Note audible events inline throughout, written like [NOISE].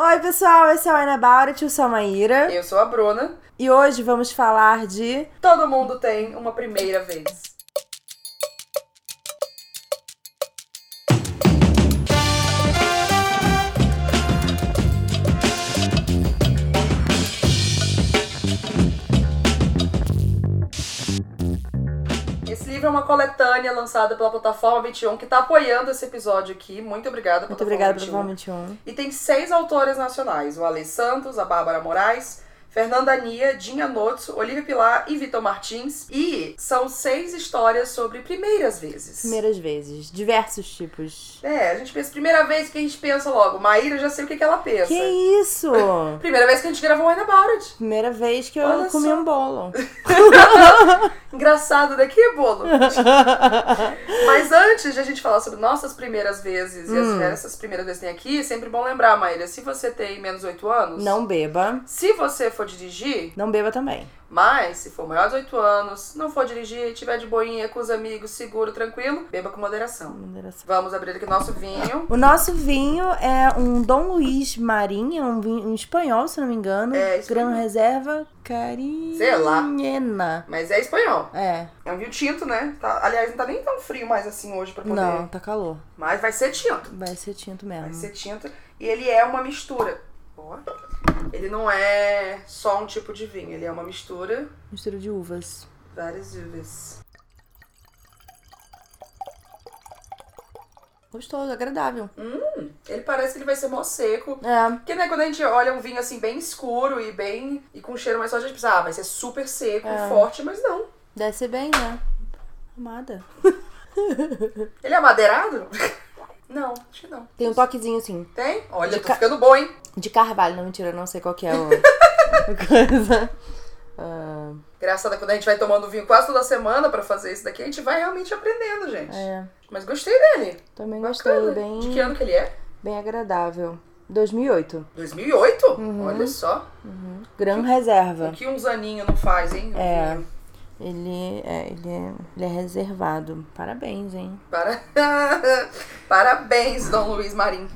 Oi, pessoal, esse é o Ana About, eu sou a Maíra. Eu sou a Bruna. E hoje vamos falar de. Todo mundo tem uma primeira vez. Uma coletânea lançada pela plataforma 21 que está apoiando esse episódio aqui. Muito obrigada, Muito plataforma obrigada 21. pelo 21. E tem seis autores nacionais: o Ale Santos, a Bárbara Moraes, Fernanda Nia, Dinha Notso, Olivia Pilar e Vitor Martins. E são seis histórias sobre primeiras vezes. Primeiras vezes, diversos tipos. É, a gente pensa, primeira vez que a gente pensa logo. Maíra, já sei o que, que ela pensa. Que isso? [LAUGHS] Primeira vez que a gente gravou Wine About. Primeira vez que eu Olha comi só. um bolo. [LAUGHS] Engraçado daqui, bolo. Mas antes de a gente falar sobre nossas primeiras vezes e Hum. as essas primeiras vezes que tem aqui, é sempre bom lembrar, Maíra, se você tem menos 8 anos, Não beba. se você for dirigir, Não beba também. Mas, se for maior de 8 anos, não for dirigir, tiver de boinha com os amigos, seguro, tranquilo, beba com moderação. Moderação. Vamos abrir aqui nosso vinho. O nosso vinho é um Dom Luiz Marinho, um vinho um espanhol, se não me engano. É, espanhol. Gran Reserva Carinhena. Sei lá. Mas é espanhol. É. É um vinho tinto, né? Tá- aliás, não tá nem tão frio mais assim hoje pra poder. Não, tá calor. Mas vai ser tinto. Vai ser tinto mesmo. Vai ser tinto. E ele é uma mistura. Ó. Ele não é só um tipo de vinho, ele é uma mistura. Mistura de uvas. Várias uvas. Gostoso, agradável. Ele parece que ele vai ser mó seco. É. Porque, né, quando a gente olha um vinho assim bem escuro e bem. e com cheiro mais forte, a gente pensa, ah, vai ser super seco, É. forte, mas não. Deve ser bem, né? Amada. Ele é madeirado? [LAUGHS] não, acho que não. Tem um toquezinho assim. Tem? Olha, De tô ca- ficando bom, hein? De carvalho, não, mentira, eu não sei qual que é o... [LAUGHS] a coisa. Engraçado, quando a gente vai tomando vinho quase toda semana pra fazer isso daqui, a gente vai realmente aprendendo, gente. é, Mas gostei dele. também gostei, Bacana. bem, De que ano que ele é? bem agradável. 2008. 2008? Uhum. Olha só. Gran Reserva. O que uns aninhos não faz, hein? É. vinho. Ele é, ele é, ele é reservado. Parabéns, hein? Para... [LAUGHS] Parabéns, Dom Luiz Marim.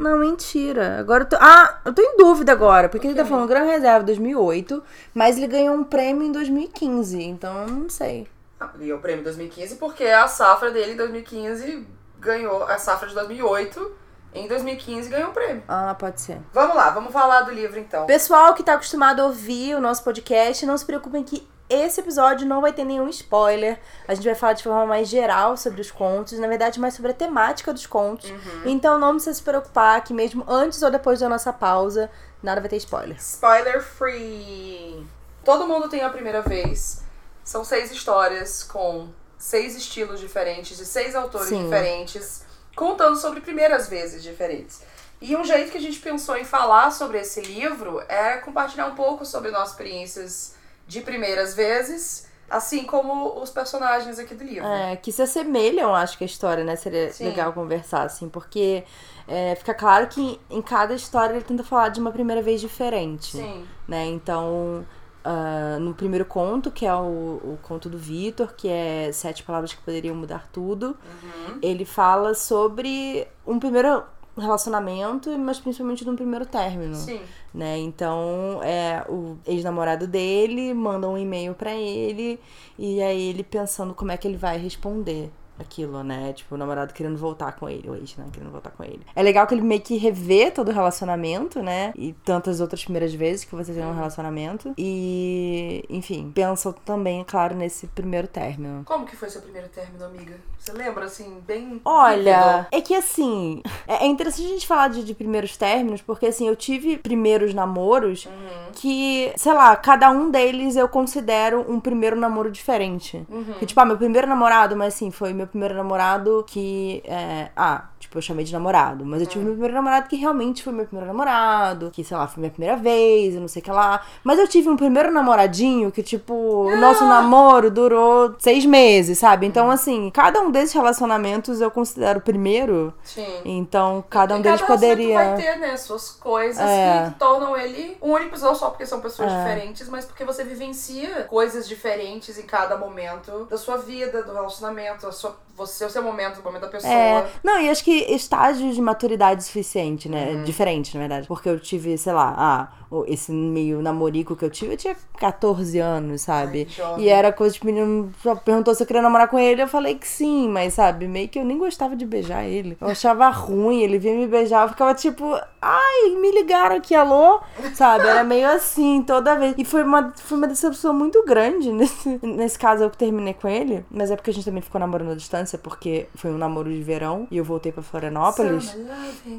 Não, mentira. Agora eu tô. Ah, eu tô em dúvida agora. Porque O ele tá falando Gran Reserva 2008, mas ele ganhou um prêmio em 2015. Então eu não sei. Ah, E o prêmio 2015 porque a safra dele em 2015 ganhou, a safra de 2008 em 2015 ganhou o prêmio. Ah, pode ser. Vamos lá, vamos falar do livro então. Pessoal que tá acostumado a ouvir o nosso podcast, não se preocupem que esse episódio não vai ter nenhum spoiler. A gente vai falar de forma mais geral sobre os contos, na verdade, mais sobre a temática dos contos. Então não precisa se preocupar que mesmo antes ou depois da nossa pausa, nada vai ter spoilers. Spoiler free. Todo mundo tem a primeira vez. São seis histórias com seis estilos diferentes, de seis autores Sim. diferentes, contando sobre primeiras vezes diferentes. E um jeito que a gente pensou em falar sobre esse livro é compartilhar um pouco sobre nossas experiências de primeiras vezes, assim como os personagens aqui do livro. É, que se assemelham, acho que a história, né? Seria Sim. legal conversar, assim, porque é, fica claro que em cada história ele tenta falar de uma primeira vez diferente. Sim. né? Então, ah, no primeiro conto, que é o, o conto do Vitor, que é Sete Palavras que Poderiam Mudar Tudo, Uhum. ele fala sobre um primeiro relacionamento, mas principalmente de um primeiro término, Sim. né? Então, é o ex-namorado dele manda um e-mail pra ele e aí ele pensando como é que ele vai responder aquilo, né? Tipo, o namorado querendo voltar com ele, o ex, né? Querendo voltar com ele. É legal que ele meio que revê todo o relacionamento, né? E tantas outras primeiras vezes que você tem um relacionamento. E, enfim, pensa também, claro, nesse primeiro término. Como que foi seu primeiro término, amiga? Você lembra, assim, bem... Olha, é que assim, é é interessante a gente falar de, de primeiros términos, porque assim, eu tive primeiros namoros Uhum. que, sei lá, cada um deles eu considero um primeiro namoro diferente. Uhum. Que, tipo, ah, meu primeiro namorado, mas assim, foi meu primeiro namorado que. É, ah, tipo, eu chamei de namorado. Mas eu tive meu primeiro namorado que realmente foi meu primeiro namorado. Que, sei lá, foi minha primeira vez, eu não sei o que lá. Mas eu tive um primeiro namoradinho que, tipo, o nosso namoro durou seis meses, sabe? Então, assim, cada um desses relacionamentos eu considero o primeiro. Sim. Então, cada um E deles cada poderia. vai ter, né, suas coisas É. que tornam ele único, não só porque são pessoas É. diferentes, mas porque você vivencia coisas diferentes em cada momento da sua vida, do relacionamento, a sua, você, o seu momento, o momento da pessoa. É, não, e acho que estágios de maturidade suficiente, né? Uhum. Diferente, na verdade. Porque eu tive, sei lá, ah, esse meio namorico que eu tive, eu tinha 14 anos, sabe? Ai, e era coisa de menino só perguntou se eu queria namorar com ele, eu falei que sim, mas sabe, meio que eu nem gostava de beijar ele. Eu achava ruim, ele vinha me beijar, eu ficava tipo, ai, me ligaram aqui, alô? Sabe? Era meio assim toda vez. E foi uma, foi uma decepção muito grande [LAUGHS] nesse, nesse caso eu que terminei com ele. Mas é porque a gente também ficou namorando à distância, porque foi um namoro de verão e eu voltei pra Florianópolis.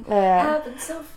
É.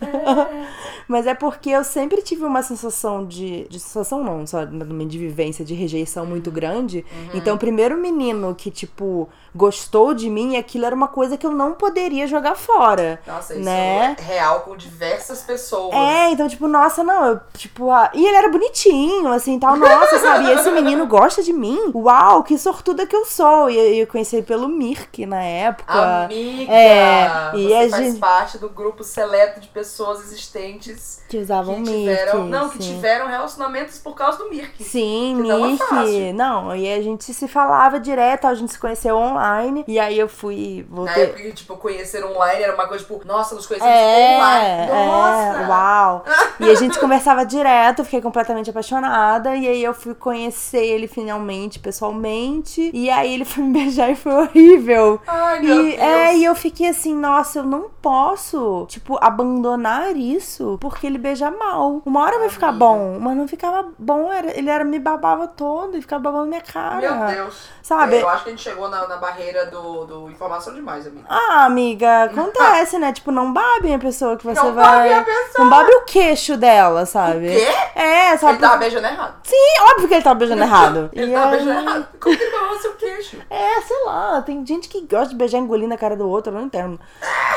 [LAUGHS] Mas é porque eu sempre tive uma sensação de. De sensação não, só de vivência, de rejeição muito grande. Então, o primeiro menino que, tipo, gostou de mim, aquilo era uma coisa que eu não poderia jogar fora. Nossa, isso Né? é real com diversas pessoas. É, então, tipo, nossa, não, eu, tipo, ah, e ele era bonitinho, assim, tal, nossa, sabe? E esse menino [LAUGHS] gosta de mim? Uau, que sortuda que eu sou. E eu conheci ele pelo Mirk na época. Amiga! É, e você a faz gente- parte do grupo seleto de pessoas existentes Que usavam que Mirk. tiveram. Não, que sim. tiveram relacionamentos por causa do Mirk. Sim, Que não é fácil. Não, e a gente se falava direto, a gente se conheceu online. E aí eu fui. Na Voltei. época que, tipo, conhecer online era uma coisa, tipo, nossa, nos conhecemos É, online. Nossa! é, uau. [LAUGHS] E a gente conversava direto, eu fiquei completamente apaixonada. E aí eu fui conhecer ele finalmente, pessoalmente. E aí ele foi me [LAUGHS] beijar e foi horrível. Ai, meu E, Deus. é, e eu fiquei assim, nossa, eu não posso, tipo, abandonar isso porque ele beija mal. Uma hora vai ficar bom, mas não ficava bom. Era, ele era me babava todo e ficava babando minha cara. Meu Deus. Sabe? Eu acho que a gente chegou na, na barreira do, do informação demais, amiga. Ah, amiga, acontece, né? Tipo, não babe a pessoa que você Não vai. babe a pessoa. Não babe o queixo dela, sabe? O quê? É, sabe? Ele tava beijando errado. Sim, óbvio que ele tava beijando [LAUGHS] errado. Ele E tava aí- beijando errado. Como que ele falou seu queixo? É, sei lá, tem gente que gosta de beijar engolindo a cara do outro, eu não entendo.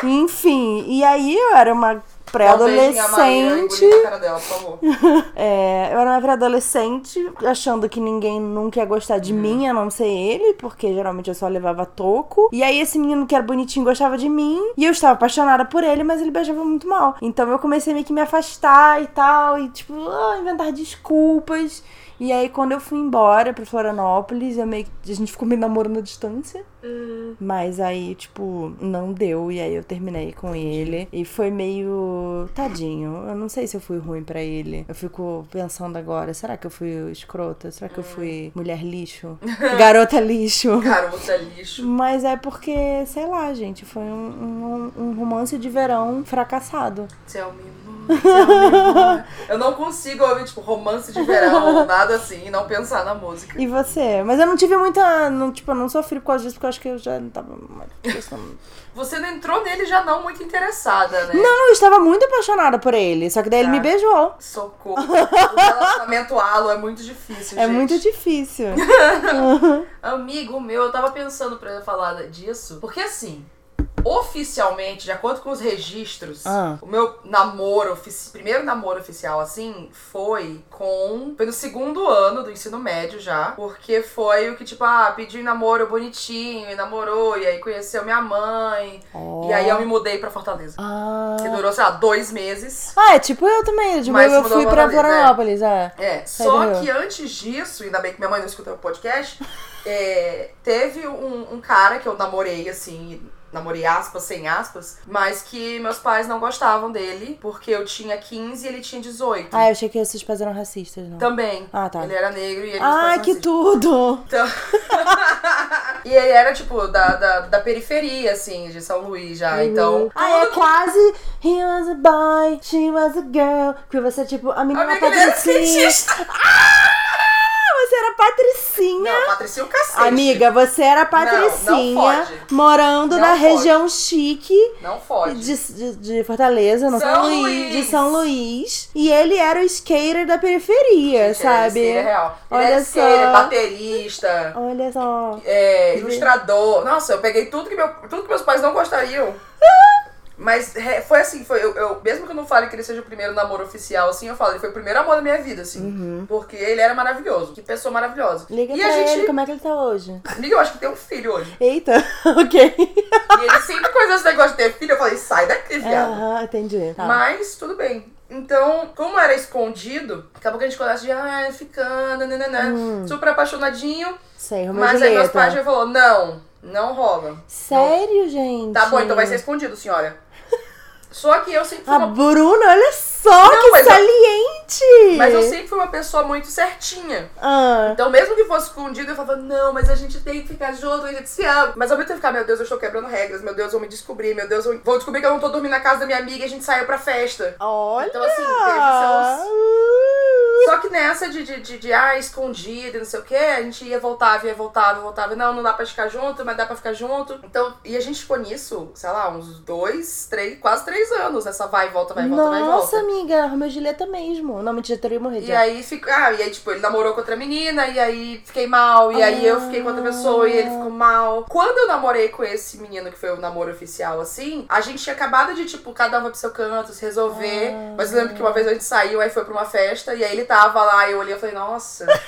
Enfim, e aí eu era uma Pré-adolescente. [LAUGHS] É, eu era uma pré-adolescente, achando que ninguém nunca ia gostar Uhum. de mim, a não ser ele, porque geralmente eu só levava toco. E aí esse menino que era bonitinho gostava de mim, e eu estava apaixonada por ele, mas ele beijava muito mal. Então eu comecei meio que me afastar e tal, e tipo, ah, inventar desculpas. E aí quando eu fui embora pra Florianópolis, eu meio que, a gente ficou meio namorando à distância. Mas aí, tipo, não deu. E aí eu terminei com ele. E foi meio. Tadinho. Eu não sei se eu fui ruim pra ele. Eu fico pensando agora: será que eu fui escrota? Será que eu fui mulher lixo? [LAUGHS] Garota lixo? Garota lixo. Mas é porque, sei lá, gente, foi um, um, um romance de verão fracassado. Tell me more, tell Eu não consigo ouvir, tipo, romance de verão, [LAUGHS] nada assim, e não pensar na música. E você? Mas eu não tive muita. Não, tipo, eu não sofri por causa disso, porque eu acho que eu já não tava Você não entrou nele já não muito interessada, né? Não, eu estava muito apaixonada por ele. Só que daí ele Tá. me beijou. Socorro. O relacionamento [LAUGHS] halo é muito difícil, É gente. muito difícil. [LAUGHS] Amigo meu, eu tava pensando pra falar disso, porque assim, oficialmente, de acordo com os registros, Ah. o meu namoro, primeiro namoro oficial, assim, foi com. Foi no segundo ano do ensino médio já, porque foi o que, tipo, ah, namoro bonitinho, e namorou, e aí conheceu minha mãe, e aí eu me mudei pra Fortaleza. Ah. Que durou, sei lá, dois meses. Ah, é tipo eu também. Tipo, Mas eu fui pra Fortaleza, Florianópolis, é. É, só que antes disso, ainda bem que minha mãe não escuta o podcast, [LAUGHS] é, teve um, um cara que eu namorei, assim, namorei aspas, sem aspas, mas que meus pais não gostavam dele, porque eu tinha 15 e ele tinha 18. Ah, eu achei que esses pais eram racistas, não. Também. Ah, tá. Ele era negro e ele Ah, que racistas. tudo! Então... [LAUGHS] e ele era, tipo, da, da, da periferia, assim, de São Luís já. Então. Ah, é que- quase He was a boy, she was a girl. Que você, tipo, a menina patricinha. skatista. Ah, você era patricinha. Não, Patricinha o cacete. Amiga, você era não patricinha, pode. morando Não na região chique Não fode. de, de, de Fortaleza, não São São Luís, Luís. de São Luís. E ele era o skater da periferia, Gente, ele sabe? skater real. Ele Olha era skater, só. baterista, Olha só. é, ilustrador. Nossa, eu peguei tudo que, meu, tudo que meus pais não gostariam. Mas foi assim, foi, eu, eu- mesmo que eu não fale que ele seja o primeiro namoro oficial, assim, eu falo, ele foi o primeiro amor da minha vida, assim. Porque ele era maravilhoso. Que pessoa maravilhosa. Uhum. Liga e pra a gente. ele, como é que ele tá hoje? Liga, eu acho que tem um filho hoje. Eita, [LAUGHS] ok. E ele sempre coisa esse negócio de ter filho, eu falei, sai daqui, viado. Aham, entendi. Tá. Mas tudo bem. Então, como era escondido, acabou que a gente começa de, ah, ficando, nananã, Hum. super apaixonadinho. Sei, Romeu Mas aí meus pais já falou, não, Não rola. Sério, gente? Tá bom, então vai ser escondido, senhora. Só que eu sempre fui A uma... Bruna, olha só Não, que mas eu- saliente! Mas eu sempre fui uma pessoa muito certinha. Ah, Então, mesmo que fosse escondido, eu falava, não, mas a gente tem que ficar junto, a gente se ama. Mas ao mesmo tempo ficar, meu Deus, eu estou quebrando regras, meu Deus, vou me descobrir, meu Deus, eu vou descobrir que eu não tô dormindo na casa da minha amiga e a gente saiu pra festa. olha! Então, assim, teve seus... Só que nessa de, de, de, de ah, escondido e não sei o que, a gente ia, voltava, ia, voltava, voltava. Não, não dá pra ficar junto, mas dá pra ficar junto. Então, e a gente ficou nisso, sei lá, uns dois, três, quase três anos. Essa vai e volta, vai e volta, vai e Nossa, volta. amiga, Romeu Julieta mesmo. Não, mentira, teria morrido. E aí fica, ah, e aí tipo, ele namorou com outra menina, e aí fiquei mal, e aí eu fiquei com outra pessoa e ele ficou mal. Quando eu namorei com esse menino que foi o namoro oficial assim, a gente tinha acabado de tipo, cada um vai pro seu canto, se resolver. Ah. Mas eu lembro que uma vez a gente saiu, aí foi pra uma festa, e aí ele tava lá, e eu olhei e falei, nossa. [LAUGHS]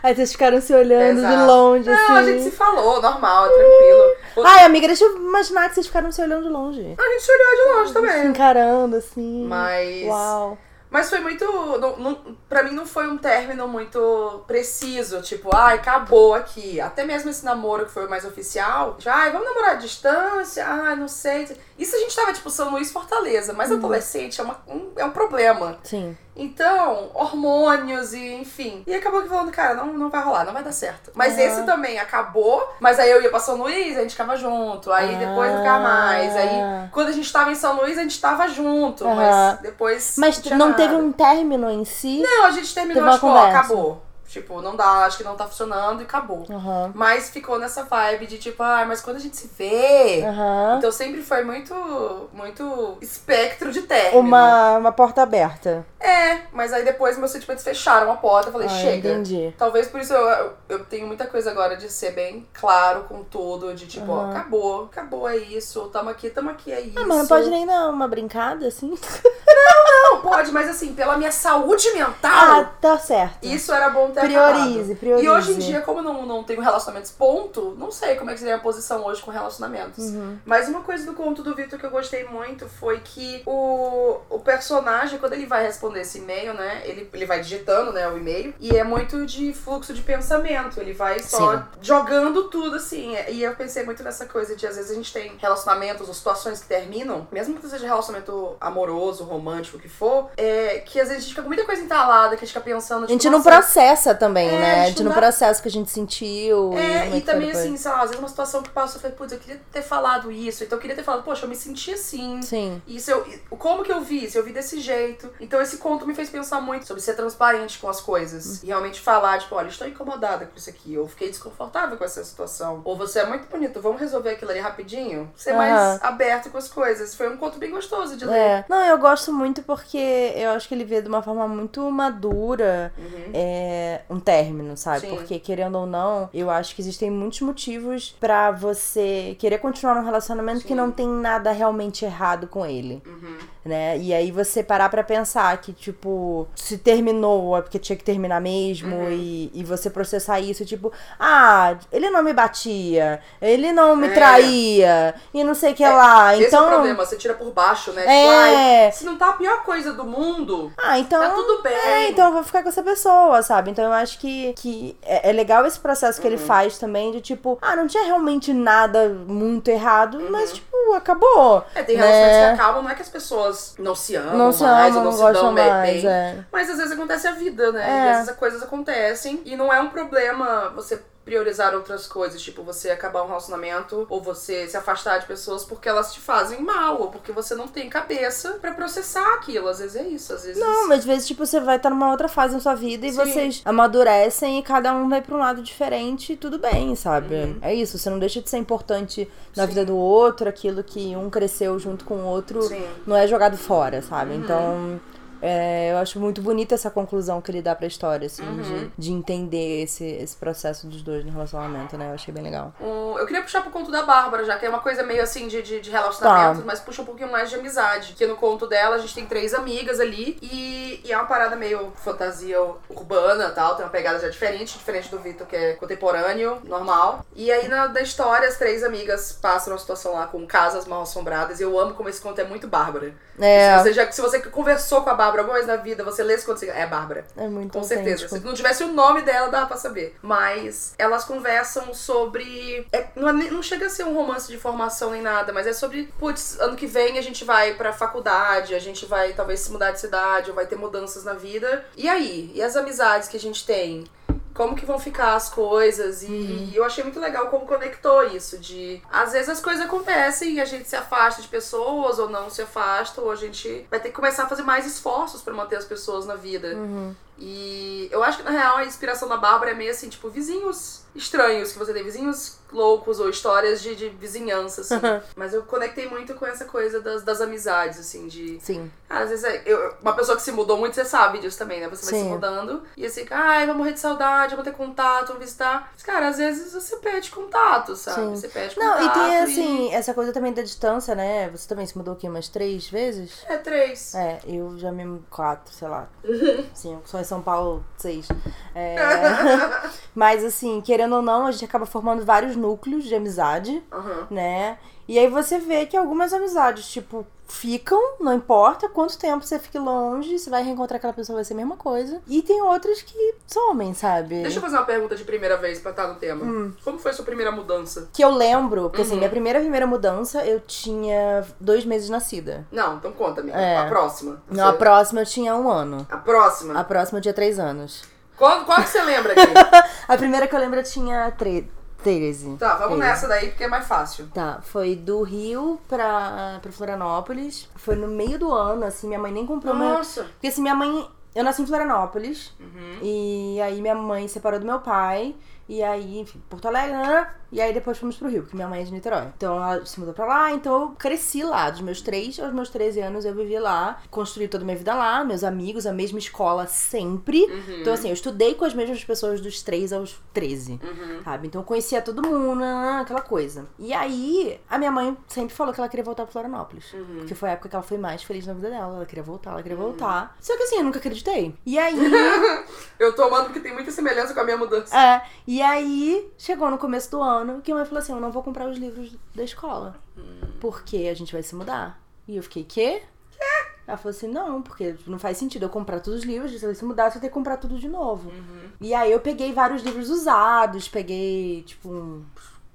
Aí vocês ficaram se olhando de Exato. longe, assim. Não, a gente se falou, normal, é tranquilo. Ai, amiga, deixa eu imaginar que vocês ficaram se olhando de longe. A gente se olhou de longe Se também. encarando, assim. Mas. Uau. Mas foi muito. Não, não, pra mim não foi um término muito preciso. Tipo, ai, acabou aqui. Até mesmo esse namoro que foi o mais oficial. Tipo, ai, vamos namorar à distância? Ai, não sei. Isso a gente tava, tipo, São Luís Fortaleza. Mas adolescente é, uma, um, é um problema. Sim. Então, hormônios e enfim. E acabou que falando, cara, não, não vai rolar, não vai dar certo. Mas Aham. esse também acabou. Mas aí eu ia pra São Luís, a gente ficava junto. Aí depois não ficava mais. Aí Ah. quando a gente tava em São Luís, a gente tava junto. Aham. Mas depois. Mas não nada. teve um término em si? Não, a gente terminou, tipo, ó, acabou. Tipo, não dá, acho que não tá funcionando e acabou. Aham. Mas ficou nessa vibe de tipo, ah, mas quando a gente se vê. Aham. Então sempre foi muito, muito espectro de término. Uma, uma porta aberta. É, mas aí depois meus sentimentos fecharam a porta. Eu falei, Ah, chega. entendi. Talvez por isso eu, eu, eu tenho muita coisa agora de ser bem claro com tudo. De tipo, ó, Aham. acabou, acabou, é isso. Tamo aqui, tamo aqui, é isso. Ah, mas não pode nem dar uma brincada, assim? Não, pode, mas assim, pela minha saúde mental. Ah, tá certo. Isso era bom ter Priorize, acabado. priorize. E hoje em dia, como eu não, não tenho relacionamentos ponto, não sei como é que seria a posição hoje com relacionamentos. Uhum. Mas uma coisa do conto do Vitor que eu gostei muito foi que o, o personagem, quando ele vai responder esse e-mail, né, ele, ele vai digitando, né, o e-mail, e é muito de fluxo de pensamento. Ele vai só Sim. jogando tudo, assim. E eu pensei muito nessa coisa de, às vezes, a gente tem relacionamentos ou situações que terminam, mesmo que seja relacionamento amoroso, romântico, o que for, é, que às vezes a gente fica com muita coisa entalada, que a gente fica pensando, A tipo, gente não nossa, também, É, né? a A gente gente não não dá- processa o que a gente sentiu. É, e foi também assim, sei lá, às vezes uma situação que passa, eu falei, putz, eu queria ter falado isso, então eu queria ter falado, poxa, eu me senti assim. Sim. Isso eu, como que eu vi isso? Eu vi desse jeito. Então esse conto me fez pensar muito sobre ser transparente com as coisas. E realmente falar, tipo, olha, estou incomodada com isso aqui. Ou fiquei desconfortável com essa situação. Ou você é muito bonito, vamos resolver aquilo ali rapidinho. Ser mais aberto com as coisas. Foi um conto bem gostoso de ler. É. Não, eu gosto muito porque eu acho que ele vê de uma forma muito madura Uhum. é, um término, sabe? Sim. Porque, querendo ou não, eu acho que existem muitos motivos pra você querer continuar num relacionamento que Sim. não tem nada realmente errado com ele, Uhum. Né? E aí você parar pra pensar que, tipo, se terminou é porque tinha que terminar mesmo Uhum. e, e você processar isso, tipo, ah, ele não me batia, ele não me É. traía e não sei o que lá. Esse Então. é o problema, você tira por baixo, né? É. Tipo, ai, se não tá a pior coisa do mundo, Ah, então. tá tudo bem. É, então eu vou ficar com essa pessoa, sabe? Então eu acho que, que é, é legal esse processo que Uhum. ele faz também, de tipo, ah, não tinha realmente nada muito errado, Uhum. mas, tipo, acabou. É, tem né? relações que acabam, não é que as pessoas não se amam Não se mais, amam, ou não não se dão mais, bem. é. Mas às vezes acontece a vida, né? É. E às vezes as coisas acontecem. E não é um problema você priorizar outras coisas, tipo você acabar um relacionamento ou você se afastar de pessoas porque elas te fazem mal ou porque você não tem cabeça pra processar aquilo. Às vezes é isso, às vezes Não, mas às vezes, tipo, você vai estar numa outra fase na sua vida e Sim. vocês amadurecem e cada um vai pra um lado diferente e tudo bem, sabe? Uhum. É isso, você não deixa de ser importante na Sim. vida do outro, aquilo que um cresceu junto com o outro Sim. não é jogado fora, sabe? Uhum. Então. É, eu acho muito bonita essa conclusão que ele dá pra história, assim, Uhum. de, de entender esse, esse processo dos dois no relacionamento, né? Eu achei bem legal. Eu queria puxar pro conto da Bárbara, já que é uma coisa meio assim de, de, de relacionamento, Tá. mas puxa um pouquinho mais de amizade. Que no conto dela a gente tem três amigas ali e, e é uma parada meio fantasia urbana tal, tem uma pegada já diferente, diferente do Vitor, que é contemporâneo, normal. E aí na da história, as três amigas passam uma situação lá com casas mal assombradas e eu amo como esse conto é muito Bárbara. É. Se, você já, se você conversou com a Bárbara Bárbara vez na vida, você lê quando você. É Bárbara. É muito Com certeza. autêntico. Se não tivesse o nome dela, dava pra saber. Mas elas conversam sobre. é- não, é não chega a ser um romance de formação nem nada, mas é sobre. Putz, ano que vem a gente vai pra faculdade, a gente vai talvez se mudar de cidade, ou vai ter mudanças na vida. E aí? E as amizades que a gente tem? Como que vão ficar as coisas? E eu achei muito legal como conectou isso. De às vezes as coisas acontecem e a gente se afasta de pessoas, ou não se afasta, ou a gente vai ter que começar a fazer mais esforços pra manter as pessoas na vida. E eu acho que na real a inspiração da Bárbara é meio assim, tipo, vizinhos estranhos que você tem, vizinhos loucos ou histórias de, de vizinhança, assim. Mas eu conectei muito com essa coisa das, das amizades, assim, de. Sim. Cara, às vezes é- eu, uma pessoa que se mudou muito, você sabe disso também, né? Você vai se Sim. mudando e assim, ai, vou morrer de saudade, vou ter contato, vou visitar. Mas, cara, às vezes você perde contato, sabe? Sim. Você perde Não, contato. e tem assim, essa coisa também da distância, né? Você também se mudou aqui umas três vezes? É três. É, eu já me quatro, sei lá. [LAUGHS] Cinco. Só São Paulo, seis. É, [LAUGHS] Mas assim, querendo ou não, a gente acaba formando vários núcleos de amizade, Aham. né? E aí você vê que algumas amizades, tipo, ficam, não importa quanto tempo você fique longe, você vai reencontrar aquela pessoa, vai ser a mesma coisa. E tem outras que somem, sabe? Deixa eu fazer uma pergunta de primeira vez pra estar no tema. Hum. Como foi a sua primeira mudança? Que eu lembro, porque assim, Uhum. minha primeira primeira mudança, eu tinha dois meses nascida. Não, então conta, amiga. É. A próxima. Não, a Você- próxima eu tinha um ano. A próxima. A próxima eu tinha três anos. Qual, qual que você lembra aqui? [LAUGHS] A primeira que eu lembro eu tinha tre 13. tá, vamos 13. nessa daí porque é mais fácil. Tá, foi do Rio pra, pra Florianópolis. Foi no meio do ano, assim, minha mãe nem comprou meu. Nossa. Porque assim, minha mãe. Eu nasci em Florianópolis. Uhum. E aí minha mãe separou do meu pai. E aí, enfim, Porto Alegre, né? E aí depois fomos pro Rio, porque minha mãe é de Niterói. Então ela se mudou pra lá, então eu cresci lá. Dos meus 3 aos meus 13 anos eu vivi lá. Construí toda a minha vida lá, meus amigos, a mesma escola sempre. Uhum. Então, assim, eu estudei com as mesmas pessoas dos 3 aos 13. Uhum. Sabe? Então eu conhecia todo mundo, né, aquela coisa. E aí, a minha mãe sempre falou que ela queria voltar pra Florianópolis. Uhum. Porque foi a época que ela foi mais feliz na vida dela. Ela queria voltar, ela queria voltar. Só que assim, eu nunca acreditei. E aí. [LAUGHS] Eu tô amando porque tem muita semelhança com a minha mudança. É, e aí chegou no começo do ano que a mãe falou assim: Eu não vou comprar os livros da escola. Porque a gente vai se mudar. E eu fiquei, quê? Ela falou assim: Não, porque não faz sentido eu comprar todos os livros, você vai se mudar, você vai ter que comprar tudo de novo. E aí eu peguei vários livros usados, peguei, tipo, um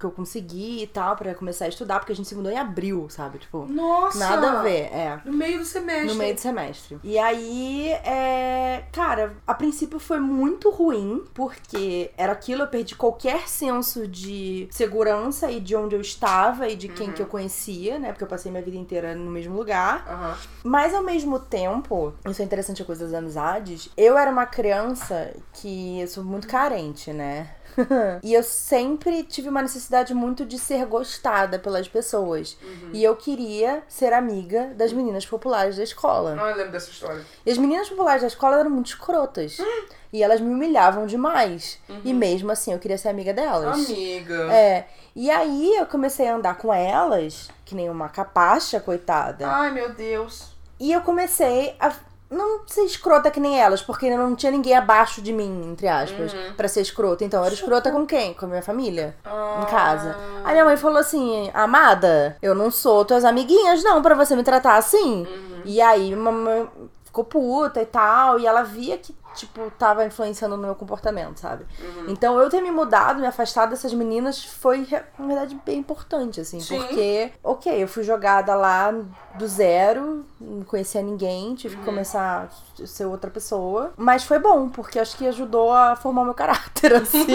que eu consegui e tal, pra começar a estudar, porque a gente se mudou em abril, sabe? Tipo, Nossa! nada a ver, é. No meio do semestre. No meio do semestre. E aí, é. Cara, a princípio foi muito ruim, porque era aquilo, eu perdi qualquer senso de segurança e de onde eu estava e de quem que eu conhecia, né? Porque eu passei minha vida inteira no mesmo lugar. Aham. Mas ao mesmo tempo, isso é interessante a coisa das amizades, eu era uma criança que eu sou muito carente, né? [LAUGHS] e eu sempre tive uma necessidade muito de ser gostada pelas pessoas. E eu queria ser amiga das meninas populares da escola. Não, eu lembro dessa história. E as meninas populares da escola eram muito escrotas. E elas me humilhavam demais. E mesmo assim eu queria ser amiga delas. Amiga. É. E aí eu comecei a andar com elas, que nem uma capacha, coitada. Ai, meu Deus. E eu comecei a não ser escrota que nem elas, porque não tinha ninguém abaixo de mim, entre aspas, pra ser escrota. Então eu era escrota com quem? Com a minha família. Em casa. Aí minha mãe falou assim: Amada, eu não sou tuas amiguinhas, não, pra você me tratar assim. E aí mamãe ficou puta e tal. E ela via que, tipo, tava influenciando no meu comportamento, sabe? Então eu ter me mudado, me afastado dessas meninas foi, na verdade, bem importante, assim. Sim. Porque, ok, eu fui jogada lá do zero, não conhecia ninguém, tive que começar a ser outra pessoa. Mas foi bom, porque acho que ajudou a formar o meu caráter, [LAUGHS] assim.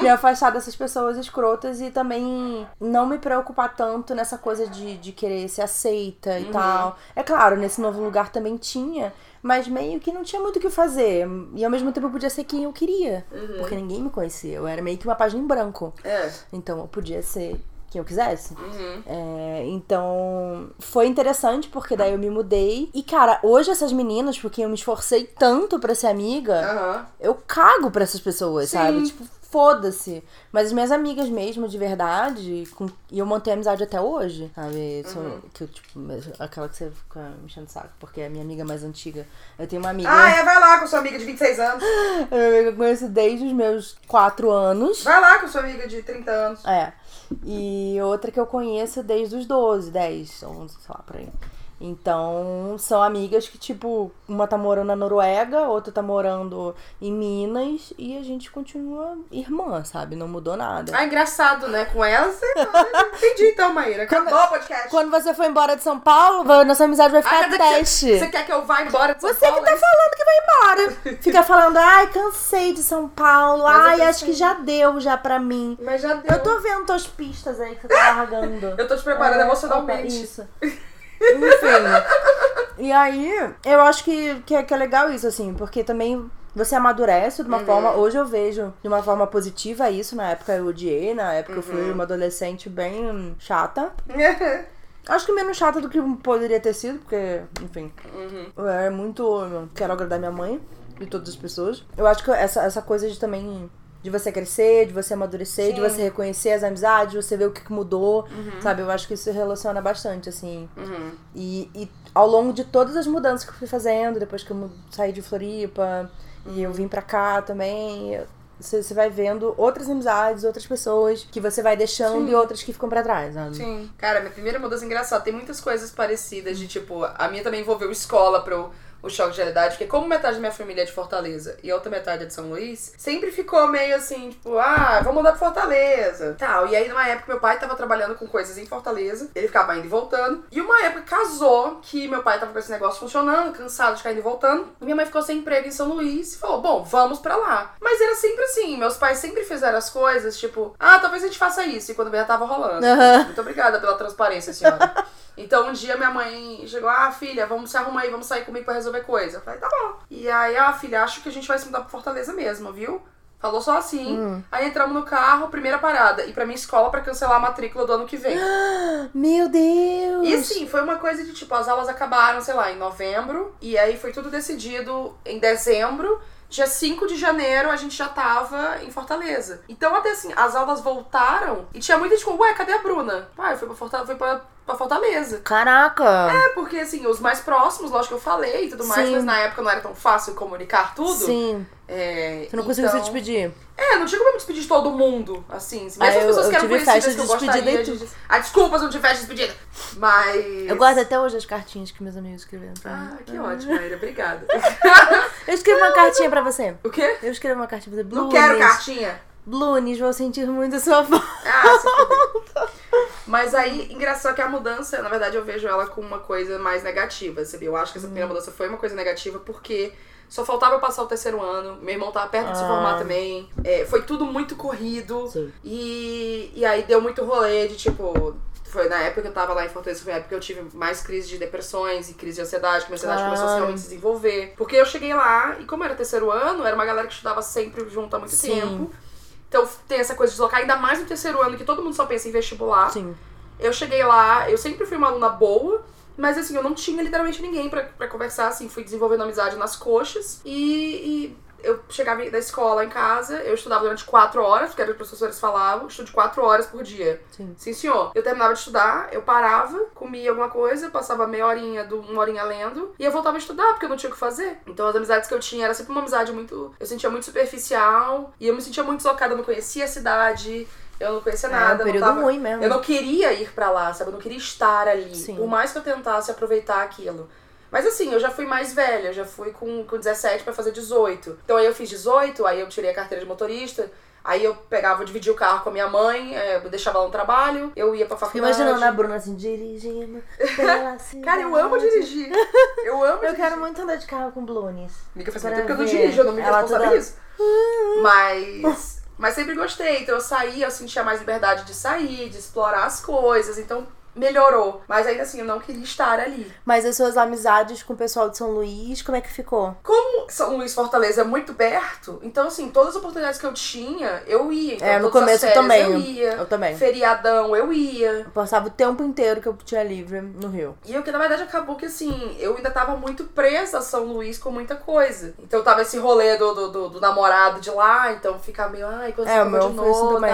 me afastar dessas pessoas escrotas e também não me preocupar tanto nessa coisa de, de querer ser aceita e tal. É claro, nesse novo lugar também tinha. Mas meio que não tinha muito o que fazer. E ao mesmo tempo eu podia ser quem eu queria. Porque ninguém me conhecia. Eu era meio que uma página em branco. É. Então eu podia ser quem eu quisesse. Uhum. É, então, foi interessante porque daí eu me mudei. E, cara, hoje essas meninas, porque eu me esforcei tanto pra ser amiga, Aham. eu cago pra essas pessoas, Sim. sabe? Tipo, foda-se. Mas as minhas amigas mesmo, de verdade, com... e eu mantenho amizade até hoje, sabe? Sou- Uhum. que eu, tipo, aquela que você fica me enchendo o saco, porque é a minha amiga mais antiga. Eu tenho uma amiga. Ah, é, vai lá com sua amiga de 26 anos. [LAUGHS] a minha amiga que eu conheço desde os meus 4 anos. Vai lá com sua amiga de 30 anos. É. E outra que eu conheço desde os 12, 10, 11, sei lá, por aí. Então, são amigas que, tipo, uma tá morando na Noruega, outra tá morando em Minas, e a gente continua irmã, sabe? Não mudou nada. Ah, engraçado, né? Com ela, você... entendi então, Maíra. Acabou o podcast. Quando você for embora de São Paulo, nossa amizade vai ficar Ah, dizer que teste. Você, você quer que eu vá embora de São Você que Paulo? tá falando que vai embora. Fica falando, ai, cansei de São Paulo. Mas ai, acho que já deu já pra mim. Mas já deu. Eu tô vendo tuas pistas aí que você tá largando. [LAUGHS] Eu tô te preparando É, emocionalmente. Isso. [LAUGHS] Enfim. E aí, eu acho que, que, é, que é legal isso, assim, porque também você amadurece de uma Uhum. forma. Hoje eu vejo de uma forma positiva isso. Na época eu odiei, na época eu Uhum. fui uma adolescente bem chata. [LAUGHS] Acho que menos chata do que poderia ter sido, porque, enfim. Uhum. Eu era muito. Quero agradar minha mãe e todas as pessoas. Eu acho que essa, essa coisa de também. De você crescer, de você amadurecer, de Sim. você reconhecer as amizades, de você ver o que mudou, sabe? Eu acho que isso relaciona bastante, assim. Uhum. E, e ao longo de todas as mudanças que eu fui fazendo, depois que eu saí de Floripa e eu vim pra cá também, eu- você, você vai vendo outras amizades, outras pessoas que você vai deixando Sim. e outras que ficam pra trás, sabe? Sim. Cara, minha primeira mudança é engraçada. Tem muitas coisas parecidas de tipo, a minha também envolveu escola pro o choque de realidade, porque como metade da minha família é de Fortaleza e a outra metade é de São Luís, sempre ficou meio assim, tipo, ah, vamos mudar pra Fortaleza. Tal. E aí, numa época, meu pai tava trabalhando com coisas em Fortaleza, ele ficava indo e voltando. E uma época casou que meu pai tava com esse negócio funcionando, cansado de ficar indo e voltando. E minha mãe ficou sem emprego em São Luís e falou: bom, vamos pra lá. Mas era sempre assim, meus pais sempre fizeram as coisas, tipo, ah, talvez a gente faça isso. E quando já tava rolando. Aham. Muito obrigada pela transparência, senhora. [LAUGHS] Então um dia minha mãe chegou, ah, filha, vamos se arrumar aí, vamos sair comigo pra resolver coisa. Eu falei, tá bom. E aí, ah, filha, acho que a gente vai se mudar pra Fortaleza mesmo, viu? Falou só assim. Aí entramos no carro, primeira parada. E pra minha escola pra cancelar a matrícula do ano que vem. [GASPS] Meu Deus! E assim, foi uma coisa de tipo, as aulas acabaram, sei lá, em novembro. E aí foi tudo decidido em dezembro. Dia 5 de janeiro a gente já tava em Fortaleza. Então, até assim, as aulas voltaram e tinha muita gente tipo, ué, cadê a Bruna? Ah, eu fui pra Fortaleza, fui pra, pra Fortaleza. Caraca! É, porque assim, os mais próximos, lógico que eu falei e tudo mais, Sim. mas na época não era tão fácil comunicar tudo. Sim. É, Você não conseguiu se então- despedir. É, não tinha como eu me despedir de todo mundo, assim. Mesmo Ah, as eu- pessoas eu que eram conhecidas que eu de gostaria e de... Ah, desculpas, não tive festa de despedida. Mas... Eu guardo até hoje as cartinhas que meus amigos escreveram pra mim. Ah, que ótimo, Maíra. Obrigada. [LAUGHS] Eu escrevo uma cartinha pra você. o quê? Eu escrevo uma cartinha pra você. Não Blunes. quero cartinha. Blunes, vou sentir muito a sua falta. Ah. Mas aí, engraçado que a mudança, na verdade, eu vejo ela com uma coisa mais negativa, sabe? Eu acho que essa primeira mudança foi uma coisa negativa porque só faltava passar o terceiro ano, meu irmão tava perto de se Ah. formar também. É, foi tudo muito corrido. Sim. E, e aí deu muito rolê de tipo. Foi na época que eu tava lá em Fortaleza, foi a época que eu tive mais crise de depressões e crise de ansiedade, que minha ansiedade Ah. começou a realmente se desenvolver. Porque eu cheguei lá, e como era terceiro ano, era uma galera que estudava sempre junto há muito Sim. tempo. Então tem essa coisa de deslocar, ainda mais no terceiro ano, que todo mundo só pensa em vestibular. Sim. Eu cheguei lá, eu sempre fui uma aluna boa, mas assim, eu não tinha literalmente ninguém pra, pra conversar, assim, fui desenvolvendo amizade nas coxas. E, e eu chegava da escola em casa, eu estudava durante quatro horas, porque era o que os professores falavam, estudo quatro horas por dia. Sim. Sim, senhor. Eu terminava de estudar, eu parava, comia alguma coisa, passava meia horinha, do, uma horinha lendo, e eu voltava a estudar, porque eu não tinha o que fazer. Então as amizades que eu tinha era sempre uma amizade muito. Eu sentia muito superficial, e eu me sentia muito deslocada, eu não conhecia a cidade. Eu não conhecia É nada. um eu não período tava- ruim mesmo. eu não queria ir pra lá, sabe? Eu não queria estar ali. Sim. Por mais que eu tentasse aproveitar aquilo. Mas assim, eu já fui mais velha, já fui com, com 17 pra fazer 18. Então aí eu fiz 18, aí eu tirei a carteira de motorista. Aí eu pegava, dividia o carro com a minha mãe, é, eu deixava ela no trabalho, eu ia pra faculdade. imaginando a Bruna assim, dirigindo pela [LAUGHS] Cara, eu amo dirigir. [LAUGHS] Eu amo Eu dirigir. quero muito andar de carro com Blunes. Amiga, faz muito tempo que eu não dirijo, eu não me ela toda- responsabilizo. Mas. Mas sempre gostei. Então eu saía, eu sentia mais liberdade de sair, de explorar as coisas. Então melhorou. Mas ainda assim, eu não queria estar ali. Mas as suas amizades com o pessoal de São Luís, como é que ficou? Como São Luís Fortaleza é muito perto, então assim, todas as oportunidades que eu tinha, eu ia. Então, É, no começo férias também. Eu ia. Eu também. Feriadão, eu ia. Eu passava o tempo inteiro que eu tinha livre no Rio. E o que na verdade acabou que assim, eu ainda tava muito presa a São Luís com muita coisa. Então tava esse rolê do, do, do- do namorado de lá, então ficava meio, ai, quando É, você meu de assim novo e também.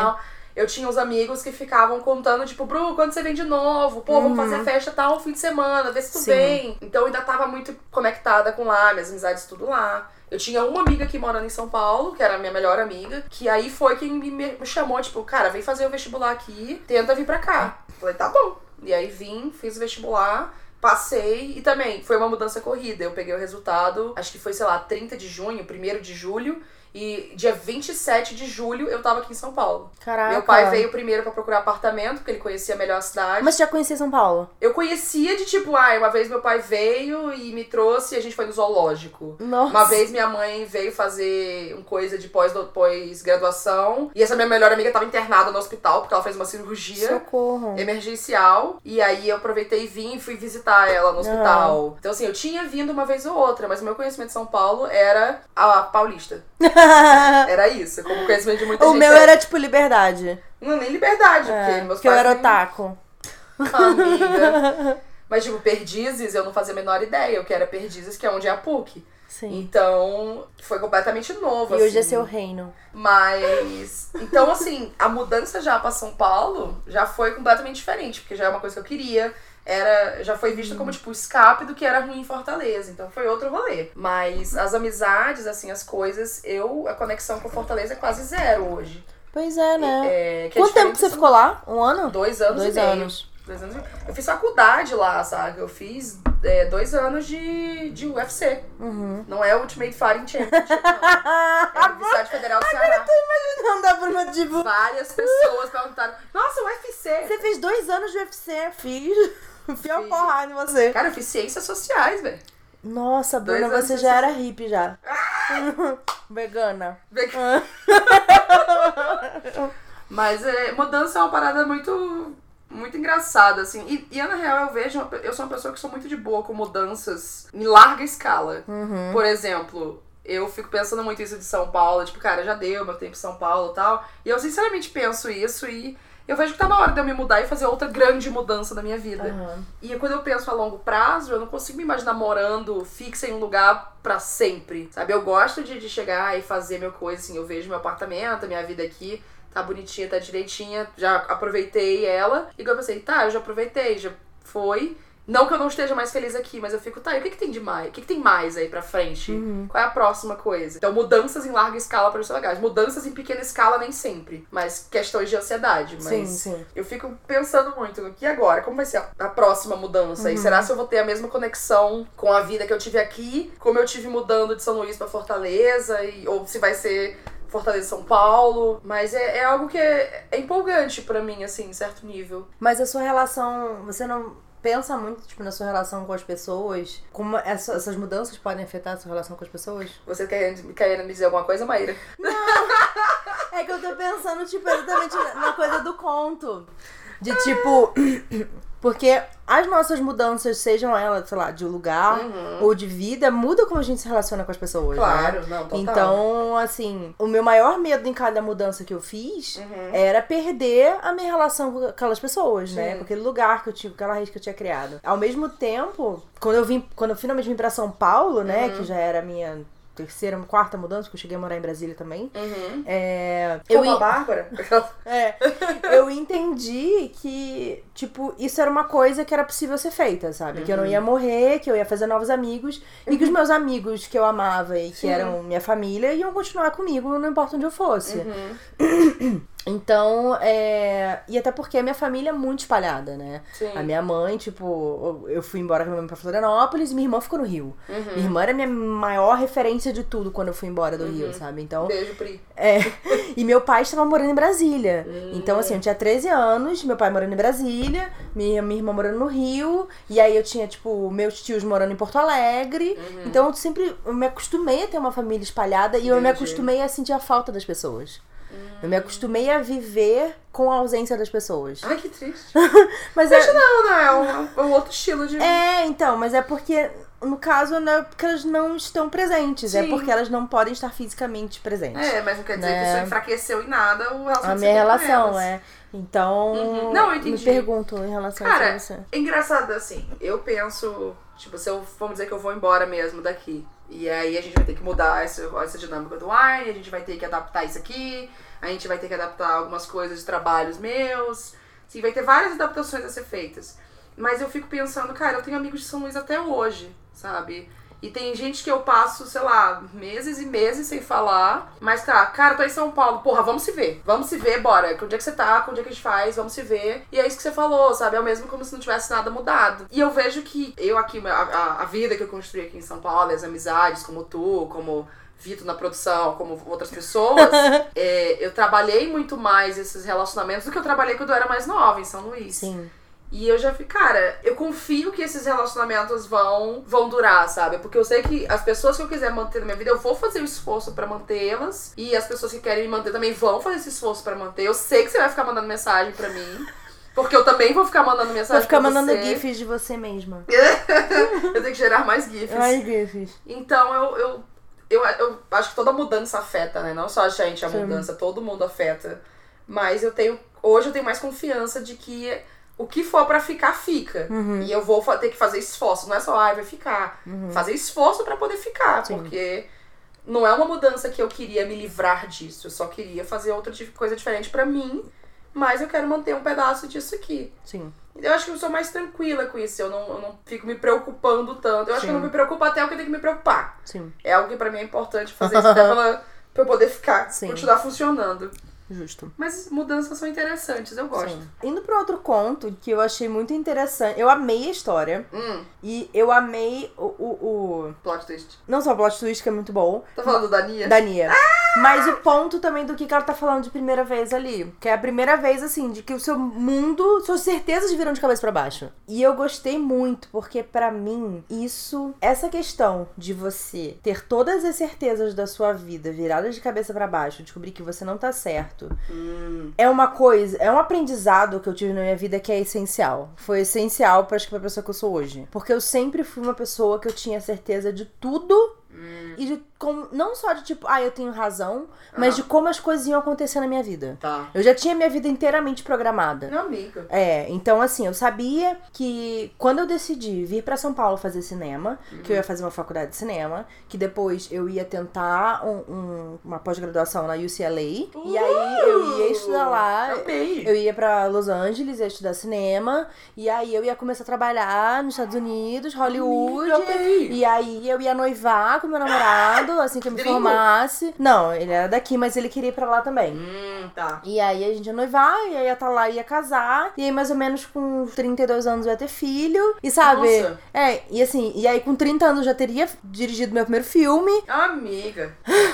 Eu tinha uns amigos que ficavam contando, tipo, Bru, quando você vem de novo? Pô, vamos Uhum. fazer festa tal fim de semana, vê se tu Sim. vem. Então eu ainda tava muito conectada com lá, minhas amizades tudo lá. Eu tinha uma amiga aqui morando em São Paulo, que era a minha melhor amiga, que aí foi quem me, me chamou, tipo, cara, vem fazer o vestibular aqui, tenta vir pra cá. Falei, tá bom. E aí vim, fiz o vestibular, passei e também foi uma mudança corrida. Eu peguei o resultado, acho que foi, sei lá, 30 de junho, 1 de julho. E dia 27 de julho eu tava aqui em São Paulo. Caraca. Meu pai veio primeiro pra procurar apartamento, porque ele conhecia melhor a cidade. Mas você já conhecia São Paulo? Eu conhecia de tipo, ah, uma vez meu pai veio e me trouxe e a gente foi no zoológico. Nossa. Uma vez minha mãe veio fazer uma coisa de pós- pós-graduação. e essa minha melhor amiga tava internada no hospital, porque ela fez uma cirurgia Socorro. emergencial. E aí eu aproveitei e vim e fui visitar ela no hospital. Então, assim, eu tinha vindo uma vez ou outra, mas o meu conhecimento de São Paulo era a paulista. [LAUGHS] [LAUGHS] Era isso, como conhecimento de muita o gente. meu era tipo liberdade. Não, nem liberdade, porque É, meus porque eu pais. era nem- otaku. Amiga. [LAUGHS] Mas, tipo, Perdizes, eu não fazia a menor ideia. O que era Perdizes, que é onde é a PUC. Sim. Então, foi completamente novo, E hoje é assim. seu reino. Mas. Então, assim, a mudança já pra São Paulo já foi completamente diferente, porque já é uma coisa que eu queria. Era, já foi vista como, tipo, escape do que era ruim em Fortaleza. Então foi outro rolê. Mas as amizades, assim, as coisas, eu, a conexão com Fortaleza é quase zero hoje. Pois é, né? É, que é Quanto tempo diferente que você ficou lá? Um ano? Dois anos Dois e meio. anos. Dois anos e... Eu fiz faculdade lá, sabe? Eu fiz é, dois anos de, de UFC. Uhum. Não é Ultimate Fighting Championship, não. [LAUGHS] É a Universidade Federal do Ceará. Não dá pra tipo. Várias pessoas perguntaram, nossa, UFC! Você fez dois anos de UFC, fiz. Enfiou a Fiz. porrada em você. Cara, eu fiz ciências sociais, velho. Nossa, Dois Bruna, anos você já era hippie já. [LAUGHS] Vegana. [LAUGHS] Mas é, mudança é uma parada muito muito engraçada, assim. E, e na real, eu vejo, uma eu sou uma pessoa que sou muito de boa com mudanças em larga escala. Uhum. Por exemplo, eu fico pensando muito isso de São Paulo, tipo, cara, já deu meu tempo em São Paulo e tal. E eu sinceramente penso isso e eu vejo que tá na hora de eu me mudar e fazer outra grande mudança na minha vida. Aham. E quando eu penso a longo prazo, eu não consigo me imaginar morando fixa em um lugar pra sempre, sabe? Eu gosto de, de chegar e fazer meu coisa, assim, eu vejo meu apartamento, minha vida aqui, tá bonitinha, tá direitinha, já aproveitei ela. E eu pensei, tá, eu já aproveitei, já foi. Não que eu não esteja mais feliz aqui, mas eu fico, tá, e o que, que tem de mais? O que, que tem mais aí pra frente? Uhum. Qual é a próxima coisa? Então, mudanças em larga escala para ser legais. Mudanças em pequena escala nem sempre. Mas questões de ansiedade. Mas Sim, sim. eu fico pensando muito, e agora? Como vai ser a, próxima mudança? Uhum. E será se eu vou ter a mesma conexão com a vida que eu tive aqui, como eu tive mudando de São Luís pra Fortaleza, e, ou se vai ser Fortaleza São Paulo? Mas é, é algo que é, é empolgante pra mim, assim, em certo nível. Mas a sua relação. Você não pensa muito, tipo, na sua relação com as pessoas? Como essa- essas mudanças podem afetar a sua relação com as pessoas? Você quer, querendo me dizer alguma coisa, Maíra? [LAUGHS] É que eu tô pensando, tipo, exatamente na coisa do conto. De tipo. Porque as nossas mudanças, sejam elas, sei lá, de lugar ou de vida, muda como a gente se relaciona com as pessoas. né? Uhum. Claro, não, total. Então, assim, o meu maior medo em cada mudança que eu fiz Uhum. era perder a minha relação com aquelas pessoas, né? Sim. Com aquele lugar que eu tinha, com aquela raiz que eu tinha criado. Ao mesmo tempo, quando eu vim, quando eu finalmente vim pra São Paulo, né? Uhum. Que já era a minha terceira, quarta mudança, que eu cheguei a morar em Brasília também. Uhum. É, eu, Como a Bárbara? [LAUGHS] é, eu entendi que, tipo, isso era uma coisa que era possível ser feita, sabe? Que eu não ia morrer, que eu ia fazer novos amigos e que os meus amigos que eu amava e que Sim. eram minha família iam continuar comigo, não importa onde eu fosse. [CLEARS THROAT] Uhum. Então, é. E até porque a minha família é muito espalhada, né? Sim. A minha mãe, tipo, eu fui embora com a minha mãe pra Florianópolis e minha irmã ficou no Rio. Uhum. Minha irmã era a minha maior referência de tudo quando eu fui embora do Rio, sabe? Então. Beijo, Pri. É. [LAUGHS] E meu pai estava morando em Brasília. Hum. Então, assim, eu tinha 13 anos, meu pai morando em Brasília, minha, minha irmã morando no Rio, e aí eu tinha, tipo, meus tios morando em Porto Alegre. Uhum. Então, eu sempre eu me acostumei a ter uma família espalhada e eu me acostumei a sentir a falta das pessoas. Eu me acostumei a viver com a ausência das pessoas. Ai, que triste. [LAUGHS] Mas é, Não, não, é um, é um outro estilo de. é, então, mas é porque, no caso, não é porque elas não estão presentes, é Sim. porque elas não podem estar fisicamente presentes. É, mas não quer dizer Né? que isso enfraqueceu em nada o relacionamento A minha relação, é. Então, Uhum. Não, eu me entendi. pergunto em relação Cara, a você. é engraçado assim, eu penso, tipo, se eu vamos dizer que eu vou embora mesmo daqui. E aí a gente vai ter que mudar essa, essa dinâmica do Wine, a gente vai ter que adaptar isso aqui, a gente vai ter que adaptar algumas coisas de trabalhos meus. Sim, vai ter várias adaptações a ser feitas. Mas eu fico pensando, cara, eu tenho amigos de São Luís até hoje, sabe? E tem gente que eu passo, sei lá, meses e meses sem falar. Mas tá, cara, tô em São Paulo. Porra, vamos se ver. Vamos se ver, bora. Onde é que você tá? Onde é que a gente faz? Vamos se ver. E é isso que você falou, sabe? É o mesmo como se não tivesse nada mudado. E eu vejo que eu aqui, a, a, a vida que eu construí aqui em São Paulo, as amizades, como tu, como Vitor na produção, como outras pessoas, [LAUGHS] é, eu trabalhei muito mais esses relacionamentos do que eu trabalhei quando eu era mais nova em São Luís. Sim. E eu já fiquei, cara, eu confio que esses relacionamentos vão vão durar, sabe? Porque eu sei que as pessoas que eu quiser manter na minha vida, eu vou fazer o esforço pra mantê-las. E as pessoas que querem me manter também vão fazer esse esforço pra manter. Eu sei que você vai ficar mandando mensagem pra mim. Porque eu também vou ficar mandando mensagem Vou ficar pra mandando você. gifs de você mesma. [LAUGHS] eu tenho que gerar mais gifs. Ai, gifs. Então eu, eu, eu, eu acho que toda mudança afeta, né? Não só a gente, a Sim. mudança, todo mundo afeta. Mas eu tenho. Hoje eu tenho mais confiança de que o que for pra ficar, fica. Uhum. E eu vou ter que fazer esforço. Não é só, ai, vai ficar. Fazer esforço pra poder ficar. Sim. Porque não é uma mudança que eu queria me livrar disso. Eu só queria fazer outra coisa diferente pra mim. Mas eu quero manter um pedaço disso aqui. Sim. Eu acho que eu sou mais tranquila com isso. Eu não, eu não fico me preocupando tanto. Eu acho que eu não me preocupo até o que eu tenho que me preocupar. Sim. É algo que pra mim é importante fazer isso até pela, [LAUGHS] pra eu poder ficar, Sim. continuar funcionando. Justo. Mas mudanças são interessantes, eu gosto. Sim. Indo pro outro conto que eu achei muito interessante. Eu amei a história. Hum, E eu amei o. o, o- plot twist. Não só o plot twist, que é muito bom. Tá falando da Nia? Da Nia. Mas o ponto também do que que ela tá falando de primeira vez ali. Que é a primeira vez, assim, de que o seu mundo, suas certezas viram de cabeça pra baixo. E eu gostei muito, porque pra mim, isso, essa questão de você ter todas as certezas da sua vida viradas de cabeça pra baixo, descobrir que você não tá certo, Hum, é uma coisa, é um aprendizado que eu tive na minha vida que é essencial. Foi essencial pra, acho que, pra pessoa que eu sou hoje. Porque eu sempre fui uma pessoa que eu tinha certeza de tudo e de como, não só de tipo, ah, eu tenho razão, mas de como as coisas iam acontecer na minha vida. tá. Eu já tinha minha vida inteiramente programada. Meu amigo. É, então assim, eu sabia que quando eu decidi vir pra São Paulo fazer cinema, que eu ia fazer uma faculdade de cinema, que depois eu ia tentar um- um- uma pós-graduação na UCLA, e aí eu ia estudar lá. Eu amei. Eu ia pra Los Angeles, ia estudar cinema, e aí eu ia começar a trabalhar nos Estados Unidos, Hollywood, Amiga, e aí eu ia noivar com meu namorado, assim que eu me Gringo? formasse. Não, ele era daqui, mas ele queria ir pra lá também. Hum, tá. E aí a gente ia noivar, e aí ia estar lá, ia casar. E aí, mais ou menos, com 32 anos, eu ia ter filho. E sabe? Nossa. É, e assim, e aí com 30 anos eu já teria dirigido meu primeiro filme. Amiga. [LAUGHS]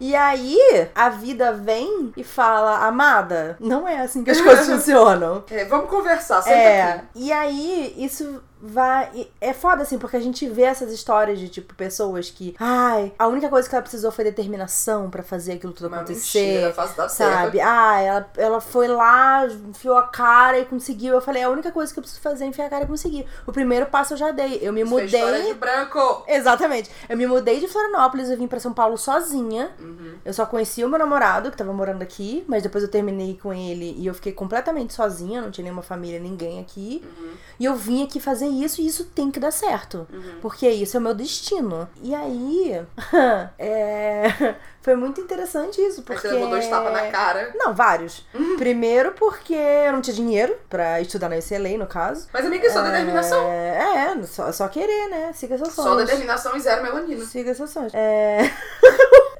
E aí, a vida vem e fala, amada, não é assim que as coisas [LAUGHS] funcionam. É, vamos conversar, senta É, aqui. e aí isso vai. É foda, assim, porque a gente vê essas histórias de, tipo, pessoas que. Ai, a única coisa que ela precisou foi determinação pra fazer aquilo tudo Uma acontecer. mentira, da terra. Sabe? Ah, ela, ela foi lá, enfiou a cara e conseguiu. Eu falei, a única coisa que eu preciso fazer é enfiar a cara e conseguir. O primeiro passo eu já dei. Eu me Isso é mudei. de branco. Exatamente. Eu me mudei de Florianópolis, eu vim pra São Paulo sozinha. Eu só conheci o meu namorado, que tava morando aqui, mas depois eu terminei com ele e eu fiquei completamente sozinha, não tinha nenhuma família, ninguém aqui. E eu vim aqui fazer isso e isso tem que dar certo. Porque isso é o meu destino. E aí. [LAUGHS] é, [LAUGHS] Foi muito interessante isso, Aí porque. você levou dois tapas na cara. Não, vários. Primeiro porque eu não tinha dinheiro pra estudar na UCLA, no caso. Mas, amiga, só determinação. É, é só, só querer, né? Siga seus sonhos. Só determinação e zero melanina. Siga seus sonhos. É. [LAUGHS]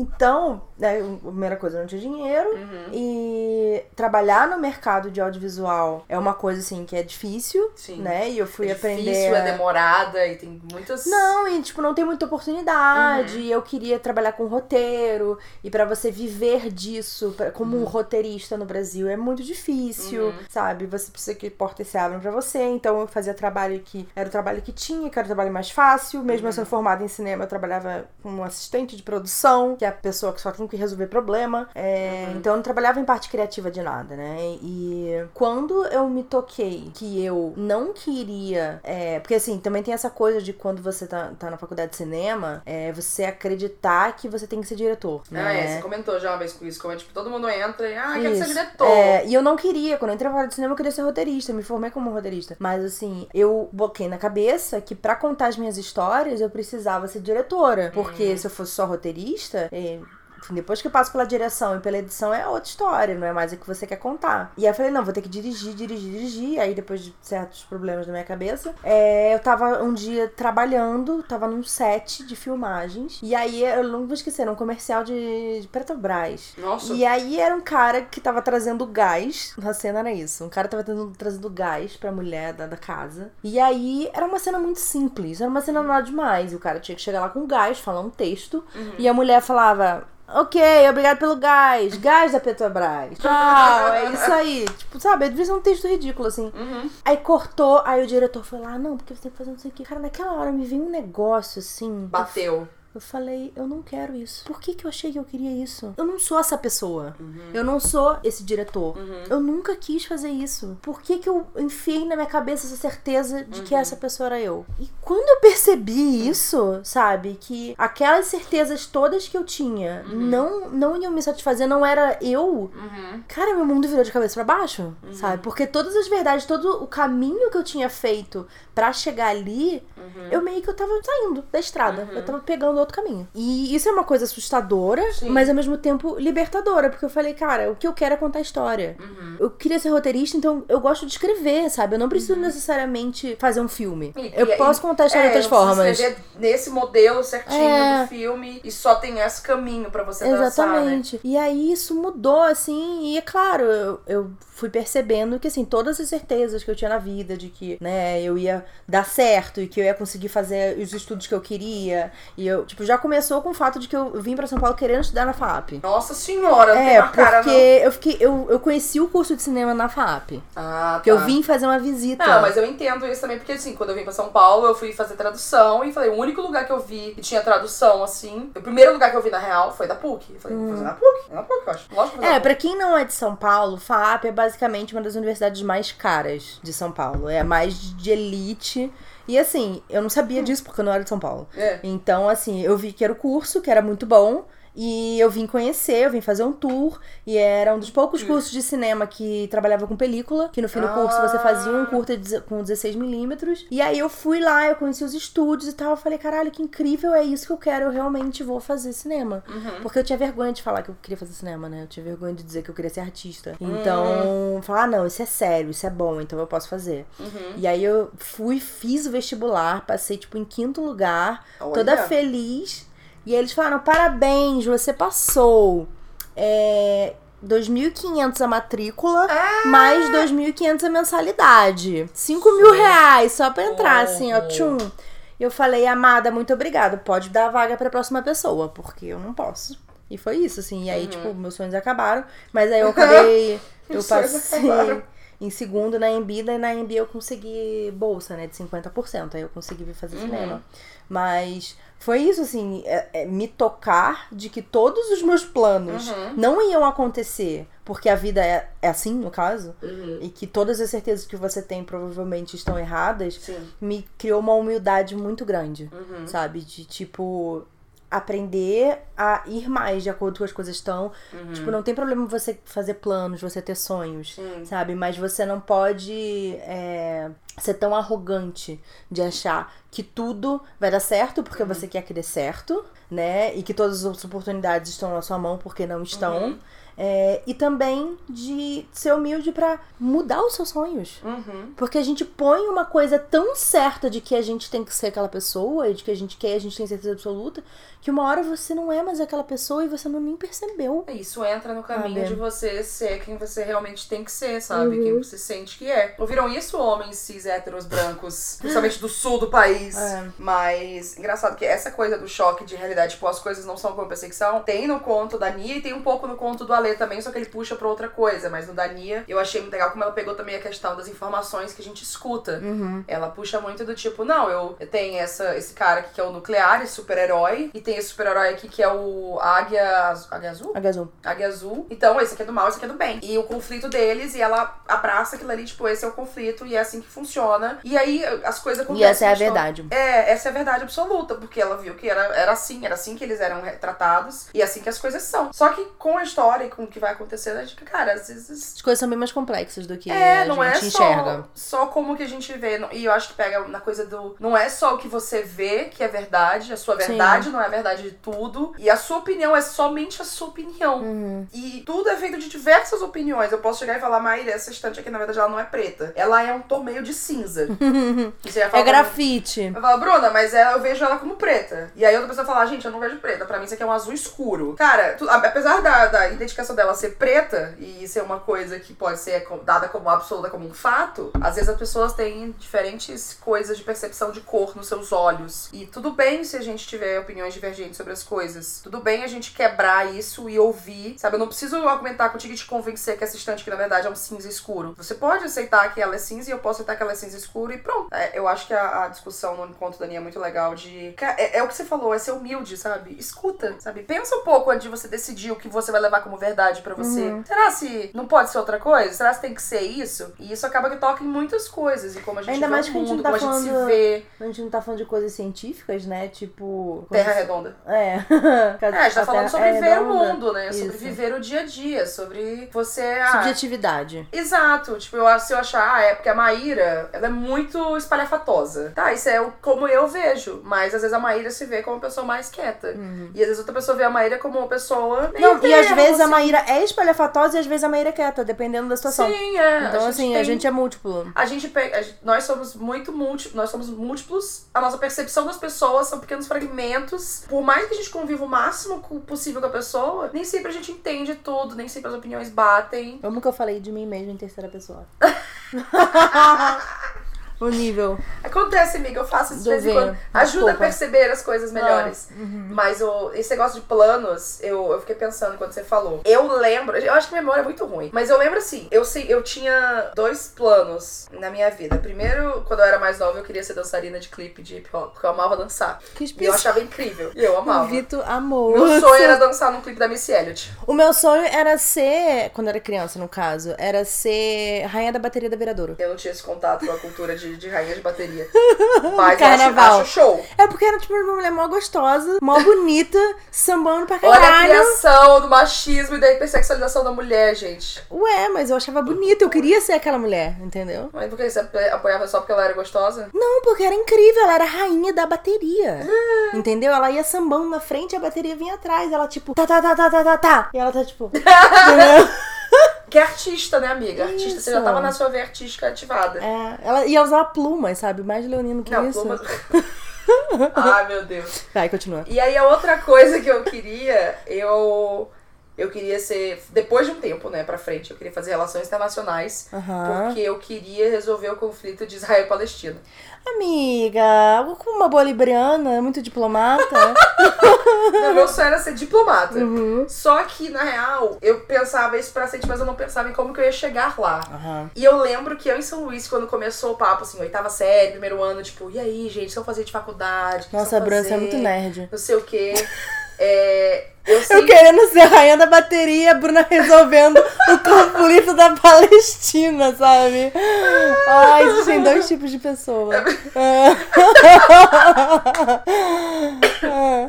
Então, né, a primeira coisa, não tinha dinheiro. Uhum. E trabalhar no mercado de audiovisual é uma coisa, assim, que é difícil, Sim. né? E eu fui é aprender... difícil, é demorada e tem muitas. Não, e tipo, não tem muita oportunidade. Uhum. E eu queria trabalhar com roteiro. E pra você viver disso pra- como Uhum. um roteirista no Brasil é muito difícil, sabe? Você precisa que portas se abram pra você. Então eu fazia trabalho que era o trabalho que tinha, que era o trabalho mais fácil. Mesmo Uhum. eu sendo formada em cinema, eu trabalhava como assistente de produção, que é a pessoa que só tem que resolver problema. É, Uhum. Então eu não trabalhava em parte criativa de nada, né? E quando eu me toquei que eu não queria. é, porque assim, também tem essa coisa de quando você tá, tá na faculdade de cinema, é você acreditar que você tem que ser diretor. Ah, né? é, você comentou já uma vez com isso, como é, tipo, todo mundo entra e, ah, quero ser diretor. É, e eu não queria, quando eu entrei na faculdade de cinema, eu queria ser roteirista, me formei como roteirista. Mas assim, eu boquei na cabeça que pra contar as minhas histórias eu precisava ser diretora. Porque se eu fosse só roteirista, é, Depois que eu passo pela direção e pela edição é outra história, não é mais o que você quer contar. E aí eu falei, não, vou ter que dirigir, dirigir, dirigir. Aí depois de certos problemas na minha cabeça, é, eu tava um dia trabalhando, tava num set de filmagens. E aí, eu não vou esquecer, era um comercial de, de Petrobras. Nossa. E aí era um cara que tava trazendo gás. Na cena era isso. Um cara tava trazendo, trazendo gás pra mulher da, da casa. E aí era uma cena muito simples. Era uma cena nada demais. E o cara tinha que chegar lá com gás, falar um texto. E a mulher falava. Ok, obrigado pelo gás. Gás da Petrobras. Tchau, é isso aí. Tipo, sabe? Devia ser um texto ridículo, assim. Uhum. Aí cortou, aí o diretor foi lá, não, porque você tem que fazer não sei o que. Cara, naquela hora me veio um negócio assim. Bateu. Eu falei, eu não quero isso. Por que, que eu achei que eu queria isso? Eu não sou essa pessoa. Eu não sou esse diretor. Eu nunca quis fazer isso. Por que, que eu enfiei na minha cabeça essa certeza de que essa pessoa era eu? E quando eu percebi isso, sabe? Que aquelas certezas todas que eu tinha não, não iam me satisfazer, não era eu. Cara, meu mundo virou de cabeça pra baixo, sabe? Porque todas as verdades, todo o caminho que eu tinha feito pra chegar ali, eu meio que eu tava saindo da estrada. Eu tava pegando outro caminho. E isso é uma coisa assustadora, Sim. mas ao mesmo tempo libertadora, porque eu falei, cara, o que eu quero é contar história. Eu queria ser roteirista, então eu gosto de escrever, sabe? Eu não preciso necessariamente fazer um filme. E- eu e- posso contar a história é, de outras formas. escrever nesse modelo certinho É. do filme e só tem esse caminho pra você dançar, né? Exatamente. E aí isso mudou, assim, e é claro, eu, eu fui percebendo que, assim, todas as certezas que eu tinha na vida de que, né, eu ia dar certo e que eu ia conseguir fazer os estudos que eu queria. E eu, tipo, já começou com o fato de que eu vim pra São Paulo querendo estudar na FAP. Nossa senhora, não É, uma cara, porque não. eu fiquei. Eu, eu conheci o curso de cinema na FAP. Ah, Porque eu tá. vim fazer uma visita. Não, mas eu entendo isso também, porque assim, quando eu vim pra São Paulo, eu fui fazer tradução e falei, o único lugar que eu vi que tinha tradução, assim, o primeiro lugar que eu vi na real foi da PUC. Eu falei, vou fazer na PUC? É na PUC, eu acho. Lógico que É, na pra quem não é de São Paulo, FAP é basicamente uma das universidades mais caras de São Paulo. É a mais de elite. E assim, eu não sabia disso porque eu não era de São Paulo. É. Então, assim, eu vi que era o curso, que era muito bom. E eu vim conhecer, eu vim fazer um tour. E era um dos poucos cursos de cinema que trabalhava com película. Que no fim do curso você fazia um curta com 16mm. E aí eu fui lá, eu conheci os estúdios e tal. Eu falei, caralho, que incrível, é isso que eu quero. Eu realmente vou fazer cinema. Porque eu tinha vergonha de falar que eu queria fazer cinema, né? Eu tinha vergonha de dizer que eu queria ser artista. Então, falar, ah, não, isso é sério, isso é bom, então eu posso fazer. E aí eu fui, fiz o vestibular, passei, tipo, em quinto lugar, Olha. toda feliz. E eles falaram, parabéns, você passou. É... 2.500 a matrícula, Ah! mais 2.500 a mensalidade. 5 mil reais só pra entrar, assim, ó, tchum. Eu falei, amada, muito obrigada. Pode dar a vaga pra próxima pessoa, porque eu não posso. E foi isso, assim. E aí, tipo, meus sonhos acabaram. Mas aí eu acabei. [LAUGHS] eu passei. Em segundo na Embida e na Embi eu consegui bolsa, né? De 50%. Aí eu consegui vir fazer cinema. Mas foi isso, assim, é- é me tocar de que todos os meus planos não iam acontecer. Porque a vida é, é assim, no caso. E que todas as certezas que você tem provavelmente estão erradas Sim. me criou uma humildade muito grande, sabe? De tipo aprender a ir mais de acordo com as coisas estão. Tipo, não tem problema você fazer planos, você ter sonhos, Sim. sabe? Mas você não pode é, ser tão arrogante de achar que tudo vai dar certo porque você quer que dê certo, né? E que todas as oportunidades estão na sua mão porque não estão. É, e também de ser humilde pra mudar os seus sonhos. Uhum. Porque a gente põe uma coisa tão certa de que a gente tem que ser aquela pessoa e de que a gente quer, a gente tem certeza absoluta, que uma hora você não é mais aquela pessoa e você não nem percebeu. Isso entra no caminho Sabe? de você ser quem você realmente tem que ser, sabe? Uhum. Quem você sente que é. Ouviram isso, homens cis héteros brancos, [LAUGHS] principalmente do sul do país? É. Mas, engraçado que essa coisa do choque de realidade, tipo, as coisas não são como eu pensei que são, tem no conto da Nia e tem um pouco no conto do Ale também, só que ele puxa pra outra coisa. Mas no da Nia, eu achei muito legal como ela pegou também a questão das informações que a gente escuta. Uhum. Ela puxa muito do tipo, não, eu, eu tenho essa, esse cara aqui que é o nuclear, esse super-herói, e tem esse super-herói aqui que é o Águia, Águia Azul? Agazul. Águia Azul. Então, esse aqui é do mal, esse aqui é do bem. E o conflito deles, e ela abraça aquilo ali, tipo, esse é o conflito, e é assim que funciona. E aí as coisas E acontecem. essa é a verdade. É, essa é a verdade absoluta, porque ela viu que era, era assim, era assim que eles eram retratados, e é assim que as coisas são. Só que com a história, com o que vai acontecendo, a gente, cara, às vezes. As coisas são bem mais complexas do que É, a não gente é enxerga. só, só como que a gente vê. E eu acho que pega na coisa do. Não é só o que você vê que é verdade, a sua Sim. verdade não é a verdade de tudo. E a sua opinião é somente a sua opinião. Uhum. E tudo é feito de diversas opiniões. Eu posso chegar e falar, Maíra, essa estante aqui, na verdade, ela não é preta. Ela é um tom meio de cinza. [LAUGHS] Você ia falar É grafite. eu falo, Bruna, mas ela, eu vejo ela como preta. E aí outra pessoa fala, gente, eu não vejo preta. Pra mim isso aqui é um azul escuro. Cara, tu- apesar da, da identificação dela ser preta e ser uma coisa que pode ser dada como absoluta, como um fato, às vezes as pessoas têm diferentes coisas de percepção de cor nos seus olhos. E tudo bem se a gente tiver opiniões divergentes sobre as coisas. Tudo bem a gente quebrar isso e ouvir, sabe? Eu não preciso argumentar contigo e te convencer que essa estante que na verdade é um cinza escuro. Você pode aceitar que ela é cinza e eu posso aceitar que ela é cinza escuro e pronto. É, eu acho que a, a discussão no encontro da Aninha é muito legal de. É, é o que você falou, é ser humilde, sabe? Escuta, sabe? Pensa um pouco antes de você decidir o que você vai levar como verdade pra você. Uhum. Será se não pode ser outra coisa? Será se tem que ser isso? E isso acaba que toca em muitas coisas. E como a gente Ainda vê mais o a mundo, tá como a gente falando- se vê. A gente não tá falando de coisas científicas, né? Tipo. Terra redonda. É. [LAUGHS] É, a gente tá falando sobre ver o mundo, né? Sobre Isso. viver o dia a dia, sobre você. ah, Subjetividade. Exato, tipo, eu se eu achar, ah, é porque a Maíra, ela é muito espalhafatosa. Tá, isso é o- como eu vejo. Mas às vezes a Maíra se vê como uma pessoa mais quieta. E às vezes outra pessoa vê a Maíra como uma pessoa meio Não, e às vezes a assim. Maíra é espalhafatosa e às vezes a Maíra é quieta, dependendo da situação. Sim, é. Então, assim, a tem- gente é múltiplo. A gente pega. a gente- nós somos muito múltiplos, nós somos múltiplos. A nossa percepção das pessoas são pequenos fragmentos. Por mais que a gente conviva o máximo possível com a pessoa, nem sempre a gente entende tudo, nem sempre as opiniões batem. Eu nunca falei de mim mesmo em terceira pessoa. [LAUGHS] o nível. Acontece, amiga, eu faço isso de vez em quando. Ajuda a perceber as coisas melhores. uhum. Mas o, esse negócio de planos, eu, eu fiquei pensando quando você falou. Eu lembro, eu acho que minha memória é muito ruim, mas eu lembro assim, eu sei, eu tinha dois planos na minha vida. Primeiro, quando eu era mais nova, eu queria ser dançarina de clipe de hip hop, porque eu amava dançar. Que E eu achava incrível. E eu O amava. Vitor amou. Meu sonho era dançar num clipe da Missy Elliott. O meu sonho era ser, quando eu era criança, no caso, era ser rainha da bateria da Viradouro. Eu não tinha esse contato com a cultura de, de rainha de bateria. [LAUGHS] Mas eu acho, Carnaval. acho show. É porque era tipo uma mulher mó gostosa, mó bonita, [LAUGHS] sambando pra Olha a caralho. criação do machismo e da hipersexualização da mulher, gente. Ué, mas eu achava bonita, eu queria ser aquela mulher, entendeu? Mas por que você apo- apoiava só porque ela era gostosa? Não, porque era incrível, ela era rainha da bateria. Ah. [LAUGHS] Entendeu? Ela ia sambando na frente e a bateria vinha atrás. Ela, tipo, tá, tá, tá, tá, tá, tá, tá. E ela tá, tipo. entendeu? Que é artista, né, amiga? Artista, você já Isso. tava na sua veia artística ativada. É, ela ia usar plumas, sabe? Mais leonino que Não, isso. plumas. Ai, [LAUGHS] meu Deus. Vai, continua. E aí a outra coisa que eu queria, eu. Eu queria ser. Depois de um tempo, né, pra frente, eu queria fazer relações internacionais. Aham. Porque eu queria resolver o conflito de Israel e Palestina. Amiga, como uma boa libriana, muito diplomata. [LAUGHS] Não, meu sonho era ser diplomata. uhum. Só que, na real, eu pensava isso pra frente, mas eu não pensava em como que eu ia chegar lá. Aham. E eu lembro que eu em São Luís, quando começou o papo, assim, oitava série, primeiro ano, tipo, e aí, gente, se eu fazer de faculdade? Nossa, a fazer? é muito nerd. Não sei o quê. [LAUGHS] É, eu Eu sempre. querendo ser rainha da bateria, a Bruna resolvendo o conflito da [LAUGHS] Palestina, sabe? Ai, existem dois tipos de pessoa. [LAUGHS]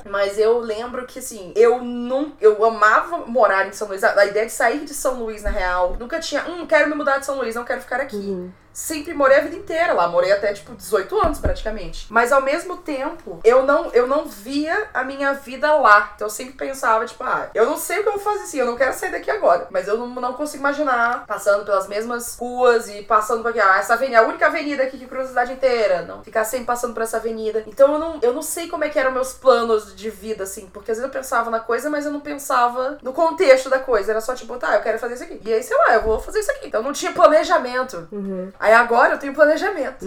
Mas eu lembro que, assim, eu não. Eu amava morar em São Luís. A, a ideia de sair de São Luís, na real, nunca tinha. Hum, quero me mudar de São Luís, não quero ficar aqui. Uhum. Sempre morei a vida inteira lá, morei até tipo 18 anos praticamente. Mas ao mesmo tempo, eu não, eu não via a minha vida lá. Então eu sempre pensava, tipo, ah, eu não sei o que eu vou fazer assim, eu não quero sair daqui agora. Mas eu não, não consigo imaginar passando pelas mesmas ruas e passando por aqui, ah, essa avenida, a única avenida aqui que cruza a cidade inteira. Não, ficar sempre passando por essa avenida. Então eu não, eu não sei como é que eram meus planos de vida, assim, porque às vezes eu pensava na coisa, mas eu não pensava no contexto da coisa. Era só tipo, tá, eu quero fazer isso aqui. E aí, sei lá, eu vou fazer isso aqui. Então não tinha planejamento. Uhum. Aí agora eu tenho planejamento.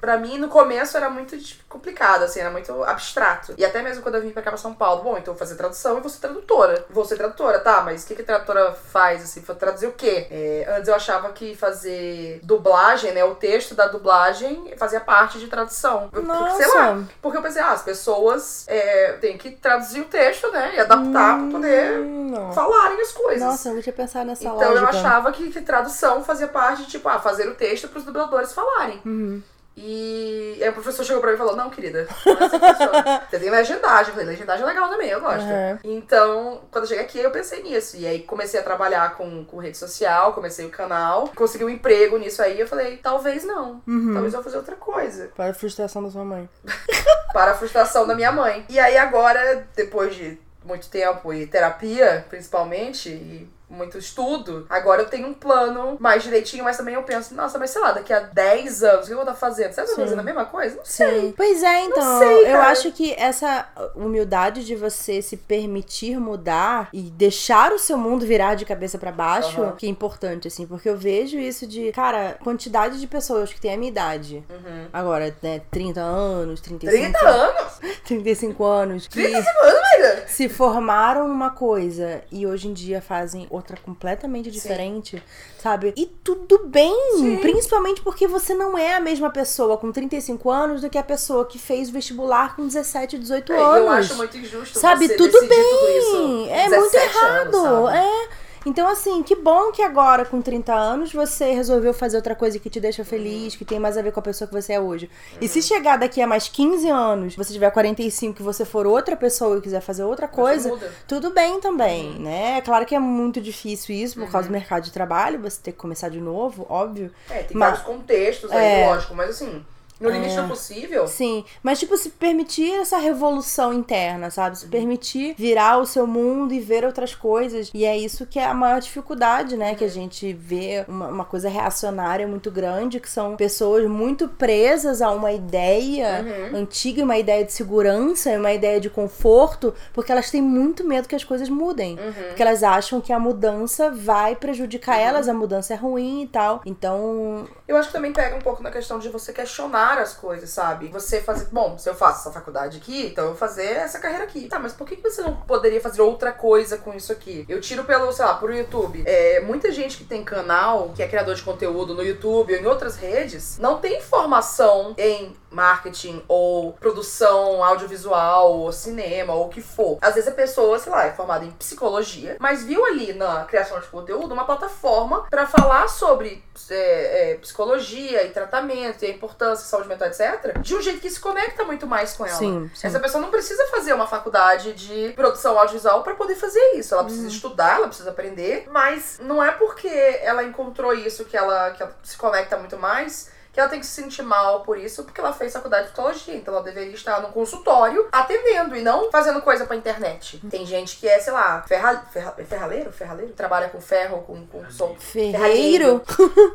Pra mim, no começo era muito complicado, assim, era muito abstrato. E até mesmo quando eu vim pra cá pra São Paulo, bom, então vou fazer tradução e vou ser tradutora. Vou ser tradutora, tá, mas o que, que a tradutora faz, assim, pra traduzir o quê? É, antes eu achava que fazer dublagem, né, o texto da dublagem fazia parte de tradução. Porque, sei lá, Nossa. porque eu pensei, ah, as pessoas é, têm que traduzir o texto, né, e adaptar pra poder Hum, não. falarem as coisas. Nossa, eu não tinha pensado nessa Então lógica. eu achava que, que tradução fazia parte de, tipo, ah, fazer o texto pros dubladores falarem. Uhum. E aí o professor chegou pra mim e falou: Não, querida, não é assim que funciona. Você tem legendagem. Eu falei: Legendagem é legal também, eu gosto. Uhum. Então, quando eu cheguei aqui, eu pensei nisso. E aí comecei a trabalhar com, com rede social, comecei o canal, consegui um emprego nisso aí. Eu falei: Talvez não. Talvez eu vou fazer outra coisa. Para a frustração da sua mãe. [LAUGHS] Para a frustração da minha mãe. E aí agora, depois de muito tempo e terapia, principalmente, e muito estudo, agora eu tenho um plano mais direitinho, mas também eu penso, nossa, mas sei lá, daqui a 10 anos, o que eu vou estar fazendo? Será que eu tô Sim. fazendo a mesma coisa? Não sei. Sim. Pois é, então. sei, eu cara. acho que essa humildade de você se permitir mudar e deixar o seu mundo virar de cabeça pra baixo, Aham. que é importante, assim, porque eu vejo isso de, cara, quantidade de pessoas que têm a minha idade. Uhum. Agora, né, 30 anos, 35, 30 anos? [LAUGHS] 35 anos, que 35 anos, se formaram numa coisa e hoje em dia fazem outra completamente diferente, sabe? E tudo bem, Sim. principalmente porque você não é a mesma pessoa com 35 anos do que a pessoa que fez vestibular com 17, 18 É, anos. eu acho muito injusto Sabe, tudo bem. tudo é muito 17 errado. anos, é. Então, assim, que bom que agora, com 30 anos, você resolveu fazer outra coisa que te deixa feliz, que tem mais a ver com a pessoa que você é hoje. E se chegar daqui a mais 15 anos, você tiver 45 que você for outra pessoa e quiser fazer outra coisa, tudo bem também, né? É claro que é muito difícil isso por causa do mercado de trabalho, você ter que começar de novo, óbvio. É, tem Mas- vários contextos aí, É. lógico, mas assim, no limite do possível. Sim, mas tipo, se permitir essa revolução interna, sabe? Se permitir virar o seu mundo e ver outras coisas. E é isso que é a maior dificuldade, né? Que a gente vê uma, uma coisa reacionária muito grande, que são pessoas muito presas a uma ideia antiga, uma ideia de segurança, uma ideia de conforto, porque elas têm muito medo que as coisas mudem. Porque elas acham que a mudança vai prejudicar elas, a mudança é ruim e tal. Então, Eu acho que também pega um pouco na questão de você questionar as coisas, sabe? Você fazer, bom, se eu faço essa faculdade aqui, então eu vou fazer essa carreira aqui. Tá, mas por que você não poderia fazer outra coisa com isso aqui? Eu tiro pelo, sei lá, pro YouTube. É, muita gente que tem canal, que é criador de conteúdo no YouTube ou em outras redes, não tem formação em marketing ou produção audiovisual ou cinema ou o que for. Às vezes a pessoa, sei lá, é formada em psicologia, mas viu ali na criação de conteúdo uma plataforma pra falar sobre é, é, psicologia e tratamento e a importância, saúde mental, etc. De um jeito que se conecta muito mais com ela. Sim, sim. Essa pessoa não precisa fazer uma faculdade de produção audiovisual pra poder fazer isso. Ela Uhum. precisa estudar, ela precisa aprender, mas não é porque ela encontrou isso que ela, que ela se conecta muito mais que ela tem que se sentir mal por isso, porque ela fez faculdade de psicologia. Então ela deveria estar no consultório atendendo e não fazendo coisa pra internet. Tem gente que é, sei lá, ferra, ferra- ferraleiro? Ferraleiro? Trabalha com ferro, com, com som. ferreiro.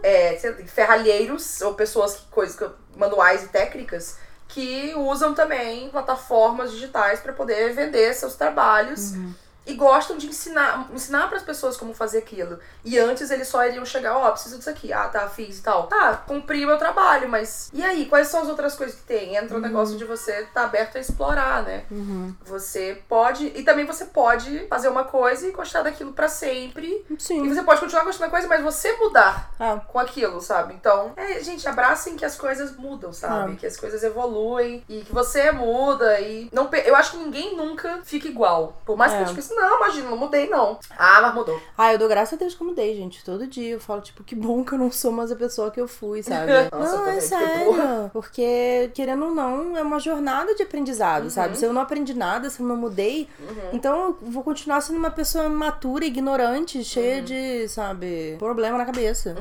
É, ferralheiros ou pessoas que coisas, manuais e técnicas que usam também plataformas digitais para poder vender seus trabalhos e gostam de ensinar ensinar para as pessoas como fazer aquilo. E antes eles só iriam chegar, ó, preciso disso aqui. Ah, tá, fiz e tal. Tá, cumpri o meu trabalho, mas e aí, quais são as outras coisas que tem? Entra o negócio de você estar tá aberto a explorar, né? Você pode e também você pode fazer uma coisa e gostar daquilo para sempre. E Sim. você pode continuar gostando da coisa, mas você mudar Ah, com aquilo, sabe? Então, é, gente, abracem que as coisas mudam, sabe? Ah. Que as coisas evoluem e que você muda e não eu acho que ninguém nunca fica igual. Por mais que É. a gente pense, não, imagina, não mudei não. Ah, mas mudou. Ah, eu dou graças a Deus que eu mudei, gente. Todo dia eu falo, tipo, que bom que eu não sou mais a pessoa que eu fui, sabe? [LAUGHS] Nossa, não, é sério. Porque, querendo ou não, é uma jornada de aprendizado, Uhum. sabe? Se eu não aprendi nada, se eu não mudei, então eu vou continuar sendo uma pessoa matura, ignorante, Uhum. cheia de, sabe, problema na cabeça.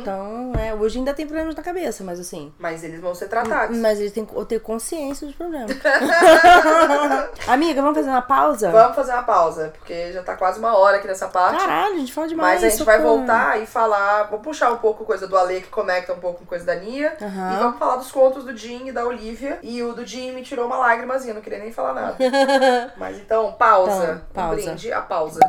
Então, é, hoje ainda tem problemas na cabeça, mas assim. Mas eles vão ser tratados. Mas eles têm que ter consciência dos problemas. [LAUGHS] [LAUGHS] Amiga, vamos fazer uma pausa? Vamos fazer uma pausa, porque já tá quase uma hora aqui nessa parte. Caralho, a gente fala demais. Mas a gente vai voltar e falar. Vou puxar um pouco coisa do Ale que conecta um pouco com coisa da Nia. Aham. E vamos falar dos contos do Jim e da Olivia. E o do Jim me tirou uma lágrimazinha, não queria nem falar nada. [LAUGHS] Mas então, pausa. Então, pausa. Um brinde, a pausa.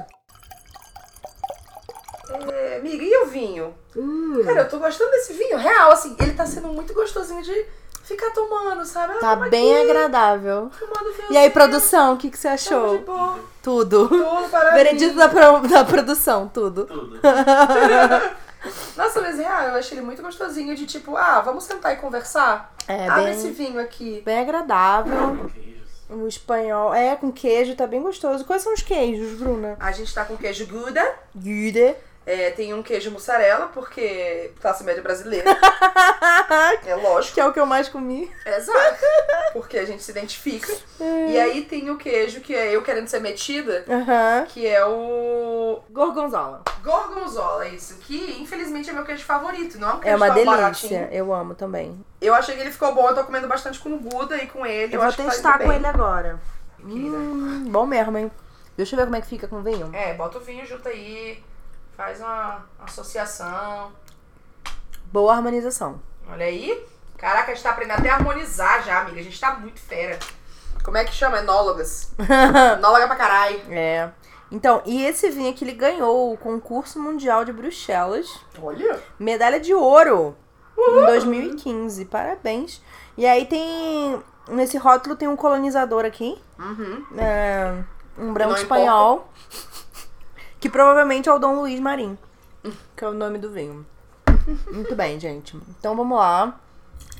É, amiga, e o vinho? Hum. Cara, eu tô gostando desse vinho. Real, assim, ele tá sendo muito gostosinho de ficar tomando, sabe? Tá toma bem aqui, agradável. tomando vinho E aí, produção, o que, que você Tamo de achou? boa. Tudo. Tudo para Veredito da, pro- da produção, tudo. Tudo. [LAUGHS] Nossa, mas real, eu achei ele muito gostosinho de tipo, ah, vamos sentar e conversar? É, Abre esse bem, vinho aqui. bem agradável. O espanhol. É, com queijo, tá bem gostoso. Quais são os queijos, Bruna? A gente tá com queijo Gouda, Gude. É, tem um queijo mussarela, porque classe média brasileira. [LAUGHS] é lógico. Que é o que eu mais comi. Exato. Porque a gente se identifica. E aí tem o queijo, que é eu querendo ser metida, que é o Gorgonzola. gorgonzola, isso. Que infelizmente é meu queijo favorito, não é um queijo É uma delícia. baratinho. Eu amo também. Eu achei que ele ficou bom, eu tô comendo bastante com o Buda e com ele. Eu, Eu, vou tá testar com ele agora. Hum, bom mesmo, hein? Deixa eu ver como é que fica com vinho. É, bota o vinho junto aí, faz uma associação. Boa harmonização. Olha aí. Caraca, a gente tá aprendendo até a harmonizar já, amiga. A gente tá muito fera. Como é que chama? Enólogas. [LAUGHS] Enóloga pra caralho. É. Então, e esse vinho aqui, ele ganhou o concurso mundial de Bruxelas. Olha. Medalha de ouro em 2015. Parabéns. E aí tem. Nesse rótulo tem um colonizador aqui. Uhum. é, um branco não espanhol. Que provavelmente é o Dom Luiz Marim. Que é o nome do vinho. [LAUGHS] Muito bem, gente. Então vamos lá.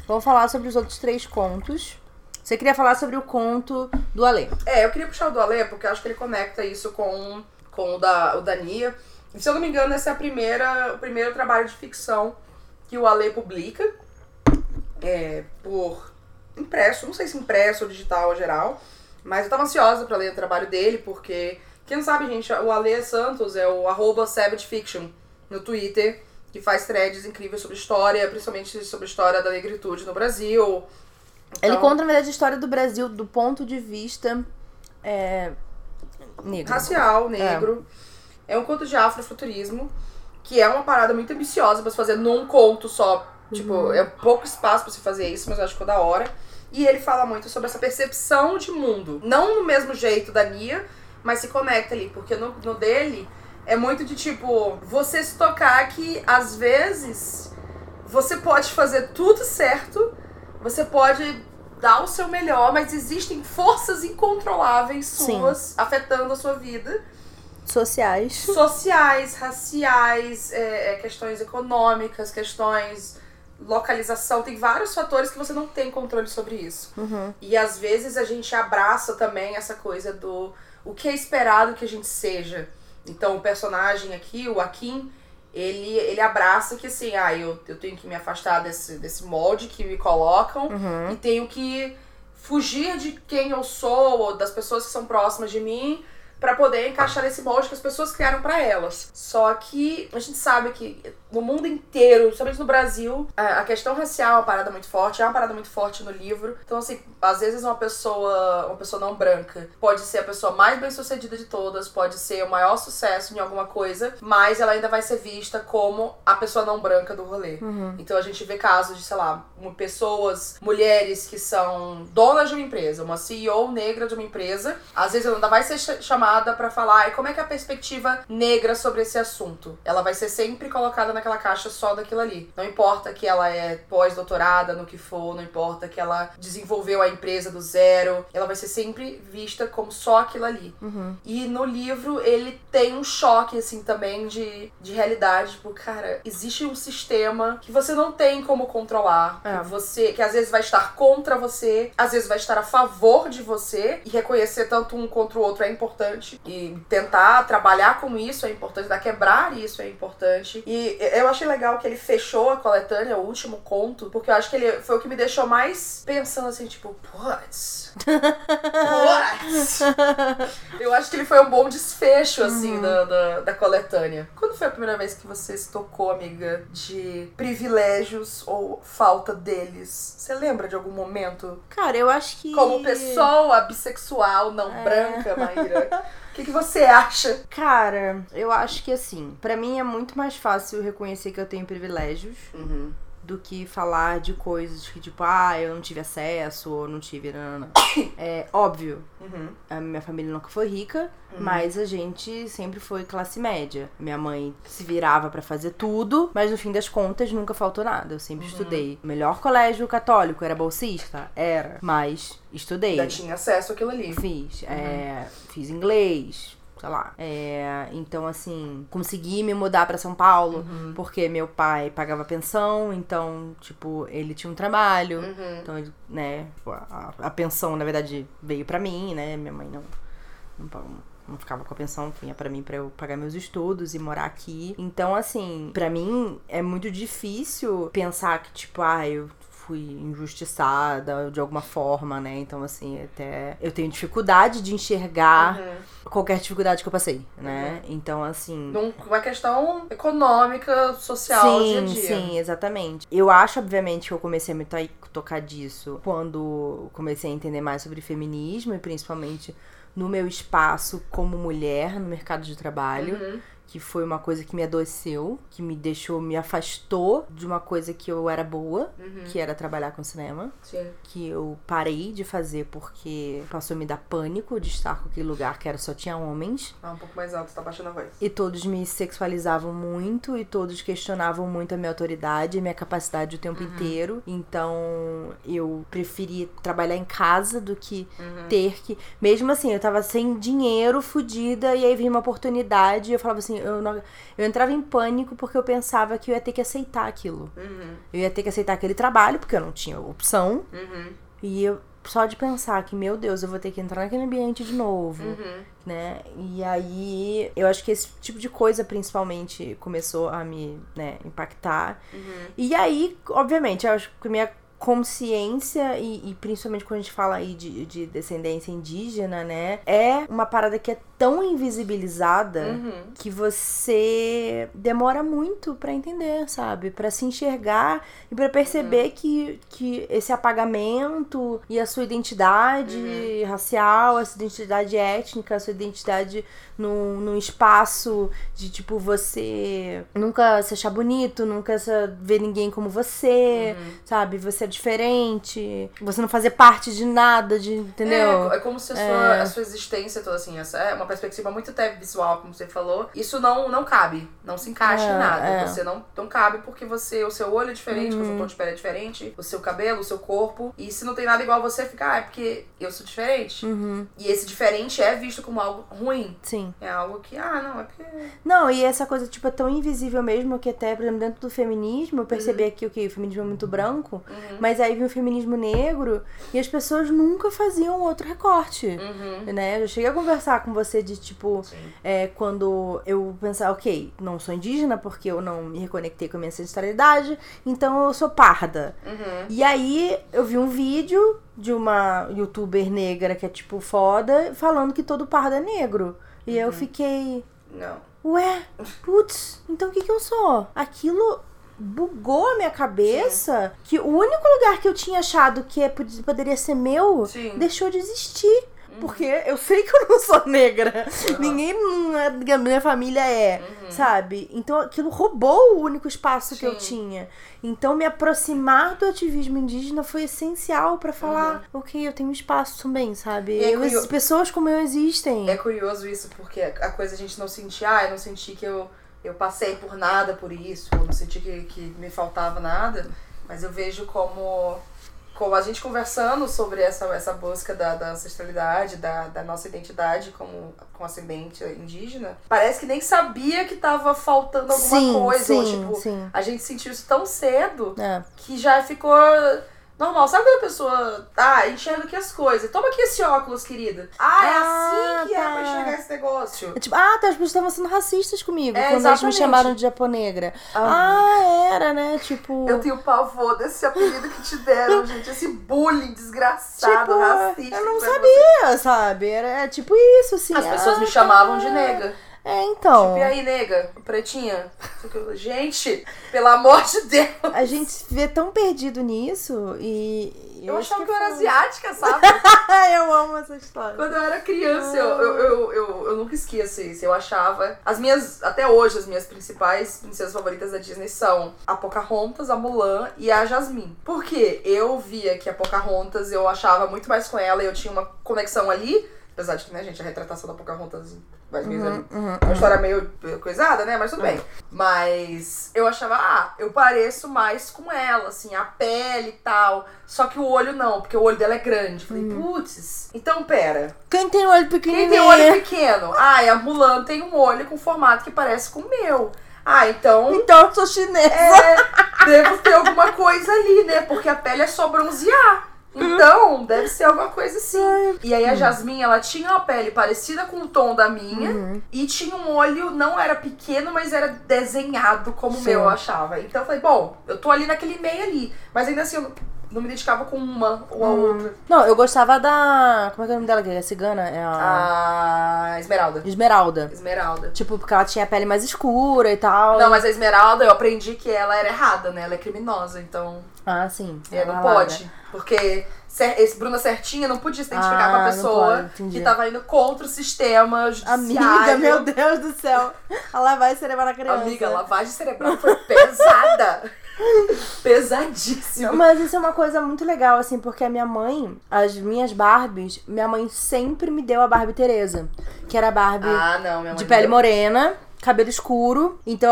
Vamos falar sobre os outros três contos. Você queria falar sobre o conto do Alê. É, eu queria puxar o do Ale, porque eu acho que ele conecta isso com, com o, da, o da Nia. E, se eu não me engano, esse é a primeira, o primeiro trabalho de ficção que o Ale publica. É, por impresso, não sei se impresso ou digital ou geral. Mas eu tava ansiosa pra ler o trabalho dele, porque... Quem não sabe, gente, o Ale Santos é o arroba Savage Fiction no Twitter, que faz threads incríveis sobre história, principalmente sobre a história da negritude no Brasil. Ele Então- conta, na verdade, a história do Brasil do ponto de vista é, negro. racial, negro. É. um conto de afrofuturismo, que é uma parada muito ambiciosa pra se fazer num conto só. Tipo, é pouco espaço pra se fazer isso, mas eu acho que ficou da hora. E ele fala muito sobre essa percepção de mundo. Não no mesmo jeito da Nia, mas se conecta ali, porque no, no dele é muito de tipo, você se tocar que às vezes você pode fazer tudo certo, você pode dar o seu melhor, mas existem forças incontroláveis Sim. suas afetando a sua vida. Sociais. Sociais, raciais, é, é, questões econômicas, questões localização, tem vários fatores que você não tem controle sobre isso. Uhum. E às vezes a gente abraça também essa coisa do o que é esperado que a gente seja. Então o personagem aqui, o Akin, ele, ele abraça que assim, ah, eu, eu tenho que me afastar desse, desse molde que me colocam Uhum. e tenho que fugir de quem eu sou ou das pessoas que são próximas de mim pra poder encaixar nesse molde que as pessoas criaram pra elas. Só que a gente sabe que no mundo inteiro, principalmente no Brasil, a questão racial é uma parada muito forte, é uma parada muito forte no livro. Então assim, às vezes uma pessoa, uma pessoa não branca, pode ser a pessoa mais bem-sucedida de todas, pode ser o maior sucesso em alguma coisa, mas ela ainda vai ser vista como a pessoa não branca do rolê. Uhum. Então a gente vê casos de, sei lá, pessoas, mulheres que são donas de uma empresa, uma CEO negra de uma empresa. Às vezes ela ainda vai ser ch- chamada pra falar e como é que é a perspectiva negra sobre esse assunto. Ela vai ser sempre colocada naquela caixa só daquilo ali. Não importa que ela é pós-doutorada no que for, não importa que ela desenvolveu a empresa do zero, ela vai ser sempre vista como só aquilo ali. Uhum. E no livro ele tem um choque, assim, também de, de realidade. Tipo, cara, existe um sistema que você não tem como controlar. É. Que você, que às vezes vai estar contra você, às vezes vai estar a favor de você. E reconhecer tanto um contra o outro é importante. E tentar trabalhar com isso é importante, dar quebrar isso é importante. E eu achei legal que ele fechou a coletânea, o último conto, porque eu acho que ele foi o que me deixou mais pensando assim, tipo, putz. [LAUGHS] Putz. Eu acho que ele foi um bom desfecho, assim, da, da, da coletânea. Quando foi a primeira vez que você se tocou, amiga, de privilégios ou falta deles? Você lembra de algum momento? Cara, eu acho que. Como pessoa bissexual, não É. branca, Maíra. [LAUGHS] O que, que você acha? Cara, eu acho que assim, pra mim é muito mais fácil reconhecer que eu tenho privilégios Uhum. Do que falar de coisas que, tipo, ah, eu não tive acesso ou não tive. Não, não, não. [COUGHS] É óbvio, Uhum. a minha família nunca foi rica, mas a gente sempre foi classe média. Minha mãe se virava pra fazer tudo, mas no fim das contas nunca faltou nada. Eu sempre estudei. Melhor colégio católico, era bolsista? Era. Mas estudei. Ainda tinha acesso àquilo ali. Fiz. é, fiz inglês, sei lá. É, então, assim, consegui me mudar pra São Paulo Uhum. porque meu pai pagava pensão, então, tipo, ele tinha um trabalho. Uhum. Então, ele, né, a, a pensão, na verdade, veio pra mim, né? Minha mãe não, não, não ficava com a pensão, vinha para mim para eu pagar meus estudos e morar aqui. Então, assim, para mim é muito difícil pensar que, tipo, ah, eu fui injustiçada de alguma forma, né? Então, assim, até eu tenho dificuldade de enxergar Uhum. qualquer dificuldade que eu passei, né? Então, assim. Uma questão econômica, social, dia a Sim, dia. sim, exatamente. Eu acho, obviamente, que eu comecei a me to- tocar disso quando comecei a entender mais sobre feminismo e principalmente no meu espaço como mulher no mercado de trabalho. Uhum. Que foi uma coisa que me adoeceu, que me deixou, me afastou de uma coisa que eu era boa, Uhum. que era trabalhar com cinema. Sim. Que eu parei de fazer porque passou a me dar pânico de estar com aquele lugar que era só tinha homens. Ah, um pouco mais alto, tá baixando a voz. E todos me sexualizavam muito e todos questionavam muito a minha autoridade e minha capacidade o tempo inteiro. Então eu preferi trabalhar em casa do que ter que. Mesmo assim, eu tava sem dinheiro, fodida, e aí vinha uma oportunidade e eu falava assim, eu, não... eu entrava em pânico porque eu pensava que eu ia ter que aceitar aquilo. Uhum. Eu ia ter que aceitar aquele trabalho, porque eu não tinha opção. Uhum. E eu. Só de pensar que, meu Deus, eu vou ter que entrar naquele ambiente de novo Uhum. né? E aí, eu acho que esse tipo de coisa, principalmente, começou a me, né, impactar. Uhum. E aí, obviamente, eu acho que minha consciência, e, e principalmente quando a gente fala aí de, de descendência indígena, né? É uma parada que é tão invisibilizada Uhum. que você demora muito pra entender, sabe? Pra se enxergar e pra perceber que, que esse apagamento e a sua identidade racial, a sua identidade étnica, a sua identidade num, num espaço de tipo você nunca se achar bonito, nunca se ver ninguém como você, sabe? Você diferente, você não fazer parte de nada, de, entendeu? É, é como se a sua, a sua existência toda assim, essa é uma perspectiva muito até visual, como você falou. Isso não, não cabe, não se encaixa É, em nada. é. Você não, não cabe porque você, o seu olho é diferente, o seu tom de pele é diferente, o seu cabelo, o seu corpo. E se não tem nada igual a você, fica, ah, é porque eu sou diferente. Uhum, E esse diferente é visto como algo ruim. sim. É algo que, ah, não, é porque. Não, e essa coisa, tipo, é tão invisível mesmo que até, por exemplo, dentro do feminismo, eu percebi aqui o que o feminismo é muito branco, mas aí vem o feminismo negro e as pessoas nunca faziam outro recorte. Uhum. Né? Eu cheguei a conversar com você de tipo, é, quando eu pensar, ok, não sou indígena porque eu não me reconectei com a minha ancestralidade, então eu sou parda. Uhum. E aí eu vi um vídeo de uma youtuber negra que é tipo foda, falando que todo pardo é negro. E eu fiquei, Não. Ué, putz, então o que que eu sou? Aquilo bugou a minha cabeça que o único lugar que eu tinha achado que é- pod- poderia ser meu Sim. deixou de existir. Porque eu sei que eu não sou negra. Ninguém não é- da minha família é, sabe? Então aquilo roubou o único espaço que eu Sim. tinha. Então me aproximar do ativismo indígena foi essencial pra falar, ok, eu tenho espaço também, sabe? É Eu- curio- pessoas como eu existem. É curioso isso, porque a coisa a gente não sentir, ah, eu não senti que eu, eu passei por nada por isso, eu não senti que, que me faltava nada, mas eu vejo como, como a gente conversando sobre essa, essa busca da, da ancestralidade, da, da nossa identidade como com ascendente indígena, parece que nem sabia que tava faltando alguma sim, coisa, ou sim, tipo, sim. a gente sentiu isso tão cedo É. que já ficou normal. Sabe quando a pessoa, ah, enxerga aqui as coisas? Toma aqui esse óculos, querida. Ah, é Ah, assim que é tá. pra enxergar esse negócio. É tipo, ah, tá, as pessoas estavam sendo racistas comigo É, quando eles me exatamente. chamaram de japonegra. Ah. Ah, era, né? Tipo. Eu tenho pavor desse apelido que te deram, [LAUGHS] gente. Esse bullying desgraçado, tipo, racista. eu não sabia, sabe? Era é tipo isso, assim. As pessoas ah, me chamavam de tá. nega. É, então. Tipo, e aí, nega? Pretinha? Gente, pelo amor de Deus. A gente se vê tão perdido nisso e. Eu acho achava que eu é era foda. asiática, sabe? [LAUGHS] eu amo essa história. Quando eu era criança, eu, eu, eu, eu, eu nunca esqueço isso. Eu achava. As minhas. Até hoje, as minhas principais princesas favoritas da Disney são a Pocahontas, a Mulan e a Jasmine. Por quê? Eu via que a Pocahontas eu achava muito mais com ela e eu tinha uma conexão ali. Apesar de que, né, gente, a retratação da Pocahontas vezes Uhum, uhum. é uma história meio coisada, né? Mas tudo bem. Mas eu achava, ah, eu pareço mais com ela, assim, a pele e tal. Só que o olho não, porque o olho dela é grande. Falei, putz, então pera. Quem tem olho Quem pequenininho? tem olho pequeno? Ah, e a Mulan tem um olho com formato que parece com o meu. Ah, então. Então eu sou chinesa. É, devo ter alguma coisa ali, né? Porque a pele é só bronzear. Então, deve ser alguma coisa assim. E aí a Jasmine, ela tinha uma pele parecida com o tom da minha Uhum. e tinha um olho, não era pequeno, mas era desenhado como o meu, eu achava. Então eu falei, bom, eu tô ali naquele meio ali. Mas ainda assim, eu não- me identificava com uma ou a Uhum. outra. Não, eu gostava da. Como é que é o nome dela? Que é cigana? É a. A Esmeralda. Esmeralda. Esmeralda. Tipo, porque ela tinha a pele mais escura e tal. Não, mas a Esmeralda, eu aprendi que ela era errada, né? Ela é criminosa, então Ah, sim. é, não Ela pode. Porque esse Bruna Certinha não podia se identificar Ah, com a pessoa pode, que tava indo contra o sistema judiciário. Amiga, meu Deus do céu. Ela vai cerebral na criança. Amiga, a lavagem cerebral foi [LAUGHS] pesada. [LAUGHS] Pesadíssima. Mas isso é uma coisa muito legal, assim, porque a minha mãe, as minhas Barbies, minha mãe sempre me deu a Barbie Teresa. Que era a Barbie Ah, não, de pele deu- morena, cabelo escuro. Então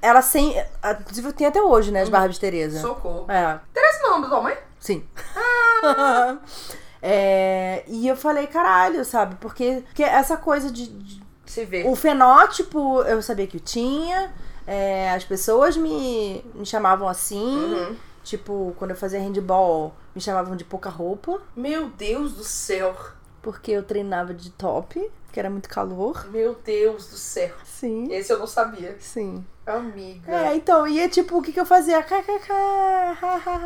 ela sem. Inclusive tem até hoje, né, as Barbies Teresa. Socorro. É, Interessa o nome da tua mãe? sim. [LAUGHS] É, e eu falei, caralho, sabe? Porque, porque essa coisa de- de Se vê. o fenótipo eu sabia que eu tinha. É, as pessoas me, me chamavam assim. Uhum. Tipo, quando eu fazia handball, me chamavam de pouca roupa. Meu Deus do céu. Porque eu treinava de top, que era muito calor. Meu Deus do céu. Sim. Esse eu não sabia. Sim. Amiga. É, então, e é tipo, o que que eu fazia? KKK.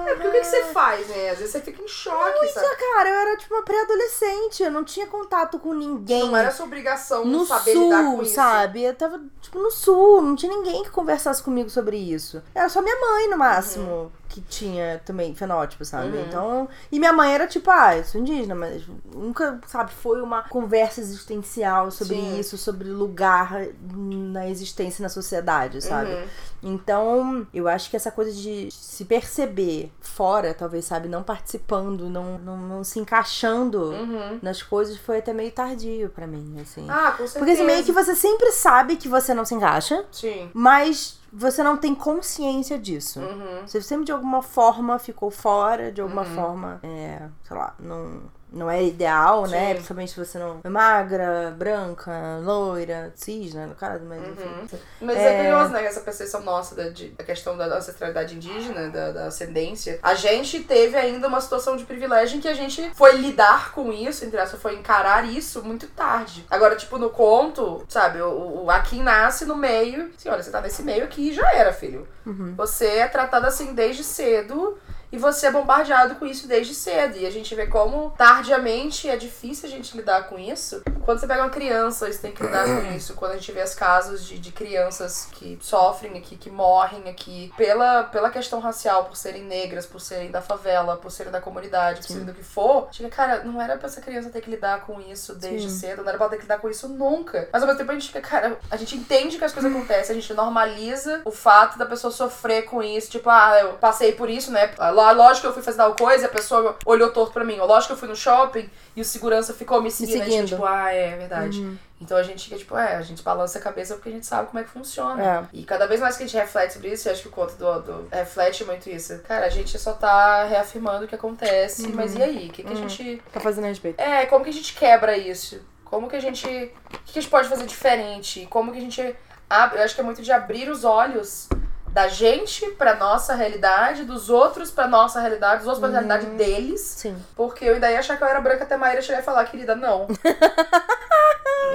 É, porque o que, que você faz, né? Às vezes você fica em choque, sabe? Nossa, cara, eu era tipo uma pré-adolescente, eu não tinha contato com ninguém. Não era sua obrigação no saber sul, lidar com isso. sabe? Eu tava, tipo, no sul, não tinha ninguém que conversasse comigo sobre isso. Era só minha mãe, no máximo, que tinha também fenótipo, sabe? Uhum. Então. E minha mãe era tipo, ah, eu sou indígena, mas nunca, sabe, foi uma conversa existencial sobre Sim. isso, sobre lugar na existência na sociedade, sabe? Uhum. Então, eu acho que essa coisa de se perceber fora, talvez, sabe, não participando, não, não, não se encaixando Uhum. nas coisas, foi até meio tardio pra mim, assim. Ah, com certeza. Porque assim, meio que você sempre sabe que você não se encaixa, Sim. mas você não tem consciência disso. Uhum. Você sempre de alguma forma ficou fora, de alguma Uhum. forma, é, sei lá, não, não é ideal, né? Sim. Principalmente se você não é magra, branca, loira, cis, né? No caso, mas Uhum. enfim. Mas é, curioso, né? Essa percepção nossa da, de, da questão da ancestralidade indígena, da, da ascendência. A gente teve ainda uma situação de privilégio em que a gente foi lidar com isso, entre aspas, foi encarar isso muito tarde. Agora, tipo, no conto, sabe, o, o Akin nasce no meio. Assim, olha, você tá nesse meio aqui e já era, filho. Uhum. Você é tratado assim desde cedo. E você é bombardeado com isso desde cedo. E a gente vê como tardiamente é difícil a gente lidar com isso. Quando você pega uma criança, você tem que lidar com [CLEARS THROAT] isso. Quando a gente vê os casos de, de crianças que sofrem aqui, que morrem aqui, pela, pela questão racial, por serem negras, por serem da favela, por serem da comunidade, por serem do que for, chega, cara, não era pra essa criança ter que lidar com isso desde Sim. cedo, não era pra ter que lidar com isso nunca. Mas ao mesmo tempo a gente fica, cara, a gente entende que as coisas [CLEARS THROAT] acontecem, a gente normaliza o fato da pessoa sofrer com isso. Tipo, ah, eu passei por isso, né? Ah, Lógico que eu fui fazer tal coisa e a pessoa olhou torto pra mim. Ou lógico que eu fui no shopping e o segurança ficou me seguindo. A gente, seguindo. tipo, ah, é verdade. Uhum. Então a gente fica, tipo, é, a gente balança a cabeça porque a gente sabe como é que funciona. É. E cada vez mais que a gente reflete sobre isso, eu acho que o conto do, do reflete muito isso. Cara, a gente só tá reafirmando o que acontece, Uhum. mas e aí? O que, que a gente. Tá fazendo a respeito. É, como que a gente quebra isso? Como que a gente. O que, que a gente pode fazer diferente? Como que a gente. Abre, eu acho que é muito de abrir os olhos da gente pra nossa realidade, dos outros pra nossa realidade, dos outros pra realidade deles. Sim. Porque eu ainda ia achar que eu era branca até Maíra chegar e falar, querida, não. [LAUGHS]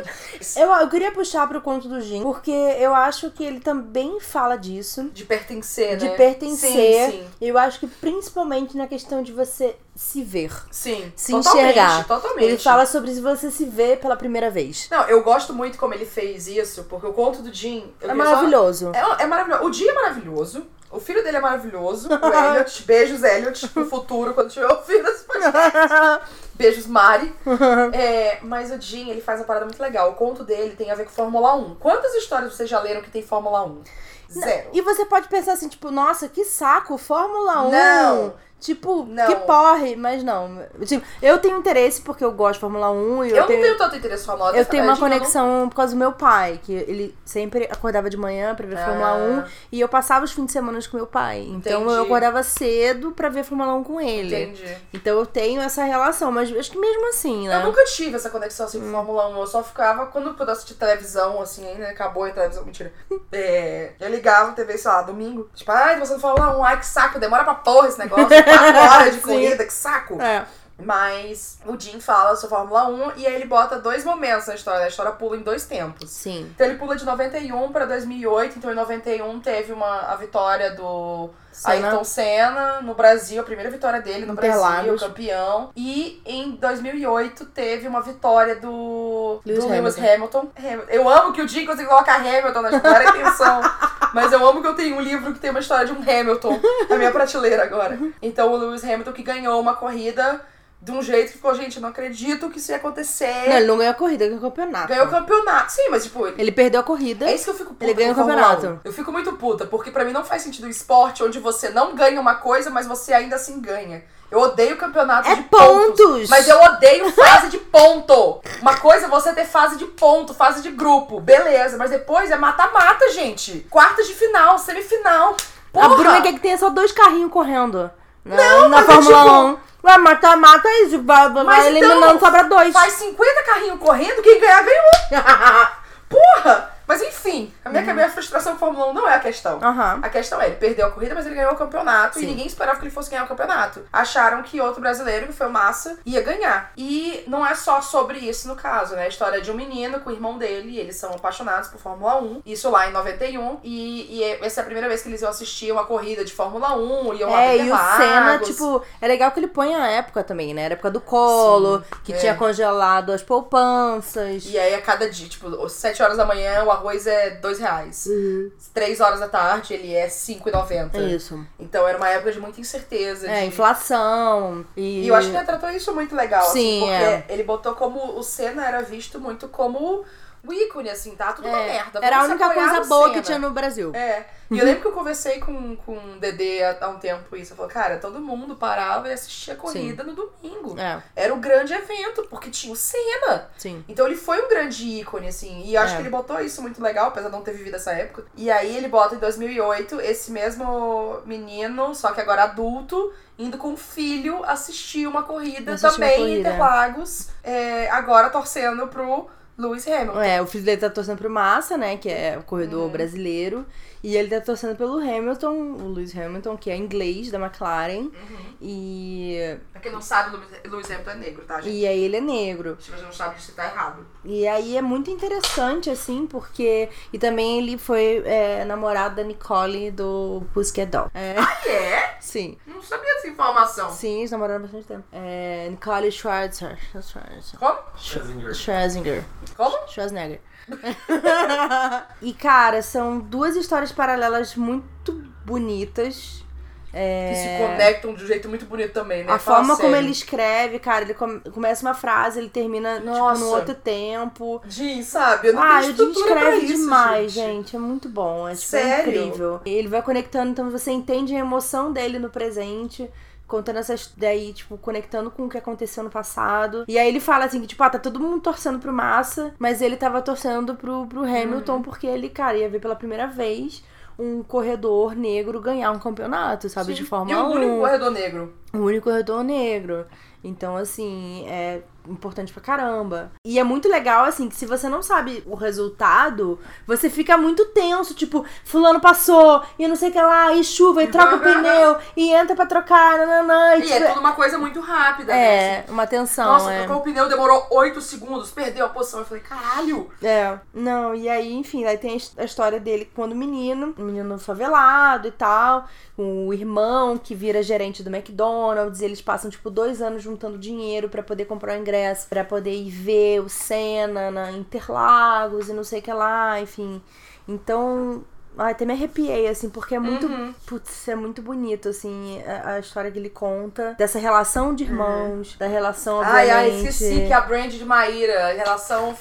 [LAUGHS] Eu, eu queria puxar pro conto do Jim, porque eu acho que ele também fala disso. De pertencer, De né? pertencer. Sim, sim. Eu acho que principalmente na questão de você se ver. Sim. Se totalmente, enxergar. Totalmente. Ele fala sobre se você se vê pela primeira vez. Não, eu gosto muito como ele fez isso, porque o conto do Jim. É queria só- maravilhoso. É, é maravilhoso. O dia é maravilhoso. O filho dele é maravilhoso. O Elliot. [LAUGHS] Beijos, Elliot. No futuro, quando tiver o filho desse podcast. [LAUGHS] Beijos, Mari. [LAUGHS] É, mas o Jim, ele faz uma parada muito legal. O conto dele tem a ver com Fórmula 1. Quantas histórias vocês já leram que tem Fórmula 1? Zero. E você pode pensar assim, tipo, nossa, que saco, Fórmula 1. Não. Tipo, Não. que porre, mas não. Tipo, eu tenho interesse porque eu gosto de Fórmula 1 e eu, Eu, tenho. não tenho tanto interesse em Fórmula 1. Eu tenho uma eu não- conexão por causa do meu pai, que ele sempre acordava de manhã pra ver Ah. Fórmula 1 e eu passava os fins de semana com meu pai. Então Entendi. eu acordava cedo pra ver Fórmula 1 com ele. Entendi. Então eu tenho essa relação, mas acho que mesmo assim, né? Eu nunca tive essa conexão assim Hum. com Fórmula 1. Eu só ficava quando eu assistir televisão, assim, né? Acabou a televisão, mentira. É, eu ligava a TV, sei lá, domingo. Tipo, ai, você não Fórmula 1, ai que saco, demora pra porra esse negócio. [LAUGHS] quatro horas de corrida, que saco. É. Mas o Jim fala sobre Fórmula 1 e aí ele bota dois momentos na história. A história pula em dois tempos. Sim. Então ele pula de 91 pra 2008. Então em 91 teve uma, a vitória do Senna. Ayrton Senna no Brasil, a primeira vitória dele no Brasil, campeão. E em 2008 teve uma vitória do Lewis do Lewis Hamilton. Ham- Eu amo que o Jim conseguiu colocar Hamilton na história, [LAUGHS] atenção. Mas eu amo que eu tenho um livro que tem uma história de um Hamilton na minha prateleira agora. Então o Lewis Hamilton que ganhou uma corrida de um jeito que ficou, gente, eu não acredito que isso ia acontecer. Não, ele não ganhou a corrida, ele ganhou o campeonato. Ganhou o campeonato. Sim, mas tipo, Ele perdeu a corrida. é isso que eu fico puta Ele ganha com o campeonato. 1. Eu fico muito puta, porque pra mim não faz sentido o esporte onde você não ganha uma coisa, mas você ainda assim ganha. Eu odeio campeonato É de pontos. pontos! Mas eu odeio fase de ponto. Uma coisa é você ter fase de ponto, fase de grupo. Beleza, mas depois é mata-mata, gente. Quartas de final, semifinal. Porra! A Bruna quer que tenha só dois carrinhos correndo. Na, Não, na é Fórmula tipo- 1. Vai mata-mata é isso. Vai, vai Mas eliminando, então, sobra dois. Faz 50 carrinhos correndo, quem ganhar, ganhou. [LAUGHS] Porra! Mas enfim, a minha, a minha frustração com a Fórmula 1 não é a questão. Aham. A questão é, ele perdeu a corrida, mas ele ganhou o campeonato e Sim. ninguém esperava que ele fosse ganhar o campeonato. Acharam que outro brasileiro, que foi o Massa, ia ganhar. E não é só sobre isso no caso, né? A história de um menino com o irmão dele, e eles são apaixonados por Fórmula 1. Isso lá em 91. E, e essa é a primeira vez que eles iam assistir uma corrida de Fórmula 1, iam lá É, e o Senna, tipo, é legal que ele põe a época também, né? Era a época do colo, que é. tinha congelado as poupanças. E aí a cada dia, tipo, às 7 horas da manhã o arroz é 2 reais. Uhum. 3 horas da tarde ele é 5,90. É isso. Então era uma época de muita incerteza. É, de... inflação. E, E eu acho que ele retratou isso muito legal, Sim, assim, é. porque ele botou como o Senna era visto muito como o ícone, assim, tá? Tudo uma É, merda. Era a única coisa boa que tinha no Brasil. É. E eu lembro que eu conversei com, com o Dedê há, um tempo isso. Eu falei, cara, todo mundo parava e assistia a corrida no domingo. É, Era o grande evento, porque tinha o Senna. sim. Então ele foi um grande ícone, assim. E eu acho É. que ele botou isso muito legal, apesar de não ter vivido essa época. E aí ele bota em 2008 esse mesmo menino, só que agora adulto, indo com o filho assistir uma corrida uma também em. Interlagos, é, agora torcendo pro Lewis Hamilton. É, o filho dele tá torcendo pro Massa, né? Que é o corredor Uhum. brasileiro. E ele tá torcendo pelo Hamilton, o Lewis Hamilton, que é inglês da McLaren. Uhum. E, Pra quem não sabe, o Lewis- Hamilton é negro, tá, gente? e aí ele é negro. Se você não sabe disso, tá errado. E aí é muito interessante, assim, porque. E também ele foi é, namorado da Nicole do Pussycat Doll. É, Ah, é? [LAUGHS] sim. Não sabia dessa informação. Sim, eles namoraram há bastante tempo. É, Nicole Schwarzer. Schwarzer. Como? Schlesinger. Schwarzenegger. Como? Schwarzenegger. [LAUGHS] e, cara, são duas histórias paralelas muito bonitas. É, Que se conectam de um jeito muito bonito também, né? A Fala forma como sério. ele escreve, cara, ele come- começa uma frase, ele termina tipo, Nossa. no outro tempo. Jim, sabe? Eu não Ah, o Jim pra escreve isso, demais, gente. gente. É muito bom. É tipo, Sério? incrível. Ele vai conectando, então você entende a emoção dele no presente. Contando essas. Daí, tipo, conectando com o que aconteceu no passado. E aí ele fala assim: que, tipo, ah, tá todo mundo torcendo pro Massa, mas ele tava torcendo pro, pro Hamilton porque ele, cara, ia ver pela primeira vez um corredor negro ganhar um campeonato, sabe? Sim. De Fórmula E o 1. único corredor negro. O único corredor negro. Então, assim, é importante pra caramba. E é muito legal, assim, que se você não sabe o resultado, você fica muito tenso, tipo, fulano passou, e não sei o que lá, e chuva, e troca o pneu, [LAUGHS] e entra pra trocar, nananã, e, E tipo, é tudo uma coisa muito rápida, né? é, uma tensão, Nossa, é. trocou o pneu, demorou 8 segundos, perdeu a posição. Eu falei, caralho! É, não, e aí, enfim, aí tem a his- a história dele quando menino, menino favelado e tal, o irmão que vira gerente do McDonald's, eles passam, tipo, dois anos juntando dinheiro pra poder comprar o ingresso, pra poder ir ver o Senna na Interlagos e não sei o que lá, enfim. Então, ai, até me arrepiei, assim, porque é muito, Uhum. putz, é muito bonito, assim, a, a história que ele conta, dessa relação de irmãos, da relação, Ai, ai, esqueci que a brand de Maíra, relação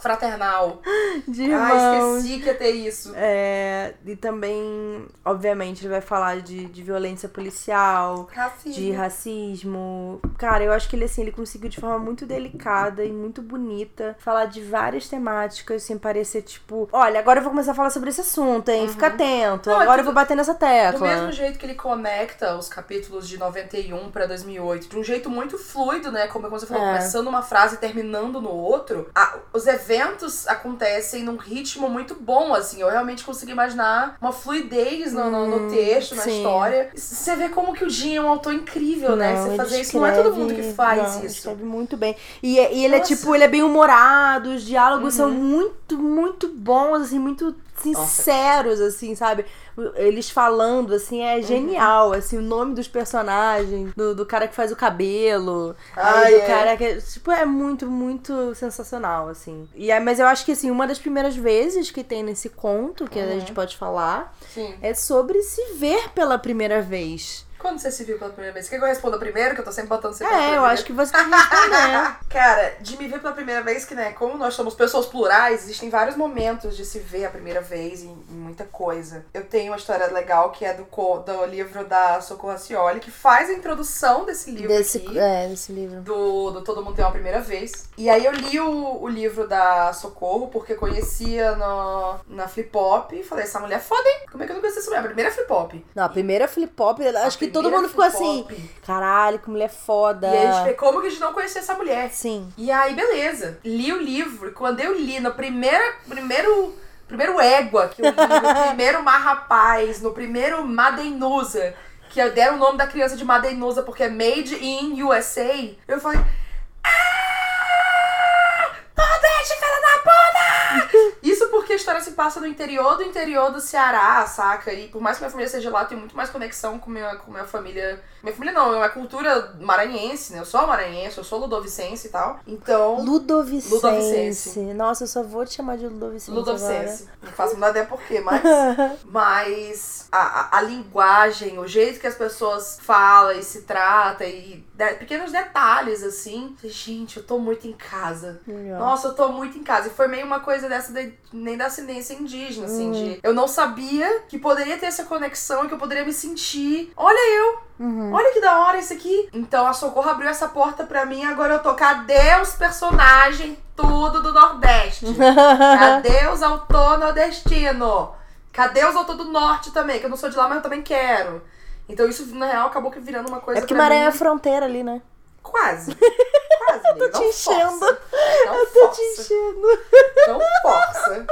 fraternal. [LAUGHS] de irmãos. Ai, esqueci que ia ter isso. É, e também, obviamente, ele vai falar de, de violência policial, Racismo. de racismo. Cara, eu acho que ele, assim, ele conseguiu de forma muito delicada e muito bonita falar de várias temáticas sem parecer, tipo, olha, agora eu vou começar a falar sobre esse assunto. Tem, fica atento. Não, é Agora eu tudo- vou bater nessa tecla. Do mesmo jeito que ele conecta os capítulos de 91 pra 2008, de um jeito muito fluido, né? Como você falou, É. começando uma frase e terminando no outro, a- os eventos acontecem num ritmo muito bom, assim. Eu realmente consigo imaginar uma fluidez no, no- no texto, na Hum, sim. história. Você vê como que o Jim é um autor incrível, né? Você ele fazer isso não é todo mundo que faz não, isso. escreve muito bem. E, e ele é Nossa. tipo, ele é bem humorado, os diálogos são Uhum. muito, muito bons, assim, muito sinceros, assim, sabe? Eles falando, assim, Uhum. é genial, assim, o nome dos personagens, do, do cara que faz o cabelo, Ah, aí do é. cara que, tipo, é muito, muito sensacional, assim. E aí, mas eu acho que, assim, uma das primeiras vezes que tem nesse conto, que a Uhum. gente pode falar, Sim. é sobre se ver pela primeira vez. Quando você se viu pela primeira vez? Quer que eu responda primeiro? Que eu tô sempre botando você É, eu acho que você tem que responder. [LAUGHS] Cara, de me ver pela primeira vez, que né, como nós somos pessoas plurais, existem vários momentos de se ver a primeira vez em, em muita coisa. Eu tenho uma história legal que é do, do livro da Socorro Racioli, que faz a introdução desse livro Desse, aqui. é, desse livro. Do, do Todo Mundo Tem Uma Primeira Vez. E aí eu li o, o livro da Socorro, porque conhecia no, na Flip Pop e falei, essa mulher é foda, hein? Como é que eu não conhecia essa mulher? A primeira Flip Pop. Não, a primeira flip pop, acho que todo mundo ficou assim, caralho, que mulher foda. E a gente como que a gente não conhecia essa mulher. Sim. E aí, beleza. Li o livro. E quando eu li no primeira, primeiro. Primeiro égua que eu li, no [LAUGHS] primeiro Mar Rapaz, no primeiro Madenusa, que deram o nome da criança de Madenusa porque é Made in USA, eu falei. Ah! Nordeste, filha da puta! Isso porque a história se passa no interior do interior do Ceará, saca? E por mais que minha família seja lá, eu tenho muito mais conexão com minha, com minha família. Minha família não, é uma cultura maranhense, né? Eu sou maranhense, eu sou ludovicense e tal. Então. Ludovicense. Ludovicense. Nossa, eu só vou te chamar de Ludovicense. Ludovicense. Não faço nada ideia por quê, mas. [LAUGHS] Mas a, a, a linguagem, o jeito que as pessoas falam e se tratam, e de- pequenos detalhes, assim. Gente, eu tô muito em casa. Nossa, eu tô muito em casa. E foi meio uma coisa dessa, de- nem da ascendência indígena, assim, de. Eu não sabia que poderia ter essa conexão e que eu poderia me sentir. Olha eu! Uhum. Olha que da hora isso aqui. Então a Socorro abriu essa porta pra mim. Agora eu tô. Cadê os personagens tudo do Nordeste? [LAUGHS] Cadê os autor nordestino? Cadê os autor do Norte também? Que eu não sou de lá, mas eu também quero. Então isso, na real, acabou que virando uma coisa É porque Maré mim... é a fronteira ali, né? Quase. [LAUGHS] Quase, amiga. Tô te Não enchendo. força. Não Eu tô te força. enchendo. Não força.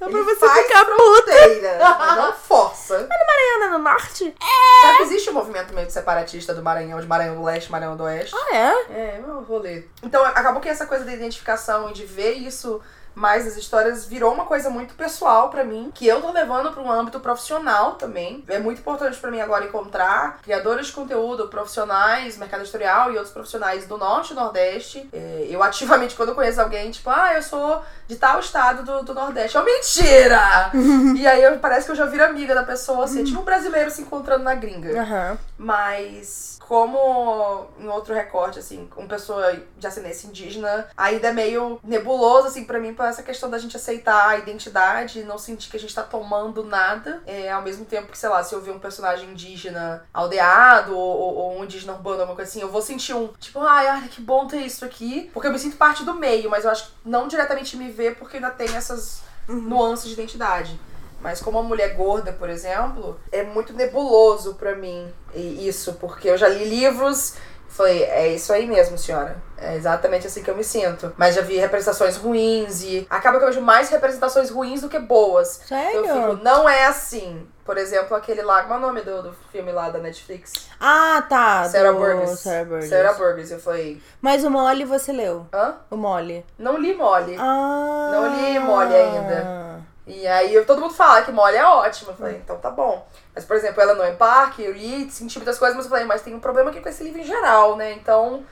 É pra você ficar puta. fronteira, mas [LAUGHS] não força. Mariana no norte? Sabe que existe um movimento meio separatista do Maranhão, de Maranhão do Leste, Maranhão do Oeste? Ah, é? É, é um rolê. Então, acabou que essa coisa da identificação e de ver isso mais nas histórias virou uma coisa muito pessoal pra mim, que eu tô levando pra um âmbito profissional também. É muito importante pra mim agora encontrar criadores de conteúdo, profissionais, mercado editorial e outros profissionais do Norte e Nordeste. É, eu ativamente, quando eu conheço alguém, tipo, ah, eu sou de tal estado do, do Nordeste. É mentira! [LAUGHS] e aí eu, parece que eu já viro amiga da pessoa, assim, tipo um brasileiro se encontrando na gringa. Aham. Mas como em outro recorte, assim, com pessoa de ascendência indígena, ainda é meio nebuloso, assim, pra mim, por essa questão da gente aceitar a identidade e não sentir que a gente tá tomando nada. É, ao mesmo tempo que, sei lá, se eu ver um personagem indígena aldeado ou, ou- ou um indígena urbano, alguma coisa assim, eu vou sentir um, tipo, ai, olha que bom ter isso aqui. Porque eu me sinto parte do meio, mas eu acho que não diretamente me ver porque ainda tem essas nuances de identidade. Mas como uma mulher gorda, por exemplo, é muito nebuloso pra mim isso, porque eu já li livros falei, é isso aí mesmo, senhora. É exatamente assim que eu me sinto. Mas já vi representações ruins e acaba que eu vejo mais representações ruins do que boas. Sério? Eu fico, não é assim. Por exemplo, aquele lá, qual é o nome do, do filme lá da Netflix? Ah, tá. Sarah do Burgess. Sarah Burgess. Sarah Burgess. Eu falei, Mas o Molly você leu? hã? O Molly. Não li mole. Ah. Não li Molly ainda. E aí todo mundo fala que mole é ótimo. Eu falei, então tá bom. Mas, por exemplo, ela não é parque, eu li, senti muitas coisas, mas eu falei, mas tem um problema aqui com esse livro em geral, né? Então,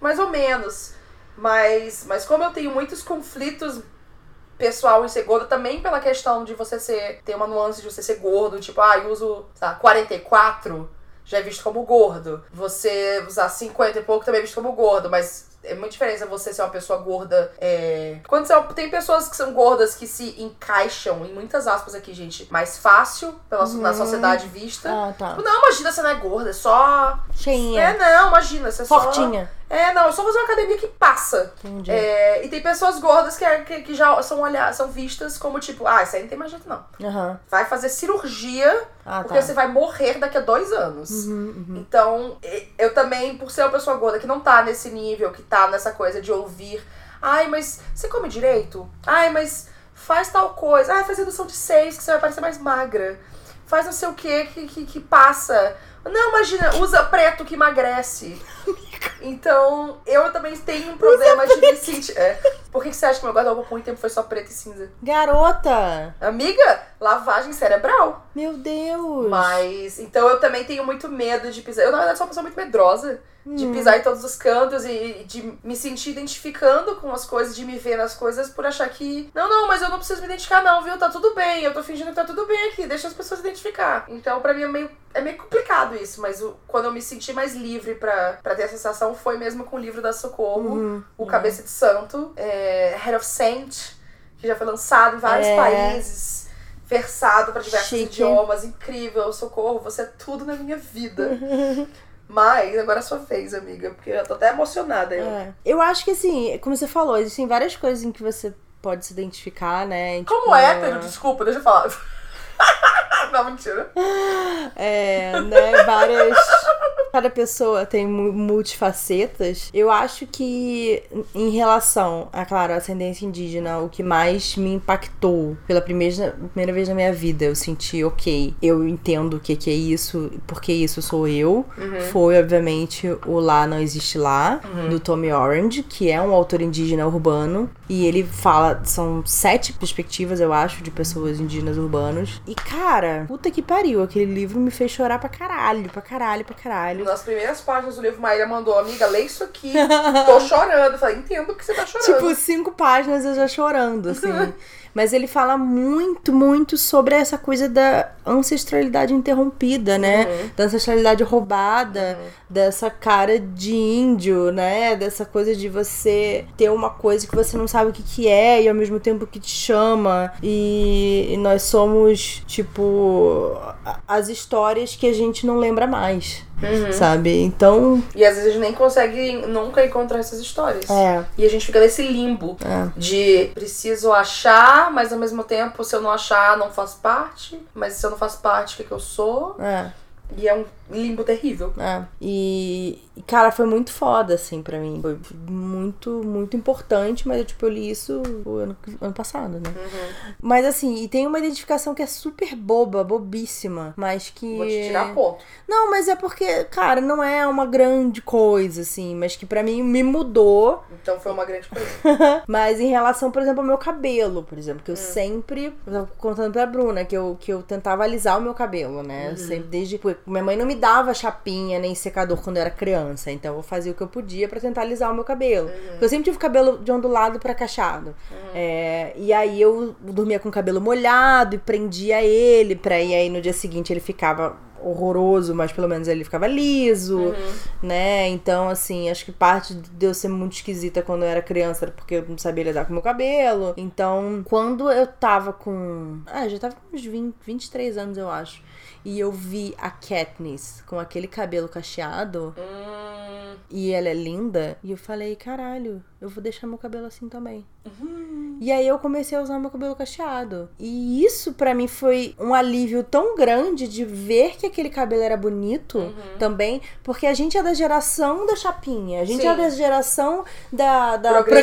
mais ou menos. Mas, mas como eu tenho muitos conflitos pessoal em ser gordo, também pela questão de você ser. ter uma nuance de você ser gordo, tipo, ah, eu uso, sei lá, 44, já é visto como gordo. Você usar 50 e pouco também é visto como gordo, mas é muito diferença você ser uma pessoa gorda. É... Quando você, tem pessoas que são gordas que se encaixam, em muitas aspas aqui, gente, mais fácil pela, na sociedade vista. Ah, tá. Tipo, não, imagina, você não é gorda, é só. Cheinha. É, não, imagina, você é só. Fortinha. É, não, eu só fazer uma academia que passa. Entendi. É, e tem pessoas gordas que, que, que já são, olhar, são vistas como tipo, ah, isso aí não tem mais jeito não. Aham. Vai fazer cirurgia Ah, porque tá. você vai morrer daqui a dois anos. Uhum, uhum. Então, eu também, por ser uma pessoa gorda que não tá nesse nível, que tá nessa coisa de ouvir, ai, mas você come direito? Ai, mas faz tal coisa. Ai, faz redução de seis, que você vai parecer mais magra. Faz não sei o que que, que, que passa. Não, imagina, usa preto que emagrece. [LAUGHS] Então, eu também tenho um problema de me sentir. É. Por que, que você acha que meu guarda-roupa por muito tempo foi só preto e cinza? Garota! Amiga, lavagem cerebral. Meu Deus! Mas, então eu também tenho muito medo de pisar. Eu, na verdade, sou uma pessoa muito medrosa de pisar em todos os cantos e de me sentir identificando com as coisas, de me ver nas coisas por achar que. Não, não, mas eu não preciso me identificar, não, viu? Tá tudo bem, eu tô fingindo que tá tudo bem aqui, deixa as pessoas identificar. Então, pra mim é meio, é meio complicado isso, mas o- quando eu me senti mais livre pra, pra ter a sensação foi mesmo com o livro da Socorro, Uhum. O Cabeça de Santo, é, Head of Saint, que já foi lançado em vários É. países. Versado pra diversos Chique. idiomas, incrível, socorro, você é tudo na minha vida. [LAUGHS] Mas agora é a sua vez, amiga, porque eu tô até emocionada. Eu. É. Eu acho que assim, como você falou, existem várias coisas em que você pode se identificar, né? Em, Como tipo, hétero, desculpa, deixa eu falar. [LAUGHS] Não, mentira. [LAUGHS] É, né? Várias. Cada pessoa tem mu- multifacetas. Eu acho que, em relação a, claro, a ascendência indígena, o que mais me impactou pela primeira, primeira vez na minha vida, eu senti, ok, eu entendo o que, que é isso, porque isso sou eu. Foi, obviamente, o Lá Não Existe Lá, do Tommy Orange, que é um autor indígena urbano. E ele fala, são sete perspectivas, eu acho, de pessoas indígenas urbanos. E, cara, puta que pariu, aquele livro me fez chorar pra caralho, pra caralho, pra caralho. Nas primeiras páginas do livro, Maíra mandou, amiga, lê isso aqui. Tô chorando. Eu falei, entendo que você tá [LAUGHS] chorando. Tipo, cinco páginas eu já chorando, assim. [LAUGHS] Mas ele fala muito, muito sobre essa coisa da ancestralidade interrompida, né? Da ancestralidade roubada, dessa cara de índio, né? Dessa coisa de você ter uma coisa que você não sabe o que, que é e ao mesmo tempo que te chama. E, e nós somos, tipo, as histórias que a gente não lembra mais, sabe? Então, E às vezes a gente nem consegue nunca encontrar essas histórias. é. E a gente fica nesse limbo É. de preciso achar, mas ao mesmo tempo, se eu não achar, não faz parte. Mas se eu não faço parte, o que, que eu sou? É. E é um limbo terrível. É. E, cara, foi muito foda, assim, pra mim. Foi muito, muito importante, mas eu, tipo, eu li isso ano, ano passado, né? Mas, assim, e tem uma identificação que é super boba, bobíssima, mas que. Vou te tirar ponto. Não, mas é porque, cara, não é uma grande coisa, assim, mas que pra mim me mudou. Então foi uma grande coisa. [LAUGHS] Mas em relação, por exemplo, ao meu cabelo, por exemplo, que eu sempre. Eu tava contando pra Bruna que eu, que eu tentava alisar o meu cabelo, né? Eu Sempre desde. Minha mãe não me dava chapinha nem secador quando eu era criança. Então eu fazia o que eu podia pra tentar alisar o meu cabelo. Porque eu sempre tive cabelo de ondulado pra cacheado. É, e aí eu dormia com o cabelo molhado e prendia ele pra e aí no dia seguinte ele ficava horroroso, mas pelo menos ele ficava liso, né? Então, assim, acho que parte de eu ser muito esquisita quando eu era criança era porque eu não sabia lidar com o meu cabelo. Então, quando eu tava com. Ah, já tava com uns 20, 23 anos, eu acho. E eu vi a Katniss com aquele cabelo cacheado. Hum, e ela é linda. E eu falei, caralho, eu vou deixar meu cabelo assim também. Uhum. E aí eu comecei a usar meu cabelo cacheado. E isso pra mim foi um alívio tão grande de ver que aquele cabelo era bonito Uhum. também, porque a gente é da geração da chapinha, a gente Sim. é da geração da, da Progressiva.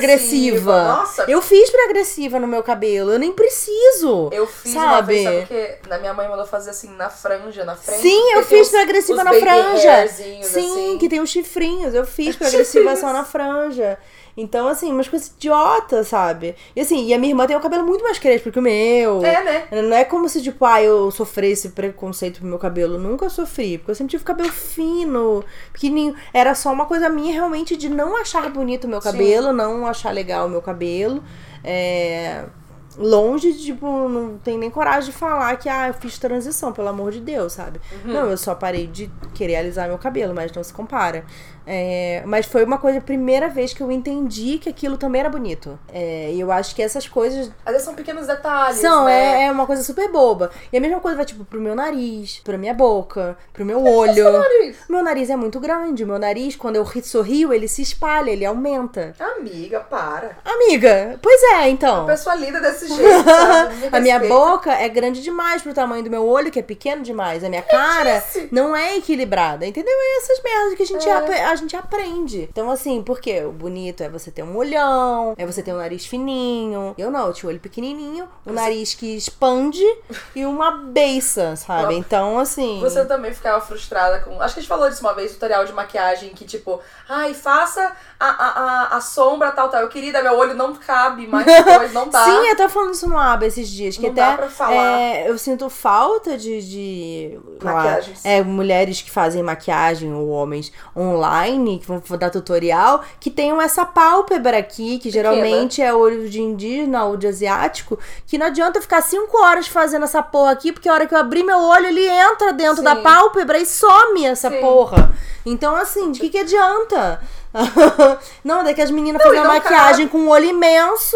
progressiva. Nossa. Eu fiz progressiva no meu cabelo, eu nem preciso. eu fiz uma Sabe? vez, sabe porque na minha mãe mandou fazer assim na franja, na frente. Sim, eu fiz os- progressiva os na franja. hairzinhos, Sim, assim. que tem os chifrinhos. Eu fiz [LAUGHS] progressiva só na franja. Então, assim, umas coisas idiotas, sabe? E assim, e a minha irmã tem o cabelo muito mais crespo que o meu. É, né? Não é como se, tipo, ah, eu sofresse preconceito pro meu cabelo. Nunca sofri, porque eu sempre tive cabelo fino, pequenininho. Era só uma coisa minha, realmente, de não achar bonito o meu Sim. cabelo, não achar legal o meu cabelo. É... Longe de, tipo, não tem nem coragem de falar que, ah, eu fiz transição, pelo amor de Deus, sabe? Uhum. Não, eu só parei de querer alisar meu cabelo, mas não se compara. É, mas foi uma coisa, a primeira vez que eu entendi que aquilo também era bonito. É, e eu acho que essas coisas. Às vezes são pequenos detalhes. São, né? é, é uma coisa super boba. E a mesma coisa vai, tipo, pro meu nariz, pra minha boca, pro meu olho. Nariz. Meu nariz é muito grande. O meu nariz, quando eu ri- sorrio, ele se espalha, ele aumenta. Amiga, para. Amiga, pois é, então. Pessoa linda desse jeito, [LAUGHS] sabe? A minha boca é grande demais pro tamanho do meu olho, que é pequeno demais. A minha cara não é equilibrada, entendeu? É essas merdas que a gente, É. a gente aprende. Então, assim, por quê? O bonito é você ter um olhão, é você ter um nariz fininho. Eu não, eu tinha o olho pequenininho, o nariz que expande e uma beiça, sabe? Então, assim... Você também ficava frustrada com. Acho que a gente falou disso uma vez, tutorial de maquiagem, que tipo, ai, faça a, a, a, a sombra tal, tal. Eu queria, meu olho não cabe mais depois, não dá. Sim, eu tava falando isso no aba esses dias, que Não até dá pra falar. é, eu sinto falta de, de sei lá, Maquiagens. é, mulheres que fazem maquiagem ou homens online, que vão dar tutorial, que tenham essa pálpebra aqui, que geralmente é olho de indígena ou de asiático, que não adianta ficar cinco horas fazendo essa porra aqui, porque a hora que eu abrir meu olho, ele entra dentro Sim. da pálpebra e some essa Sim. porra. Então, assim, de que que adianta? [LAUGHS] não, daí que as meninas fazem maquiagem com um olho imenso.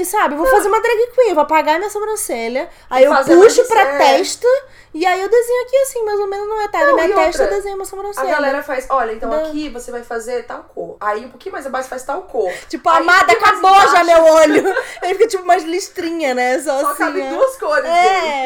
E sabe, eu vou fazer uma drag queen, eu vou apagar minha sobrancelha, aí eu puxo mais- pra é. testa e aí eu desenho aqui assim, mais ou menos Não, da e minha testa, eu outra, desenho uma A sobrancelha. galera faz, olha, então Da- aqui você vai fazer tal cor. Aí um pouquinho mais abaixo faz tal cor. Tipo, Aí, amada, um mais acabou já meu olho. [LAUGHS] Aí fica tipo umas listrinhas, né? Só, Só assim. cabe ó. duas cores dele.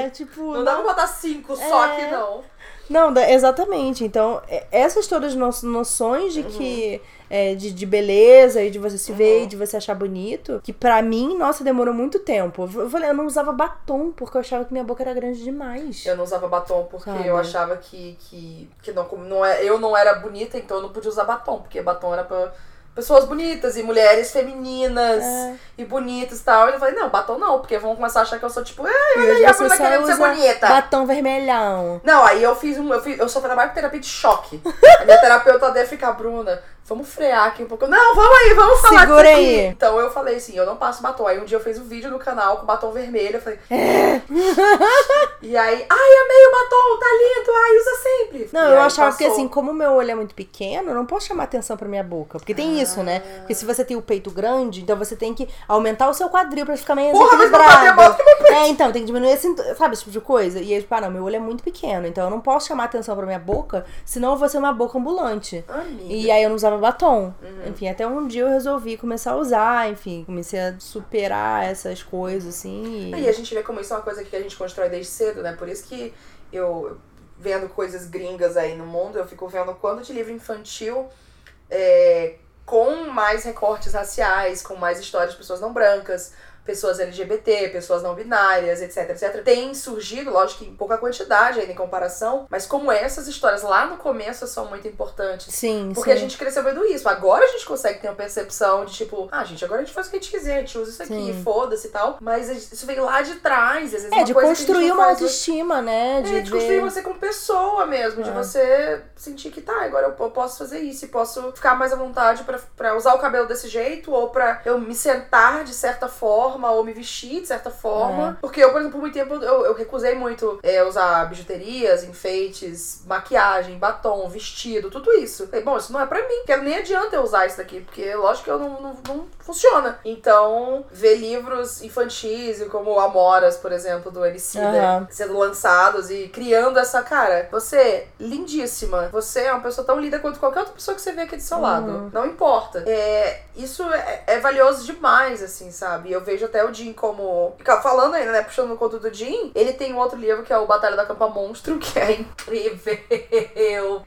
É, tipo. Não dá pra botar cinco só É. aqui, não. Não, exatamente. Então, é- essas todas no- noções Uhum. de que. É, de, de beleza e de você se ver e de você achar bonito, que pra mim, nossa, demorou muito tempo. Eu falei, eu não usava batom, porque eu achava que minha boca era grande demais. Eu não usava batom porque Sabe? eu achava que, que, que não, não é, eu não era bonita, então eu não podia usar batom, porque batom era pra pessoas bonitas e mulheres femininas É. e bonitas e tal. E eu falei, não, batom não, porque vão começar a achar que eu sou tipo, E olha aí, a só querendo ser bonita. batom vermelhão. Não, aí eu fiz um. Eu, fiz, eu só trabalho com terapia de choque. A minha terapeuta deve ficar, Bruna, vamos frear aqui um pouco. Não, vamos aí, vamos falar Segura disso aí. Então eu falei assim, eu não passo batom. Aí um dia eu fiz um vídeo no canal com batom vermelho. Eu falei. É. [LAUGHS] e aí, ai, amei o batom, tá lindo, ai, usa sempre. Não, E eu achava que passou. assim, como o meu olho é muito pequeno, eu não posso chamar atenção pra minha boca. Porque tem isso, né? Porque se você tem o peito grande, então você tem que aumentar o seu quadril pra ficar meio Porra, mas é maior que meu É, então, tem que diminuir esse, sabe, esse tipo de coisa. E aí, tipo, ah, não, meu olho é muito pequeno, então eu não posso chamar atenção pra minha boca, senão eu vou ser uma boca ambulante. Amiga. E aí eu não usava batom. Uhum. Enfim, até um dia eu resolvi começar a usar, enfim, comecei a superar essas coisas, assim. E a gente vê como isso é uma coisa que a gente constrói desde cedo, né? Por isso que eu, vendo coisas gringas aí no mundo, eu fico vendo quanto de livro infantil é, com mais recortes raciais, com mais histórias de pessoas não brancas, pessoas LGBT, pessoas não binárias, etc, etc. Tem surgido, lógico que em pouca quantidade ainda em comparação, mas como essas histórias lá no começo são muito importantes. Sim, Porque sim. a gente cresceu vendo isso. Agora a gente consegue ter uma percepção de tipo, ah, gente, agora a gente faz o que a gente quiser, a gente usa isso aqui, foda-se e tal. Mas isso veio lá de trás, às vezes É, de construir uma faz hoje. autoestima, né? De, É, de construir ver- você como pessoa mesmo, de É. você sentir que tá, agora eu posso fazer isso e posso ficar mais à vontade pra usar o cabelo desse jeito, ou pra eu me sentar de certa forma, ou me vestir de certa forma. Porque eu, por exemplo, por muito tempo eu, eu recusei muito é, usar bijuterias, enfeites, maquiagem, batom, vestido, tudo isso. Falei, bom, isso não é pra mim, porque nem adianta eu usar isso daqui, porque lógico que eu não, não, não funciona. Então, ver livros infantis, como Amoras, por exemplo, do Emicida, Aham. sendo lançados e criando essa cara. Você, lindíssima. Você é uma pessoa tão linda quanto qualquer outra pessoa que você vê aqui do seu lado. Não importa. É, isso é, é valioso demais, assim, sabe? Eu vejo até o Jim como. Falando ainda, né? Puxando no conto do Jim, ele tem um outro livro que é o Batalha da Campa Monstro, [LAUGHS] que é incrível.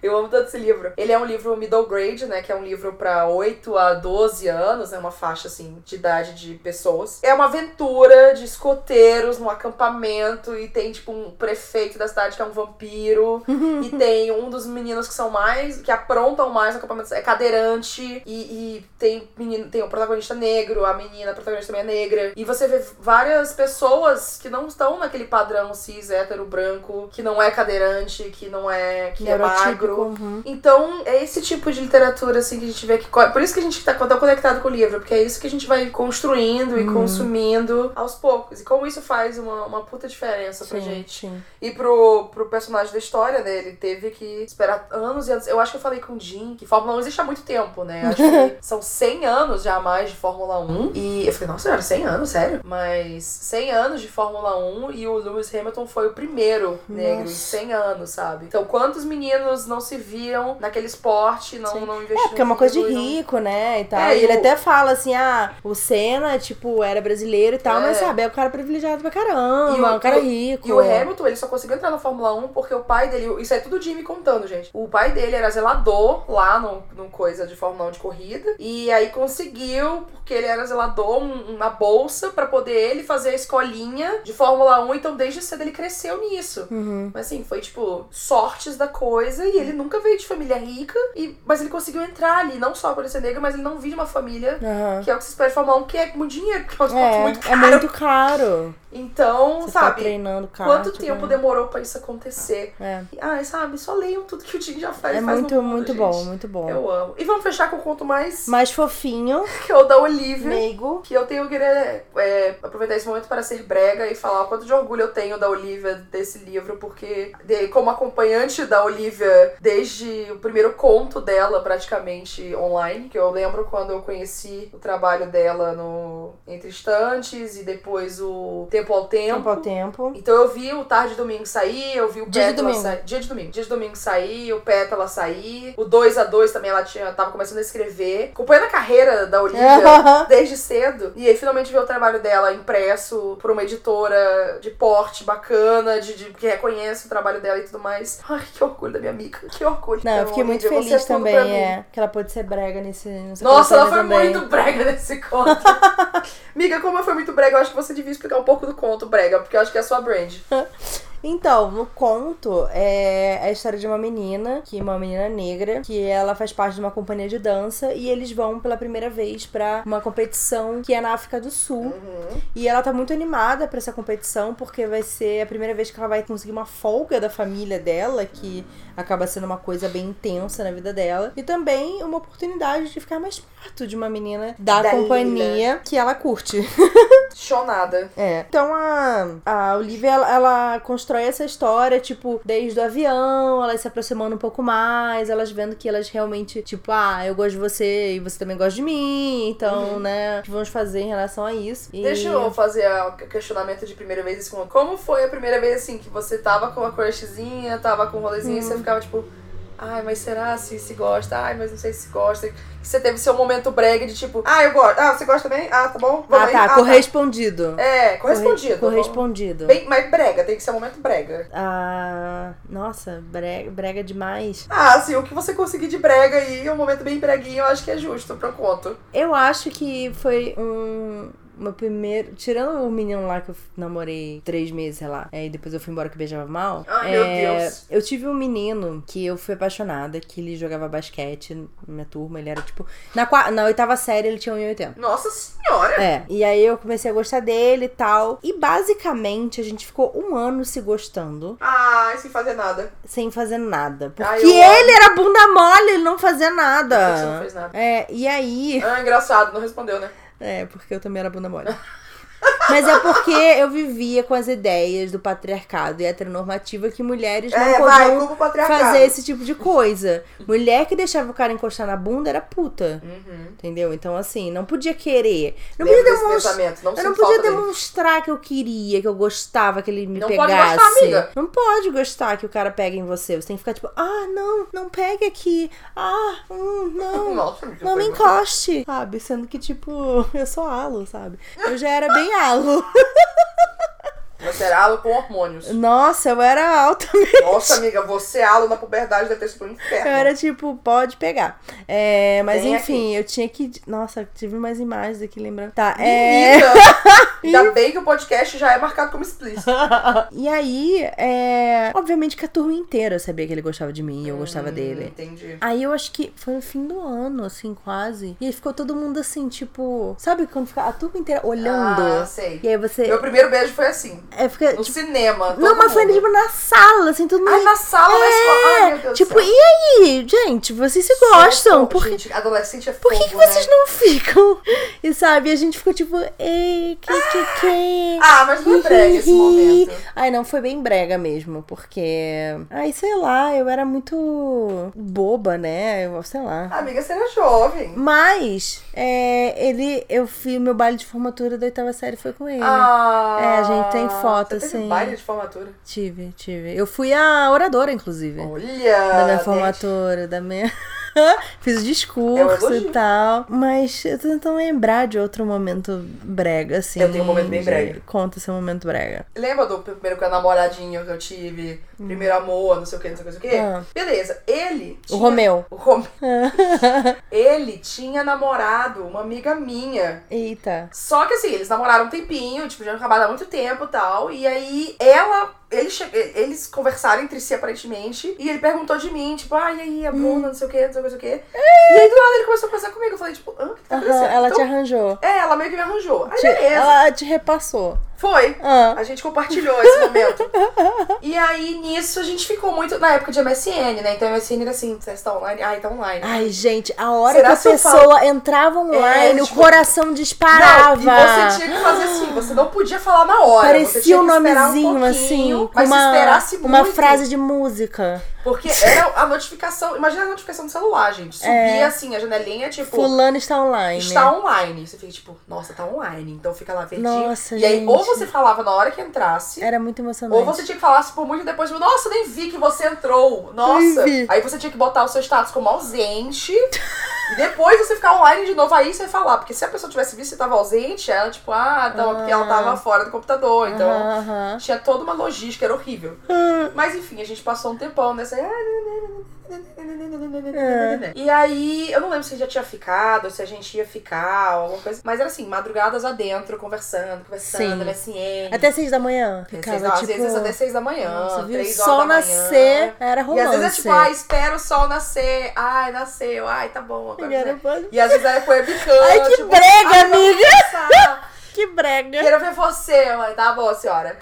Eu amo tanto esse livro. Ele é um livro middle grade, né? Que é um livro pra 8 a 12 anos, né? Uma faixa, assim, de idade de pessoas. É uma aventura de escoteiros num acampamento e tem, tipo, um prefeito da cidade que é um vampiro. [LAUGHS] e tem um dos meninos que são mais. que aprontam mais no acampamento, é cadeirante. E, e tem menino, tem o protagonista negro, a menina a protagonista também é negra. Família. E você vê várias pessoas que não estão naquele padrão cis, hétero, branco, que não é cadeirante, que não é. que é magro. Uhum. Então, é esse tipo de literatura, assim, que a gente vê que. Por isso que a gente tá tão conectado com o livro, porque é isso que a gente vai construindo e consumindo aos poucos. E como isso faz uma, uma puta diferença pra Sim, gente. sim. E pro, pro personagem da história, né? Ele teve que esperar anos e anos. Eu acho que eu falei com o Jim que Fórmula 1 existe há muito tempo, né? Acho que [LAUGHS] são 100 anos já mais de Fórmula 1. E eu falei, nossa senhora, 100 anos, sério? Mas 100 anos de Fórmula 1 e o Lewis Hamilton foi o primeiro negro em Nossa. 100 anos, sabe? Então, quantos meninos não se viam naquele esporte, não, Sim. não investiram É, porque é uma coisa de naquilo, não- rico, né? E tal. É, e ele o- até fala assim: ah, o Senna, tipo, era brasileiro e tal, mas É. sabe, é um cara privilegiado pra caramba, E o- um cara o- rico. E o Hamilton, ele só conseguiu entrar na Fórmula 1 porque o pai dele. Isso é tudo o Jimmy contando, gente. O pai dele era zelador lá no, no coisa de Fórmula 1 de corrida. E aí conseguiu, porque ele era zelador, um- uma bolsa pra poder ele fazer a escolinha de Fórmula 1. Então desde cedo ele cresceu nisso. Uhum. Mas assim, foi tipo sortes da coisa e ele nunca veio de família rica, e, mas ele conseguiu entrar ali, não só por ele ser negro, mas ele não vive de uma família Aham. que é o que se espera de Fórmula 1, que é muito dinheiro, que é um esporte É, muito é caro. muito caro. Então, Você tá sabe, treinando kart. quanto tempo né? demorou pra isso acontecer? É, Ai, sabe, só leiam tudo que o Tim já faz. é faz muito, mundo, muito gente. bom, muito bom. Eu amo. E vamos fechar com o conto mais Mais fofinho, [LAUGHS] que é o da Olivia. meigo. Que eu tenho que é, aproveitar esse momento para ser brega e falar o quanto de orgulho eu tenho da Olivia desse livro, porque de- como acompanhante da Olivia desde o primeiro conto dela, praticamente online, que eu lembro quando eu conheci o trabalho dela no Entre Estantes e depois o Tempo ao Tempo. Tempo ao tempo. Então eu vi o Tarde de Domingo sair, eu vi o Dia Pétala sair. Dia de domingo. Dia de domingo sair, o Pétala sair. O 2 a 2 também ela tinha, tava começando a escrever. Acompanhando a carreira da Olivia [LAUGHS] desde cedo. E aí finalmente ver o trabalho dela impresso por uma editora de porte bacana, de, de- que reconhece o trabalho dela e tudo mais. Ai, que orgulho da minha amiga. Que orgulho. Não, eu Então, fiquei muito Olivia, feliz é também, é. Que ela pôde ser brega nesse. nessa Nossa, ela foi também. muito brega nesse conto. [LAUGHS] Amiga, como ela foi muito brega, eu acho que você devia explicar um pouco do conto brega, porque eu acho que é a sua brand. [LAUGHS] Então, no conto, é a história de uma menina, que é uma menina negra, que ela faz parte de uma companhia de dança e eles vão pela primeira vez pra uma competição que é na África do Sul. Uhum. E ela tá muito animada pra essa competição, porque vai ser a primeira vez que ela vai conseguir uma folga da família dela, que acaba sendo uma coisa bem intensa na vida dela. E também uma oportunidade de ficar mais perto de uma menina da, Da companhia que ela curte. [LAUGHS] Chonada. É. Então a, a Olivia, ela, ela constrói essa história, tipo, desde o avião, elas se aproximando um pouco mais, elas vendo que elas realmente, tipo, ah, eu gosto de você e você também gosta de mim, então, né, o que vamos fazer em relação a isso? E... Deixa eu fazer o questionamento de primeira vez. assim, Como foi a primeira vez, assim, que você tava com uma crushzinha, tava com um rolezinho, e Hum. você ficava, tipo... Ai, mas será se se gosta? Ai, mas não sei se gosta. Que você teve seu momento brega de tipo... Ah, eu gosto. Ah, você gosta também? Ah, tá bom. Ah, aí. tá, correspondido. É, correspondido. Corre- Correspondido. Bem, mas brega, tem que ser um momento brega. Ah, nossa, brega, brega demais. Ah, assim, o que você conseguir de brega aí, um momento bem breguinho, eu acho que é justo pro conto. Eu acho que foi um. Meu primeiro. Tirando o menino lá que eu namorei três meses, sei lá. é, E depois eu fui embora que beijava mal. Ai, é, meu Deus. Eu tive um menino que eu fui apaixonada, que ele jogava basquete na minha turma. Ele era tipo. Na, na oitava série ele tinha 1,80. Nossa senhora! É, e aí eu comecei a gostar dele e tal. E basicamente a gente ficou um ano se gostando, Ai, sem fazer nada. sem fazer nada. Porque Ai, ele era bunda mole, ele não fazia nada. Não fez nada? É, e aí. Ah, engraçado, não respondeu, né? É, porque eu também era bunda mole. [LAUGHS] Mas é porque eu vivia com as ideias do patriarcado e heteronormativa que mulheres não É, podiam fazer esse tipo de coisa. Mulher que deixava o cara encostar na bunda era puta. Uhum. Entendeu? Então, assim, não podia querer. Não Lembro podia demonstrar. não Eu não podia falta dele. demonstrar que eu queria, que eu gostava, que ele me Não pode pegasse. gostar, amiga. Não pode gostar que o cara pegue em você. Você tem que ficar tipo, ah, não, não pegue aqui. Ah, hum, não. Nossa, Não me encoste, sabe? Sendo que, tipo, [LAUGHS] eu sou alo, sabe? Eu já era bem alo. [LAUGHS] Você era alo com hormônios. Nossa, eu era alta. [LAUGHS] Nossa, amiga, você alo na puberdade deve ter sido um inferno. Eu era tipo, pode pegar. É, mas enfim, eu tinha que. Nossa, tive mais imagens aqui lembrando. Tá, é. Menina, [LAUGHS] Ainda bem que o podcast já é marcado como explícito. [LAUGHS] E aí, é. Obviamente que a turma inteira sabia que ele gostava de mim e eu gostava Hum, dele. Entendi. Aí eu acho que foi no fim do ano, assim, quase. E aí ficou todo mundo assim, tipo. Sabe quando fica a turma inteira olhando? Ah, sei. E aí você. Meu primeiro beijo foi assim. É, fica, No tipo, cinema. não, mas foi tipo na sala, assim, todo mundo. Ai, na sala, na escola. Tipo, e aí, gente, vocês se gostam? Fogo, Por que, adolescente é por fogo, que, que vocês né? não ficam? E sabe, a gente ficou tipo, ei, que que que. Ah, mas não é brega esse momento. Ai, não, foi bem brega mesmo, porque. Ai, sei lá, eu era muito boba, né? Eu, sei lá. Amiga, você era jovem. Mas, é, ele, eu fiz meu baile de formatura da oitava série foi com ele. Ah, É, a gente tem foto, você teve assim. baile de formatura. Tive, tive. Eu fui a oradora, inclusive. Olha! da minha gente. formatura, da minha. [LAUGHS] [LAUGHS] Fiz o É discurso elogio. e tal. Mas eu tô tentando lembrar de outro momento brega, assim. Eu tenho um momento bem brega. Conta seu momento brega. Lembra do primeiro a namoradinho que eu tive? Primeiro amor, não sei o que, não sei o que, não sei o que. Hum. Ah. Beleza, ele. O tinha- Romeu. [LAUGHS] O Romeu. [LAUGHS] ele tinha namorado uma amiga minha. Eita. Só que assim, eles namoraram um tempinho, tipo, já acabado há muito tempo e tal. E aí ela. Ele che... Eles conversaram entre si, aparentemente. E ele perguntou de mim, tipo, ah, e aí, a. Bruna, não sei o que, não sei o não sei o que. E aí do nada ele começou a conversar comigo. Eu falei, tipo, ah, o que tá Aham, ela Então, te arranjou. É, ela meio que me arranjou. Aí Te- beleza. ela te repassou. Foi. Ah. A gente compartilhou esse momento. e aí, nisso, a gente ficou muito na época de MSN, né? Então, MSN era assim, você está online? Ai, tá online. Ai, gente, a hora Será que a pessoa entrava online, É, o tipo, coração disparava. Não, e você tinha que fazer assim, você não podia falar na hora. você Parecia tinha um que esperar nomezinho, um pouquinho, assim, com mas se uma, esperasse uma muito, frase de música. Porque [LAUGHS] era a notificação, imagina a notificação do celular, gente. Subia É. assim, a janelinha, tipo, Fulano está online. está online. Você fica tipo, nossa, tá online. Então fica lá verdinho. Nossa, e aí, gente. ou você falava na hora que entrasse, Era muito emocionante. Ou você tinha que falar por muito depois, tipo, nossa, nem vi que você entrou. Nossa. Nem vi. Aí você tinha que botar o seu status como ausente. [LAUGHS] e depois você ficar online de novo, aí você falar. Porque se a pessoa tivesse visto que tava ausente, ela, tipo, ah, não, é porque ela tava fora do computador. Então. Tinha toda uma logística, era horrível. Mas enfim, a gente passou um tempão nessa. E aí, eu não lembro se já tinha ficado, se a gente ia ficar, alguma coisa. Mas era assim, madrugadas adentro, conversando, conversando, MSN. Até seis da manhã. Ficava, seis, não, tipo... Às vezes até seis da manhã, Nossa, viu? três O sol horas da manhã. nascer era E romance. às vezes é tipo, ah, espera o sol nascer. Ai, nasceu. Ai, tá bom. Agora E né? E às vezes era com webcam. Ai, que tipo, brega, ai, amiga. Que brega. Quero ver você, mãe. Tá bom, senhora.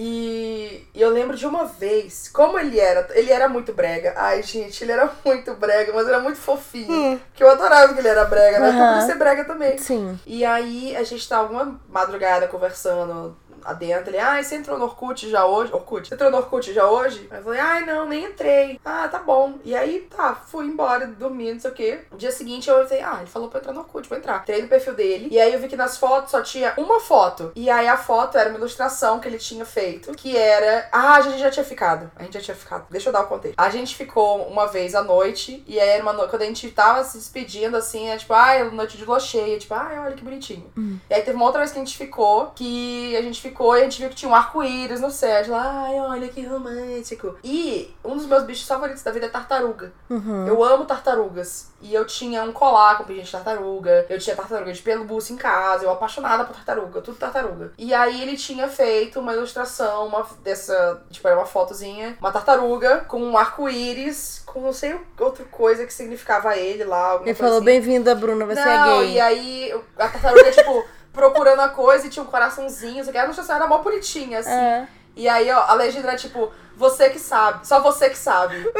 E eu lembro de uma vez, como ele era, ele era muito brega. Ai, gente, ele era [LAUGHS] muito brega, mas era muito fofinho. Que eu adorava que ele era brega, né? Hum. Aham. Por ser brega também. Sim. E aí a gente tá uma madrugada conversando adentro. Ele, ai, você entrou no Orkut já hoje? Orkut? Você entrou no Orkut já hoje? Aí eu falei, ai, não, nem entrei. Ah, tá bom. E aí, tá, fui embora, dormi, não sei o quê. No dia seguinte eu falei, ah, ele falou pra eu entrar no Orkut, vou entrar. Entrei no perfil dele. E aí eu vi que nas fotos só tinha uma foto. E aí a foto era uma ilustração que ele tinha feito, que era. Ah, a gente já tinha ficado. A gente já tinha ficado. Deixa eu dar o contexto. A gente ficou uma vez à noite, e aí era uma noite. Quando a gente tava se despedindo, assim, é tipo, ai, noite de lua cheia. Tipo, ai, olha que bonitinho. E aí teve uma outra vez que a gente ficou, que a gente ficou e a gente viu que tinha um arco-íris no céu. A gente lá, ai, olha que romântico. E um dos meus bichos favoritos da vida é tartaruga. Uhum. Eu amo tartarugas. E eu tinha um colar com pintinho de tartaruga. Eu tinha tartaruga de pelúcia em casa. Eu apaixonada por tartaruga, tudo tartaruga. E aí ele tinha feito uma ilustração, uma dessa, tipo, era uma fotozinha, uma tartaruga com um arco-íris, com não sei outra coisa que significava ele lá. Ele falou, assim. bem-vinda, Bruna, você Não, é gay. e aí a tartaruga, tipo, procurando a coisa e tinha um coraçãozinho, isso aqui. A ilustração era mó bonitinha, assim. É. E aí, ó, a legenda era tipo, você que sabe, só você que sabe. [LAUGHS]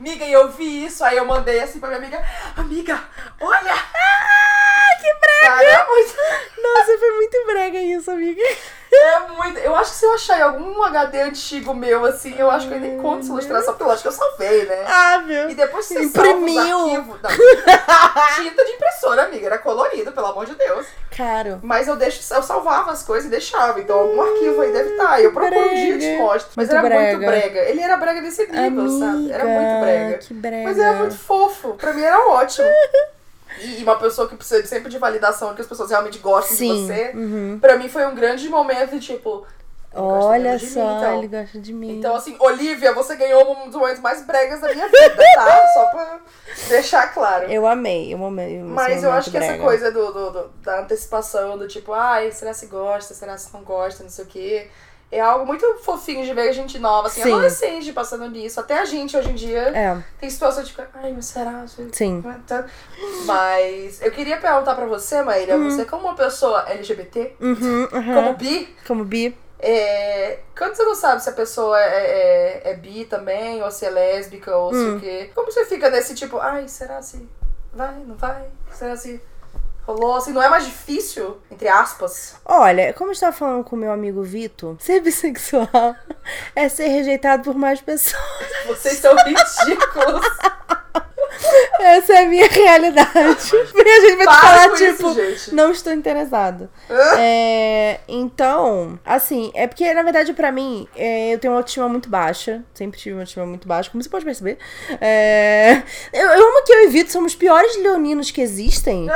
Amiga, e eu vi isso, aí eu mandei assim pra minha amiga, amiga, olha! Que brega! Cara, muito, Nossa, foi muito brega isso, amiga. é muito. Eu acho que se eu achar em algum HD antigo meu, assim, eu acho que eu nem conto essa ilustração, porque eu acho que eu salvei, né? Ah, meu. E depois você Imprimiu. Não, [LAUGHS] tinta de impressora, amiga, era colorido, pelo amor de Deus. Caro. Mas eu deixo, eu salvava as coisas e deixava. Então algum arquivo aí deve estar. Eu procuro um dia e te brega. mostro. Mas Muito era muito brega. brega. Ele era brega desse nível, sabe? Era muito brega. Que brega. Mas era muito fofo. Pra mim era ótimo. [LAUGHS] e uma pessoa que precisa sempre de validação, que as pessoas realmente gostam Sim. de você, Uhum. pra mim foi um grande momento, tipo. ele Olha só, mim, então. ele gosta de mim. Então, assim, Olivia, você ganhou um dos momentos mais bregas da minha vida, tá? [LAUGHS] Só pra deixar claro. eu amei, eu amei. Mas eu acho que essa brega. coisa do, do- do- da antecipação, do tipo, ai, será se gosta, será se não gosta, não sei o quê. É algo muito fofinho de ver a gente nova, assim, Sim. adolescente passando nisso. Até a gente hoje em dia É, tem situações de ficar, ai, mas será? sim. Mas eu queria perguntar pra você, Maíra, você como uma pessoa LGBT, Uhum, uhum. como bi, Como bi. é, quando você não sabe se a pessoa é, é, é bi também, ou se é lésbica, ou Hum. se o quê, como você fica nesse tipo, ai, será se vai, não vai? Será se rolou? Assim, não é mais difícil, entre aspas? Olha, como eu estava falando com o meu amigo Vitor, ser bissexual [LAUGHS] é ser rejeitado por mais pessoas. Vocês são ridículos. [LAUGHS] [LAUGHS] Essa é a minha realidade. [LAUGHS] E a gente vai te falar, tipo, isso, não estou interessado. É, então, assim, é porque, na verdade, pra mim, é, eu tenho uma autoestima muito baixa. Sempre tive uma autoestima muito baixa, como você pode perceber. É, eu, eu amo que eu e Vitor somos os piores leoninos que existem.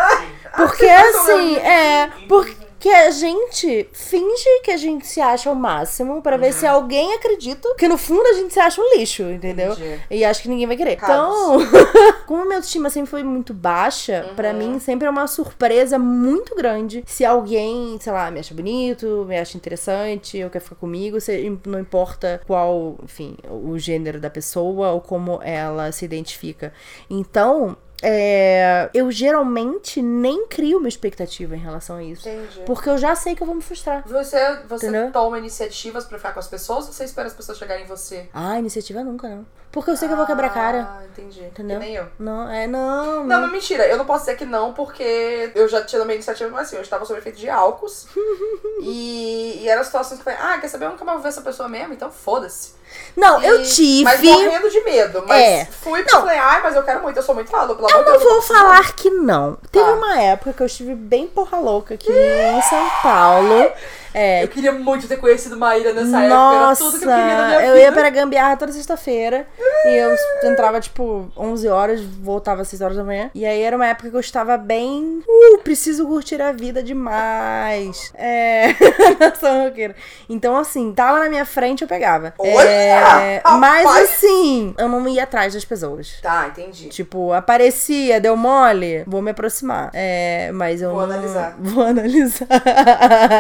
Porque, [LAUGHS] Vocês são assim, é. Porque a gente finge que a gente se acha o máximo pra ver se alguém acredita. Porque no fundo a gente se acha um lixo, entendeu? Entendi. E acho que ninguém vai querer. Então, [LAUGHS] como a minha autoestima sempre foi muito baixa, pra Uhum. mim sempre é uma surpresa muito grande se alguém, sei lá, me acha bonito, me acha interessante, ou quer ficar comigo, se- não importa qual, enfim, o gênero da pessoa ou como ela se identifica. Então, é, eu geralmente nem crio uma expectativa em relação a isso. Entendi. Porque eu já sei que eu vou me frustrar. Você, você Entendeu? toma iniciativas pra ficar com as pessoas ou você espera as pessoas chegarem em você? Ah, iniciativa nunca, não. Porque eu sei que eu vou quebrar a cara. Ah, entendi. Entendeu? Que nem eu. Não, é, não. Não, mas mentira, eu não posso dizer que não, porque eu já tinha uma iniciativa, mas assim, eu estava sob efeito de álcools. [LAUGHS] e, e eram situações que eu falei, ah, quer saber? Eu nunca mais vou ver essa pessoa mesmo, então foda-se. Não, eu E- tive. Mas morrendo de medo. Mas É. fui eu falei, ai, mas eu quero muito, eu sou muito falado, pelo Eu não Deus. vou falar que não. Teve Tá. uma época que eu estive bem porra louca aqui em São Paulo. É, Eu queria muito ter conhecido Maíra nessa época, Nossa, era tudo que eu queria na minha eu vida. ia pra Gambiarra toda sexta-feira. e eu entrava, tipo, 11 horas, voltava às 6 horas da manhã. E aí era uma época que eu estava bem. Uh, preciso curtir a vida demais. É. [LAUGHS] Sou roqueira. Então, assim, tava na minha frente, eu pegava. Olha, É, Mas assim, eu não ia atrás das pessoas. Tá, entendi. Tipo, aparecia, deu mole, vou me aproximar. É, mas eu Vou não... analisar. [LAUGHS] Vou analisar.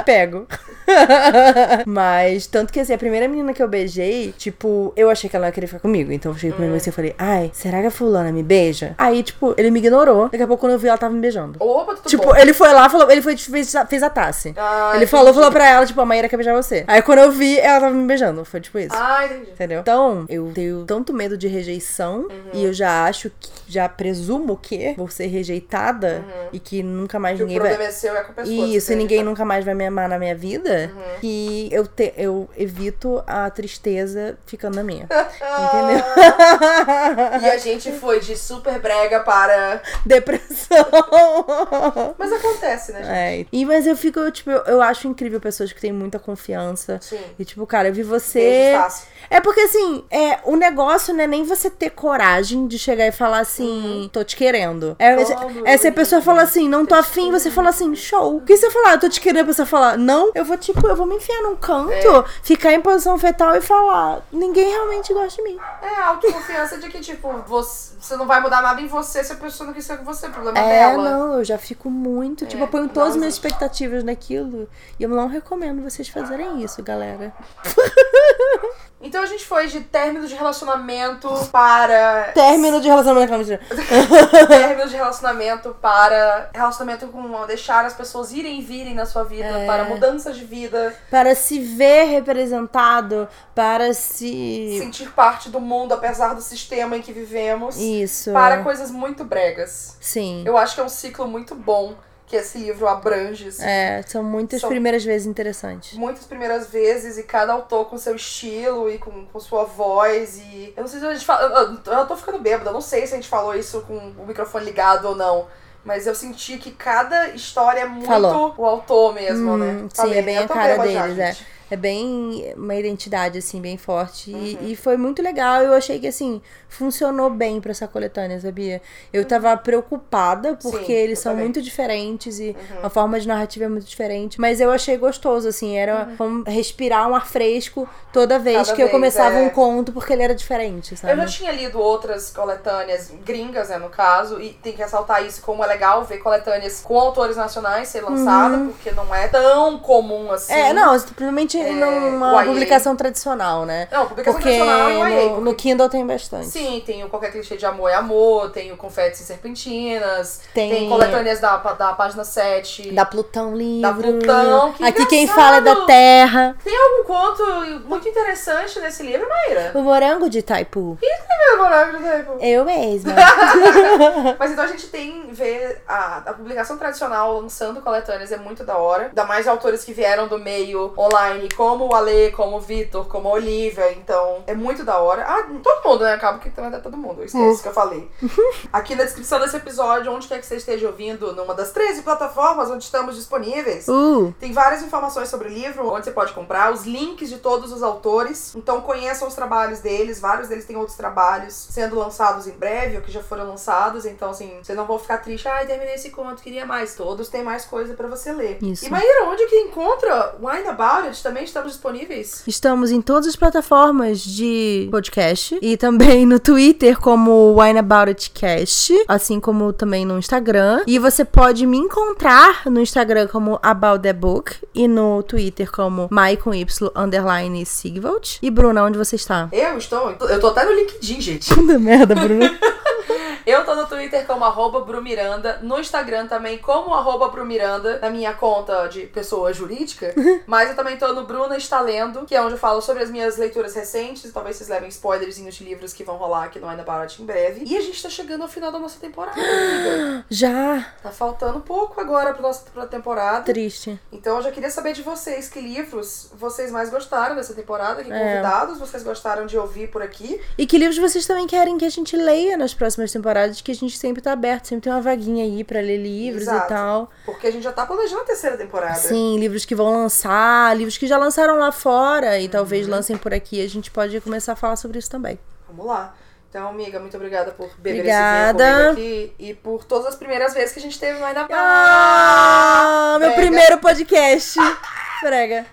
Pego. [LAUGHS] mas, tanto que assim, a primeira menina que eu beijei, tipo, eu achei que ela ia querer ficar comigo. Então eu cheguei pro meu amigo assim e falei, ai, será que a fulana me beija? Aí, tipo, ele me ignorou. Daqui a pouco, quando eu vi, ela tava me beijando. Opa, tudo Tipo, bom. ele foi lá, falou, ele foi, fez, fez a tasse. Ah, ele entendi. falou, falou pra ela, tipo, a Maíra quer beijar você. Aí quando eu vi, ela tava me beijando. Foi tipo isso. Ah, entendi. Entendeu? Então, eu tenho tanto medo de rejeição e eu já acho que, já presumo que vou ser rejeitada e que nunca mais Que o ninguém vai. problema é seu, é com a pessoa. Isso, e ninguém tá- nunca mais vai me amar na minha vida, que eu, te, eu evito a tristeza ficando na minha. [LAUGHS] Entendeu? [LAUGHS] E a gente foi de super brega para. Depressão. [LAUGHS] Mas acontece, né, gente? É. E, mas eu fico, tipo, eu, eu acho incrível pessoas que têm muita confiança. Sim. E, tipo, cara, eu vi você. É porque assim, é, o negócio não é nem você ter coragem de chegar e falar assim, tô te querendo. É, Todo é se a pessoa fala assim, não tô afim, você fala assim, show. Porque se eu falar, eu tô te querendo, a pessoa falar, não, eu vou, tipo, eu vou me enfiar num canto, É. ficar em posição fetal e falar, ninguém realmente gosta de mim. É a autoconfiança de que, tipo, você, você não vai mudar nada em você se a pessoa não quiser com você. O problema É, dela. não, eu já fico muito, tipo, É, eu ponho todas as minhas expectativas naquilo. E eu não recomendo vocês fazerem isso, galera. [LAUGHS] Então a gente foi de término de relacionamento para. Término de relacionamento com mentira. [LAUGHS] término de relacionamento para relacionamento com deixar as pessoas irem e virem na sua vida, É. para mudanças de vida, Para se ver representado, para se. sentir parte do mundo apesar do sistema em que vivemos, Isso. para coisas muito bregas. Sim. Eu acho que é um ciclo muito bom que esse livro abrange. assim. É, são muitas São- primeiras vezes interessantes. Muitas primeiras vezes e cada autor com seu estilo e com, com sua voz e... Eu não sei se a gente fala... Eu, eu- eu tô ficando bêbada, eu não sei se a gente falou isso com o microfone ligado ou não. Mas eu senti que cada história é muito Falou. o autor mesmo, Hum, né? sim, é bem a cara bêbada já, deles, é. É bem uma identidade, assim, bem forte. Uhum. E, e foi muito legal. Eu achei que, assim, funcionou bem pra essa coletânea, sabia? Eu tava preocupada, porque Sim, eles eu são também. muito diferentes e a forma de narrativa é muito diferente. Mas eu achei gostoso, assim, era como respirar um ar fresco toda vez Cada que eu vez, começava é. um conto, porque ele era diferente, Eu sabe? já tinha lido outras coletâneas gringas, né, no caso, e tem que ressaltar isso como é legal ver coletâneas com autores nacionais ser lançada, porque não é tão comum assim. Uhum. É, não, simplesmente É, numa publicação tradicional, né? Não, publicação Porque tradicional e YA, no, no Kindle tem bastante. Sim, tem o Qualquer Clichê de Amor é Amor, tem o Confetes e Serpentinas, Tem- tem, coletâneas da, da página 7. Da Plutão Livro. Da Plutão, que Aqui quem engraçado. fala é da Terra. Tem algum conto muito interessante nesse livro, Maíra? O morango de Taipu. Meu morango do tempo. Eu mesma. [LAUGHS] Mas então a gente tem ver a, a publicação tradicional lançando coletâneas é muito da hora. Ainda mais de autores que vieram do meio online, como o Ale, como o Vitor, como a Olivia. Então é muito da hora. Ah, todo mundo, né? Acaba que também é todo mundo. Eu esqueço que eu falei. [LAUGHS] Aqui na descrição desse episódio, onde quer que você esteja ouvindo, numa das 13 plataformas onde estamos disponíveis. Uh, Tem várias informações sobre o livro, onde você pode comprar, os links de todos os autores. Então conheçam os trabalhos deles, vários deles têm outros trabalhos sendo lançados em breve, ou que já foram lançados. Então, assim, vocês não vão ficar tristes, ai, terminei esse conto, queria mais. Todos têm mais coisa pra você ler. Isso. E Maíra, onde que encontra Wine About It? Também estamos disponíveis? estamos em todas as plataformas de podcast e também no Twitter como Wine About It Cast, assim como também no Instagram. E você pode me encontrar no Instagram como About the Book e no Twitter como Mai com Y underline Sigvald. E Bruna, onde você está? Eu estou. Eu tô até no LinkedIn, gente. [LAUGHS] Puta merda, Bruna. [LAUGHS] Eu tô no Twitter como arroba Brumiranda, no Instagram também como arroba Brumiranda, na minha conta de pessoa jurídica. [LAUGHS] Mas eu também tô no Bruna Está Lendo, que é onde eu falo sobre as minhas leituras recentes. Talvez vocês levem spoilerzinhos de livros que vão rolar aqui no Ainda Barat em breve. E a gente tá chegando ao final da nossa temporada, amiga. [GASPS] Já. Tá faltando pouco agora pra nossa pra temporada. Triste. Então eu já queria saber de vocês que livros vocês mais gostaram dessa temporada, que É. convidados vocês gostaram de ouvir por aqui. E que livros vocês também querem que a gente leia nas próximas temporadas, que a gente sempre tá aberto, sempre tem uma vaguinha aí pra ler livros Exato. e tal. Porque a gente já tá planejando a terceira temporada. Sim, livros que vão lançar, livros que já lançaram lá fora e Uhum. talvez lancem por aqui. A gente pode começar a falar sobre isso também. Vamos lá. Então, amiga, muito obrigada por beber Obrigada. esse vinho aqui e por todas as primeiras vezes que a gente teve no Ainda. Ah, meu primeiro podcast. [LAUGHS] Prega.